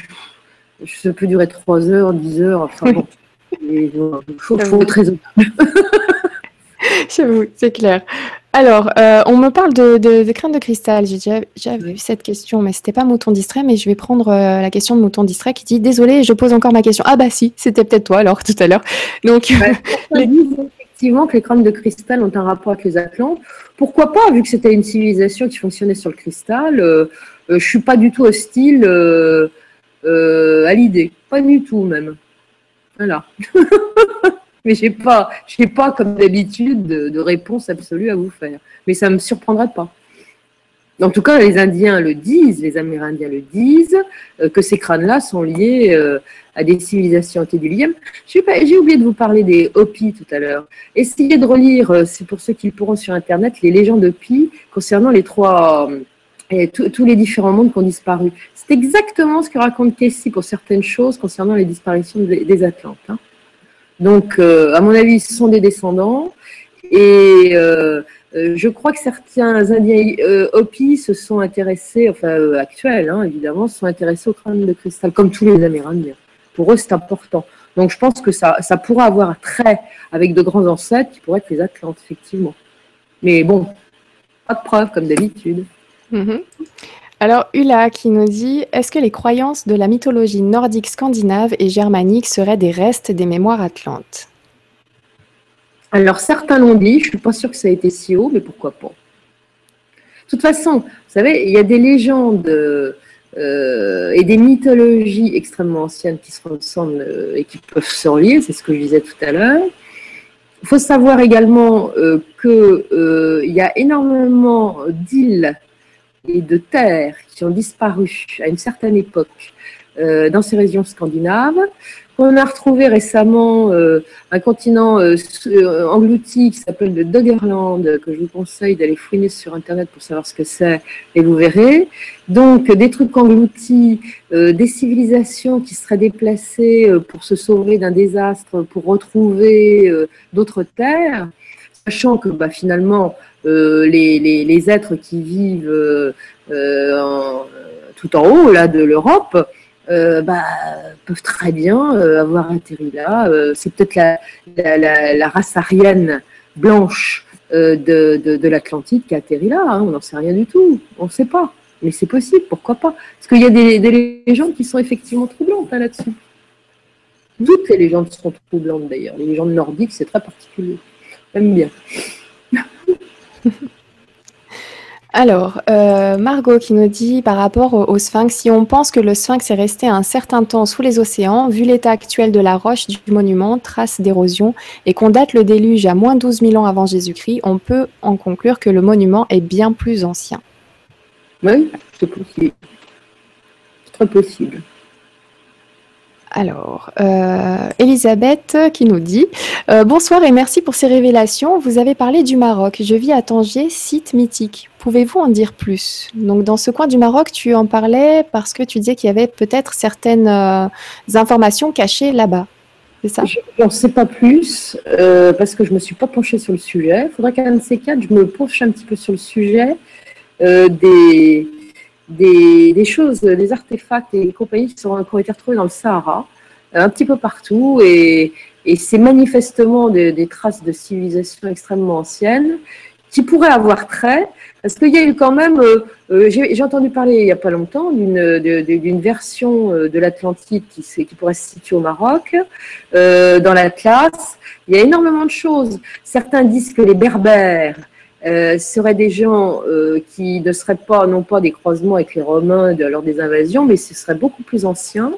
ça peut durer 3 heures, 10 heures, enfin bon. Il faut, être raisonnable. J'avoue, c'est clair. Alors, euh, on me parle de, de, de cristal. J'ai déjà, vu cette question, mais c'était pas Mouton distrait. Mais je vais prendre euh, la question de Mouton distrait qui dit Désolé, je pose encore ma question. Ah, bah si, c'était peut-être toi alors tout à l'heure. Donc, effectivement que les crânes de cristal ont un rapport avec les Atlantes. Pourquoi pas, vu que c'était une civilisation qui fonctionnait sur le cristal euh, Je suis pas du tout hostile à l'idée. Pas du tout, même. Voilà. Mais je n'ai pas, comme d'habitude, de, réponse absolue à vous faire. Mais ça ne me surprendrait pas. En tout cas, les Indiens le disent, les Amérindiens le disent, euh, que ces crânes-là sont liés euh, à des civilisations antédiluviennes. J'ai oublié de vous parler des Hopis tout à l'heure. Essayez de relire, euh, c'est pour ceux qui pourront sur Internet, les légendes Hopis concernant les trois, tous les différents mondes qui ont disparu. C'est exactement ce que raconte Casey pour certaines choses concernant les disparitions des, Atlantes. Hein. Donc, euh, à mon avis, ce sont des descendants. Et euh, euh, je crois que certains Indiens Hopi se sont intéressés, enfin actuels hein, évidemment, se sont intéressés au crâne de cristal, comme tous les Amérindiens. Pour eux, c'est important. Donc je pense que ça, ça pourra avoir un trait avec de grands ancêtres qui pourraient être les Atlantes, effectivement. Mais bon, pas de preuves, comme d'habitude. Mm-hmm. Alors, Ula qui nous dit Est-ce que les croyances de la mythologie nordique scandinave et germanique seraient des restes des mémoires atlantes? Alors, certains l'ont dit, je ne suis pas sûre que ça a été si haut, mais pourquoi pas De toute façon, vous savez, il y a des légendes euh, et des mythologies extrêmement anciennes qui se ressemblent euh, et qui peuvent se relier, c'est ce que je disais tout à l'heure. Il faut savoir également euh, qu'il y a énormément d'îles et de terres qui ont disparu à une certaine époque euh, dans ces régions scandinaves. On a retrouvé récemment euh, un continent euh, englouti qui s'appelle le Doggerland, que je vous conseille d'aller fouiner sur Internet pour savoir ce que c'est, et vous verrez. Donc, des trucs engloutis, des civilisations qui seraient déplacées pour se sauver d'un désastre, pour retrouver d'autres terres, sachant que bah, finalement, euh, les, êtres qui vivent euh, euh, tout en haut là, de l'Europe bah, peuvent très bien avoir atterri là. c'est peut-être la, race arienne blanche de, l'Atlantide qui a atterri là. Hein. on n'en sait rien du tout. On ne sait pas. Mais c'est possible, pourquoi pas? Parce qu'il y a des, légendes qui sont effectivement troublantes hein, là-dessus. Toutes les légendes sont troublantes d'ailleurs. Les légendes nordiques, c'est très particulier. J'aime bien. Alors, euh, Margot qui nous dit par rapport au, sphinx, si on pense que le sphinx est resté un certain temps sous les océans, vu l'état actuel de la roche du monument, trace d'érosion, et qu'on date le déluge à moins 12 000 ans avant Jésus-Christ, on peut en conclure que le monument est bien plus ancien. Oui, c'est possible. C'est très possible. Alors, euh, Elisabeth qui nous dit euh, Bonsoir et merci pour ces révélations. Vous avez parlé du Maroc. Je vis à Tanger, site mythique. Pouvez-vous en dire plus? Donc, dans ce coin du Maroc, tu en parlais parce que tu disais qu'il y avait peut-être certaines euh, informations cachées là-bas. C'est ça? Je n'en sais pas plus parce que je ne me suis pas penchée sur le sujet. Il faudrait qu'un de ces quatre, je me penche un petit peu sur le sujet des des, choses, des artefacts et compagnies qui, sont, ont été retrouvés dans le Sahara, un petit peu partout, et, c'est manifestement des, traces de civilisation extrêmement anciennes qui pourraient avoir trait, parce qu'il y a eu quand même, euh, euh, j'ai entendu parler il n'y a pas longtemps d'une version euh, de l'Atlantide qui, qui, pourrait se situer au Maroc, dans l'Atlas. Il y a énormément de choses. Certains disent que les Berbères euh, seraient des gens euh, qui ne seraient pas, non pas des croisements avec les Romains de, lors des invasions, mais ce seraient beaucoup plus anciens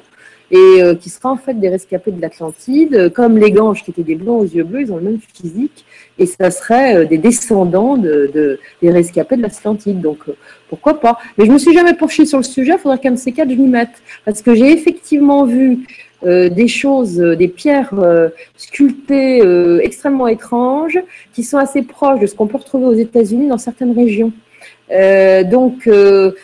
et euh, qui seraient en fait des rescapés de l'Atlantide, comme les Ganges qui étaient des blancs aux yeux bleus, ils ont le même physique, et ça serait des descendants de, des rescapés de l'Atlantide. Donc pourquoi pas? Mais je me suis jamais penchée sur le sujet, il faudrait qu'un de ces quatre je m'y mette, parce que j'ai effectivement vu euh, des choses, euh, des pierres euh, sculptées extrêmement étranges qui sont assez proches de ce qu'on peut retrouver aux États-Unis dans certaines régions. donc,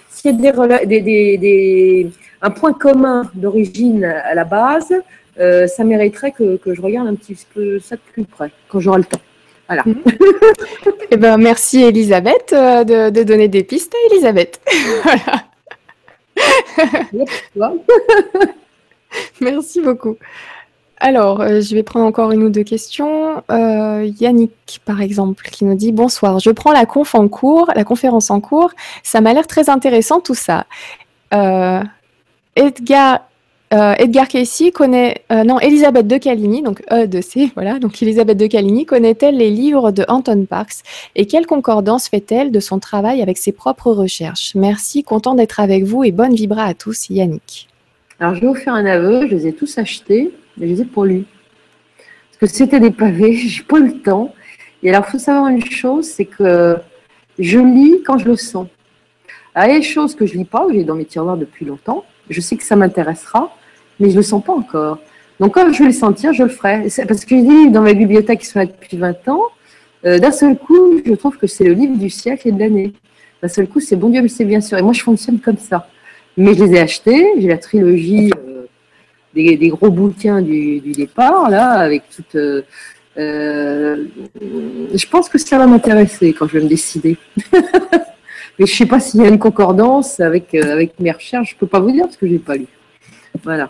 s'il y a des, un point commun d'origine à la base, ça mériterait que, je regarde un petit peu ça de plus près quand j'aurai le temps. Voilà. Mhm. eh ben, merci Elisabeth de, de, donner des pistes à Elisabeth. voilà. Merci beaucoup. Alors, euh, je vais prendre encore une ou deux questions. Euh, Yannick, par exemple, qui nous dit Bonsoir, je prends la conf en cours, la conférence en cours. Ça m'a l'air très intéressant tout ça. Euh, Edgar, Edgar Casey connaît, non, Elisabeth de Caligny, donc E de C, voilà, donc Elisabeth de Caligny connaît-elle les livres de Anton Parks et quelle concordance fait-elle de son travail avec ses propres recherches? Merci, content d'être avec vous et bonne vibra à tous, Yannick. Alors, je vais vous faire un aveu, je les ai tous achetés je les ai pour lui. Parce que c'était des pavés, j'ai pas le temps. Et alors, il faut savoir une chose, c'est que je lis quand je le sens. Alors, il y a des choses que je lis pas, que j'ai dans mes tiroirs depuis longtemps. Je sais que ça m'intéressera, mais je le sens pas encore. Donc, quand je vais le sentir, je le ferai. Parce que je lis dans ma bibliothèque qui sont depuis 20 ans, euh, d'un seul coup, je trouve que c'est le livre du siècle et de l'année. D'un seul coup, c'est bon Dieu, mais c'est bien sûr. Et moi, je fonctionne comme ça. Mais je les ai achetés. J'ai la trilogie des, gros bouquins du, départ, là, avec toute. Euh, euh, je pense que ça va m'intéresser quand je vais me décider. Mais je ne sais pas s'il y a une concordance avec, euh, avec mes recherches. Je ne peux pas vous dire parce que je n'ai pas lu. Voilà.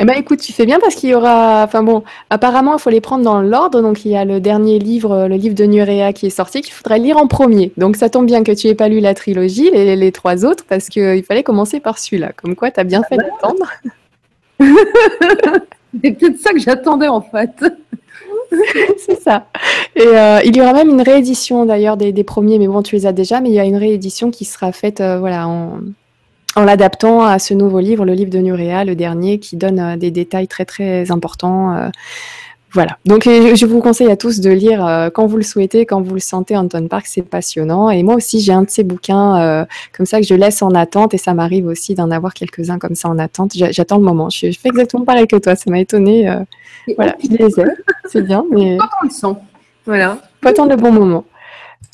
Eh ben, écoute, tu fais bien parce qu'il y aura. Enfin bon, apparemment, il faut les prendre dans l'ordre. Donc, il y a le dernier livre, le livre de Nurea qui est sorti, qu'il faudrait lire en premier. Donc, ça tombe bien que tu n'aies pas lu la trilogie, les, les trois autres, parce qu'il fallait commencer par celui-là. Comme quoi, tu as bien ah fait bah. d'attendre. C'est peut-être ça que j'attendais en fait. c'est ça. Et euh, il y aura même une réédition d'ailleurs des, premiers, mais bon, tu les as déjà, mais il y a une réédition qui sera faite euh, voilà, en, l'adaptant à ce nouveau livre, le livre de Nurea, le dernier, qui donne euh, des détails très très importants voilà. Donc, je vous conseille à tous de lire euh, quand vous le souhaitez, quand vous le sentez. Anton Park, c'est passionnant. Et moi aussi, j'ai un de ces bouquins euh, comme ça que je laisse en attente. Et ça m'arrive aussi d'en avoir quelques-uns comme ça en attente. J'attends le moment. Je, fais exactement pareil que toi. Ça m'a étonné. Euh, voilà, je les ai. C'est bien, mais. Pas le sent. Voilà. Pas tant le bon moment.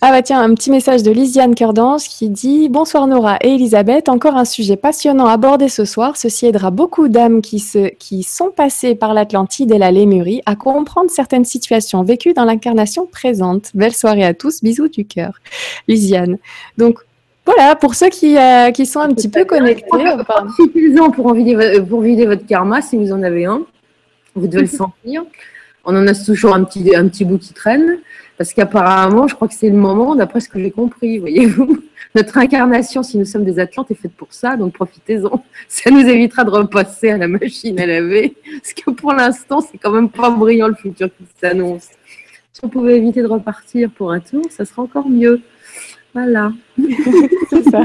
Ah bah tiens, un petit message de Lisiane Cœurdange qui dit Bonsoir Nora et Elisabeth, encore un sujet passionnant abordé ce soir. Ceci aidera beaucoup d'âmes qui, qui sont passées par l'Atlantide et la Lémurie à comprendre certaines situations vécues dans l'incarnation présente. Belle soirée à tous, bisous du cœur. Lisiane. Donc voilà, pour ceux qui, euh, qui sont un petit peu connectés. Profitez-en pour, pour vider votre karma si vous en avez un. Vous devez le sentir. On en a toujours un petit, un petit bout qui traîne. Parce qu'apparemment, je crois que c'est le moment, d'après ce que j'ai compris, voyez-vous. Notre incarnation, si nous sommes des Atlantes, est faite pour ça, donc profitez-en. Ça nous évitera de repasser à la machine à laver. Parce que pour l'instant, c'est quand même pas brillant le futur qui s'annonce. Si on pouvait éviter de repartir pour un tour, ça serait encore mieux. Voilà. c'est ça.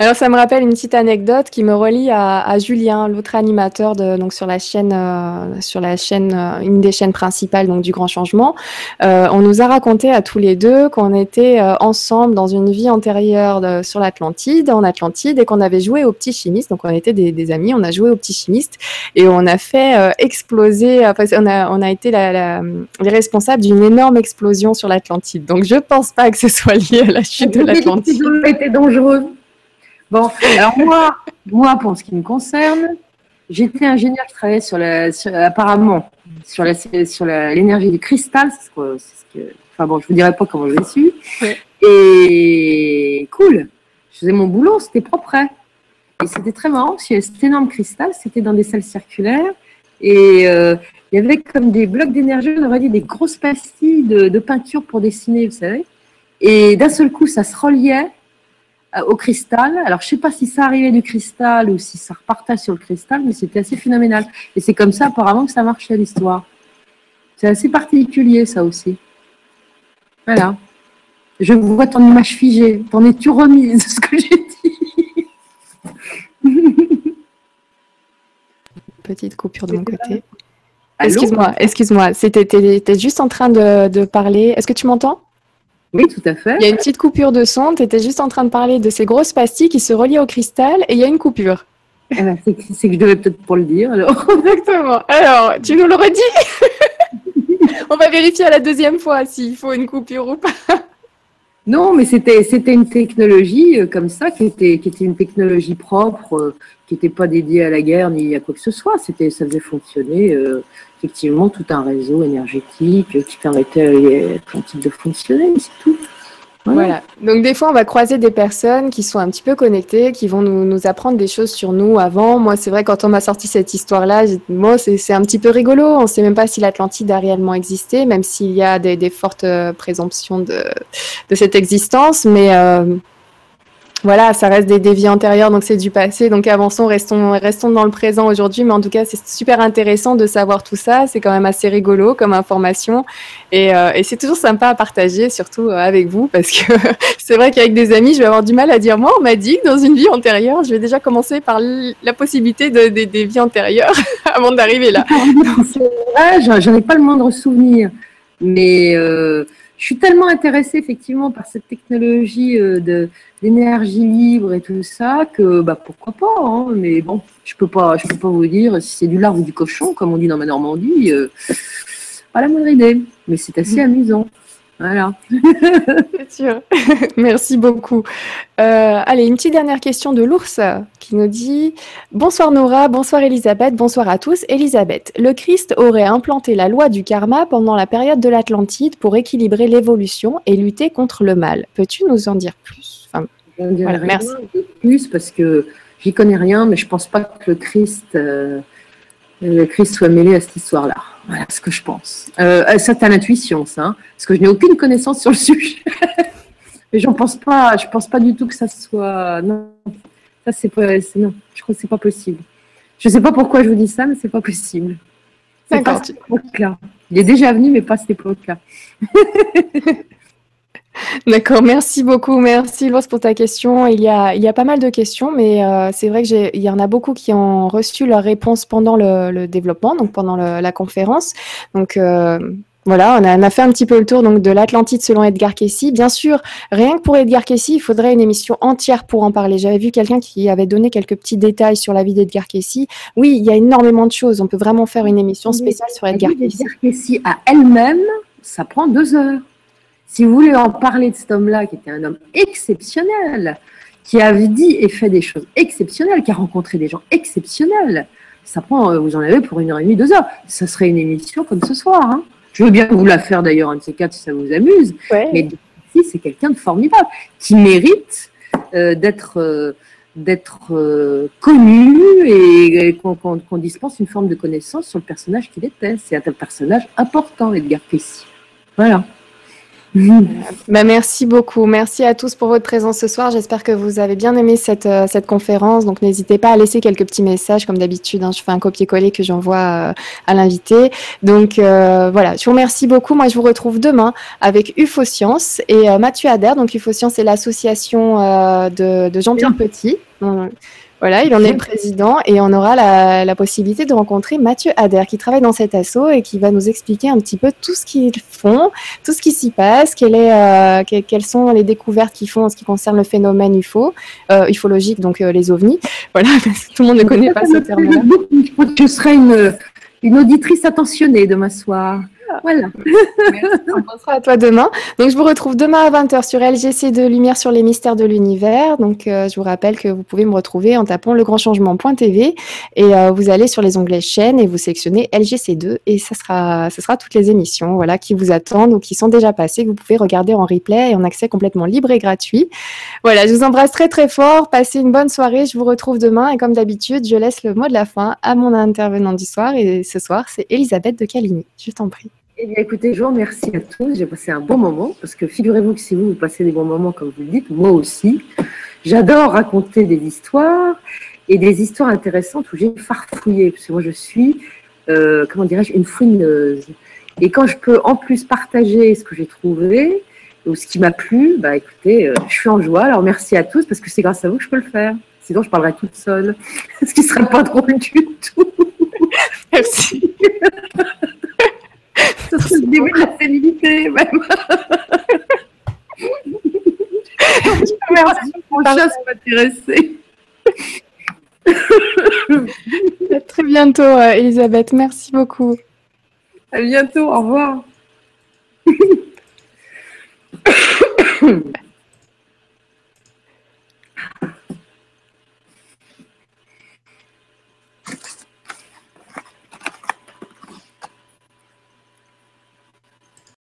Alors, ça me rappelle une petite anecdote qui me relie à, Julien, l'autre animateur de, donc sur la chaîne, euh, sur la chaîne, euh, une des chaînes principales donc du Grand Changement. Euh, on nous a raconté à tous les deux qu'on était ensemble dans une vie antérieure sur l'Atlantide, en Atlantide, et qu'on avait joué au petit chimiste. Donc, on était des, amis, on a joué au petit chimiste et on a fait exploser. on a, on a été la, les responsables d'une énorme explosion sur l'Atlantide. Donc, je pense pas que ce soit lié à la chute de l'Atlantide. C'était dangereux. Bon, alors moi, moi, pour ce qui me concerne, j'étais ingénieur qui travaillait sur la, apparemment, sur la, sur l'énergie du cristal. Ce que, enfin bon, je vous dirai pas comment je l'ai su. Et cool. Je faisais mon boulot, c'était propre. Et c'était très marrant parce que cet énorme cristal, c'était dans des salles circulaires. Et euh, il y avait comme des blocs d'énergie, on aurait dit des grosses pastilles de, de peinture pour dessiner, vous savez. Et d'un seul coup, ça se reliait au cristal. Alors, je ne sais pas si ça arrivait du cristal ou si ça repartait sur le cristal, mais c'était assez phénoménal. Et c'est comme ça, apparemment, que ça marchait l'histoire. C'est assez particulier, ça aussi. Voilà. Je vois ton image figée. T'en es-tu remise, ce que j'ai dit Petite coupure de mon côté. Excuse-moi, excuse-moi. C'était, juste en train de parler. Est-ce que tu m'entends? Oui, tout à fait. Il y a une petite coupure de son. Tu étais juste en train de parler de ces grosses pastilles qui se relient au cristal et il y a une coupure. Eh ben, c'est que je devais peut-être pas le dire alors. Exactement. Alors, tu nous le redis? On va vérifier à la deuxième fois s'il faut une coupure ou pas. Non, mais c'était c'était une technologie euh, comme ça qui était qui était une technologie propre, euh, qui n'était pas dédiée à la guerre ni à quoi que ce soit. C'était ça faisait fonctionner euh, effectivement tout un réseau énergétique qui permettait à l'Atlantique de fonctionner, c'est tout. Voilà. Donc des fois, on va croiser des personnes qui sont un petit peu connectées, qui vont nous, nous apprendre des choses sur nous avant. Moi, c'est vrai, quand on m'a sorti cette histoire-là, moi, c'est un petit peu rigolo. On ne sait même pas si l'Atlantide a réellement existé, même s'il y a des, des fortes euh, présomptions de, de cette existence. Mais euh, voilà, ça reste des, vies antérieures, donc c'est du passé. Donc avançons, restons, restons dans le présent aujourd'hui. Mais en tout cas, c'est super intéressant de savoir tout ça. C'est quand même assez rigolo comme information. Et, euh, c'est toujours sympa à partager, surtout euh, avec vous, parce que c'est vrai qu'avec des amis, je vais avoir du mal à dire, moi, on m'a dit que dans une vie antérieure, je vais déjà commencer par la possibilité de, des vies antérieures avant d'arriver là. j'en ai pas le moindre souvenir. Mais... Euh, je suis tellement intéressée effectivement par cette technologie euh, de d'énergie libre et tout ça que bah pourquoi pas hein, mais bon je peux pas je peux pas vous dire si c'est du lard ou du cochon comme on dit dans ma Normandie euh, pas la moindre idée. Mais c'est assez mm. amusant voilà. C'est sûr. Merci beaucoup. Euh, allez, une petite dernière question de l'ours qui nous dit Bonsoir Nora, bonsoir Elisabeth, bonsoir à tous. Elisabeth, le Christ aurait implanté la loi du karma pendant la période de l'Atlantide pour équilibrer l'évolution et lutter contre le mal. Peux-tu nous en dire plus? Enfin, voilà, Merci. Plus parce que j'y connais rien, mais je pense pas que le Christ, euh, le Christ soit mêlé à cette histoire-là. Voilà ce que je pense. Euh, euh ça, l'intuition, ça. Hein, parce que je n'ai aucune connaissance sur le sujet. Mais j'en pense pas. Je pense pas du tout que ça soit. Non, ça c'est pas. Non, je crois que c'est pas possible. Je sais pas pourquoi je vous dis ça, mais c'est pas possible. D'accord. Il est déjà venu, mais pas à cette époque-là. D'accord, merci beaucoup. Merci Lois pour ta question. Il y a, il y a pas mal de questions, mais euh, c'est vrai qu'il y en a beaucoup qui ont reçu leur réponse pendant le, développement, donc pendant la conférence. Donc euh, voilà, on a, fait un petit peu le tour donc, de l'Atlantide selon Edgar Cayce. Bien sûr, rien que pour Edgar Cayce, il faudrait une émission entière pour en parler. J'avais vu quelqu'un qui avait donné quelques petits détails sur la vie d'Edgar Cayce. Oui, il y a énormément de choses. On peut vraiment faire une émission spéciale sur Edgar Cayce. Edgar Cayce à elle-même, ça prend deux heures. Si vous voulez en parler de cet homme-là, qui était un homme exceptionnel, qui a dit et fait des choses exceptionnelles, qui a rencontré des gens exceptionnels, ça prend, euh, vous en avez pour une heure et demie, deux heures. Ça serait une émission comme ce soir. Hein. Je veux bien vous la faire d'ailleurs, un de ces quatre, si ça vous amuse. Mais ici, c'est quelqu'un de formidable, qui mérite euh, d'être euh, d'être connu et, qu'on dispense une forme de connaissance sur le personnage qu'il était. C'est un personnage important, Edgar Cayce. Voilà. Bah, merci beaucoup. Merci à tous pour votre présence ce soir. J'espère que vous avez bien aimé cette, euh, cette conférence. Donc, n'hésitez pas à laisser quelques petits messages, comme d'habitude. Hein. je fais un copier-coller que j'envoie euh, à l'invité. Donc, euh, voilà. Je vous remercie beaucoup. Moi, je vous retrouve demain avec UFO Science et Mathieu Adair. Donc, UFO Science, c'est l'association de, de Jean-Pierre Petit. Voilà, il en est président et on aura la, possibilité de rencontrer Mathieu Adair qui travaille dans cet assaut et qui va nous expliquer un petit peu tout ce qu'ils font, tout ce qui s'y passe, est, euh, quelles sont les découvertes qu'ils font en ce qui concerne le phénomène UFO, euh, ufologique, donc euh, les ovnis. Voilà, parce que tout le monde ne connaît pas ce terme-là. Je serai une, une auditrice attentionnée demain soir. Voilà. On pensera à toi demain. Donc, je vous retrouve demain à 20h sur LGC de Lumière sur les mystères de l'univers. Donc, euh, je vous rappelle que vous pouvez me retrouver en tapant legrandchangement.tv et euh, vous allez sur les onglets chaîne et vous sélectionnez LGC2 et ça sera, ça sera toutes les émissions voilà, qui vous attendent ou qui sont déjà passées que vous pouvez regarder en replay et en accès complètement libre et gratuit. Voilà, je vous embrasse très très fort. Passez une bonne soirée. Je vous retrouve demain et comme d'habitude, je laisse le mot de la fin à mon intervenant du soir et ce soir, c'est Elisabeth de Caligny. Je t'en prie. Eh bien, écoutez, je vous remercie à tous. J'ai passé un bon moment parce que figurez-vous que si vous, vous passez des bons moments, comme vous le dites, moi aussi, j'adore raconter des histoires et des histoires intéressantes où j'ai farfouillé. Parce que moi, je suis, euh, comment dirais-je, une fouineuse. Et quand je peux en plus partager ce que j'ai trouvé ou ce qui m'a plu, bah écoutez, euh, je suis en joie. Alors merci à tous parce que c'est grâce à vous que je peux le faire. Sinon, je parlerai toute seule, ce qui serait pas drôle du tout. Merci. C'est le début de la sénilité, même. Merci, mon chat m'intéresser. à très bientôt, euh, Elisabeth. Merci beaucoup. À bientôt. Au revoir.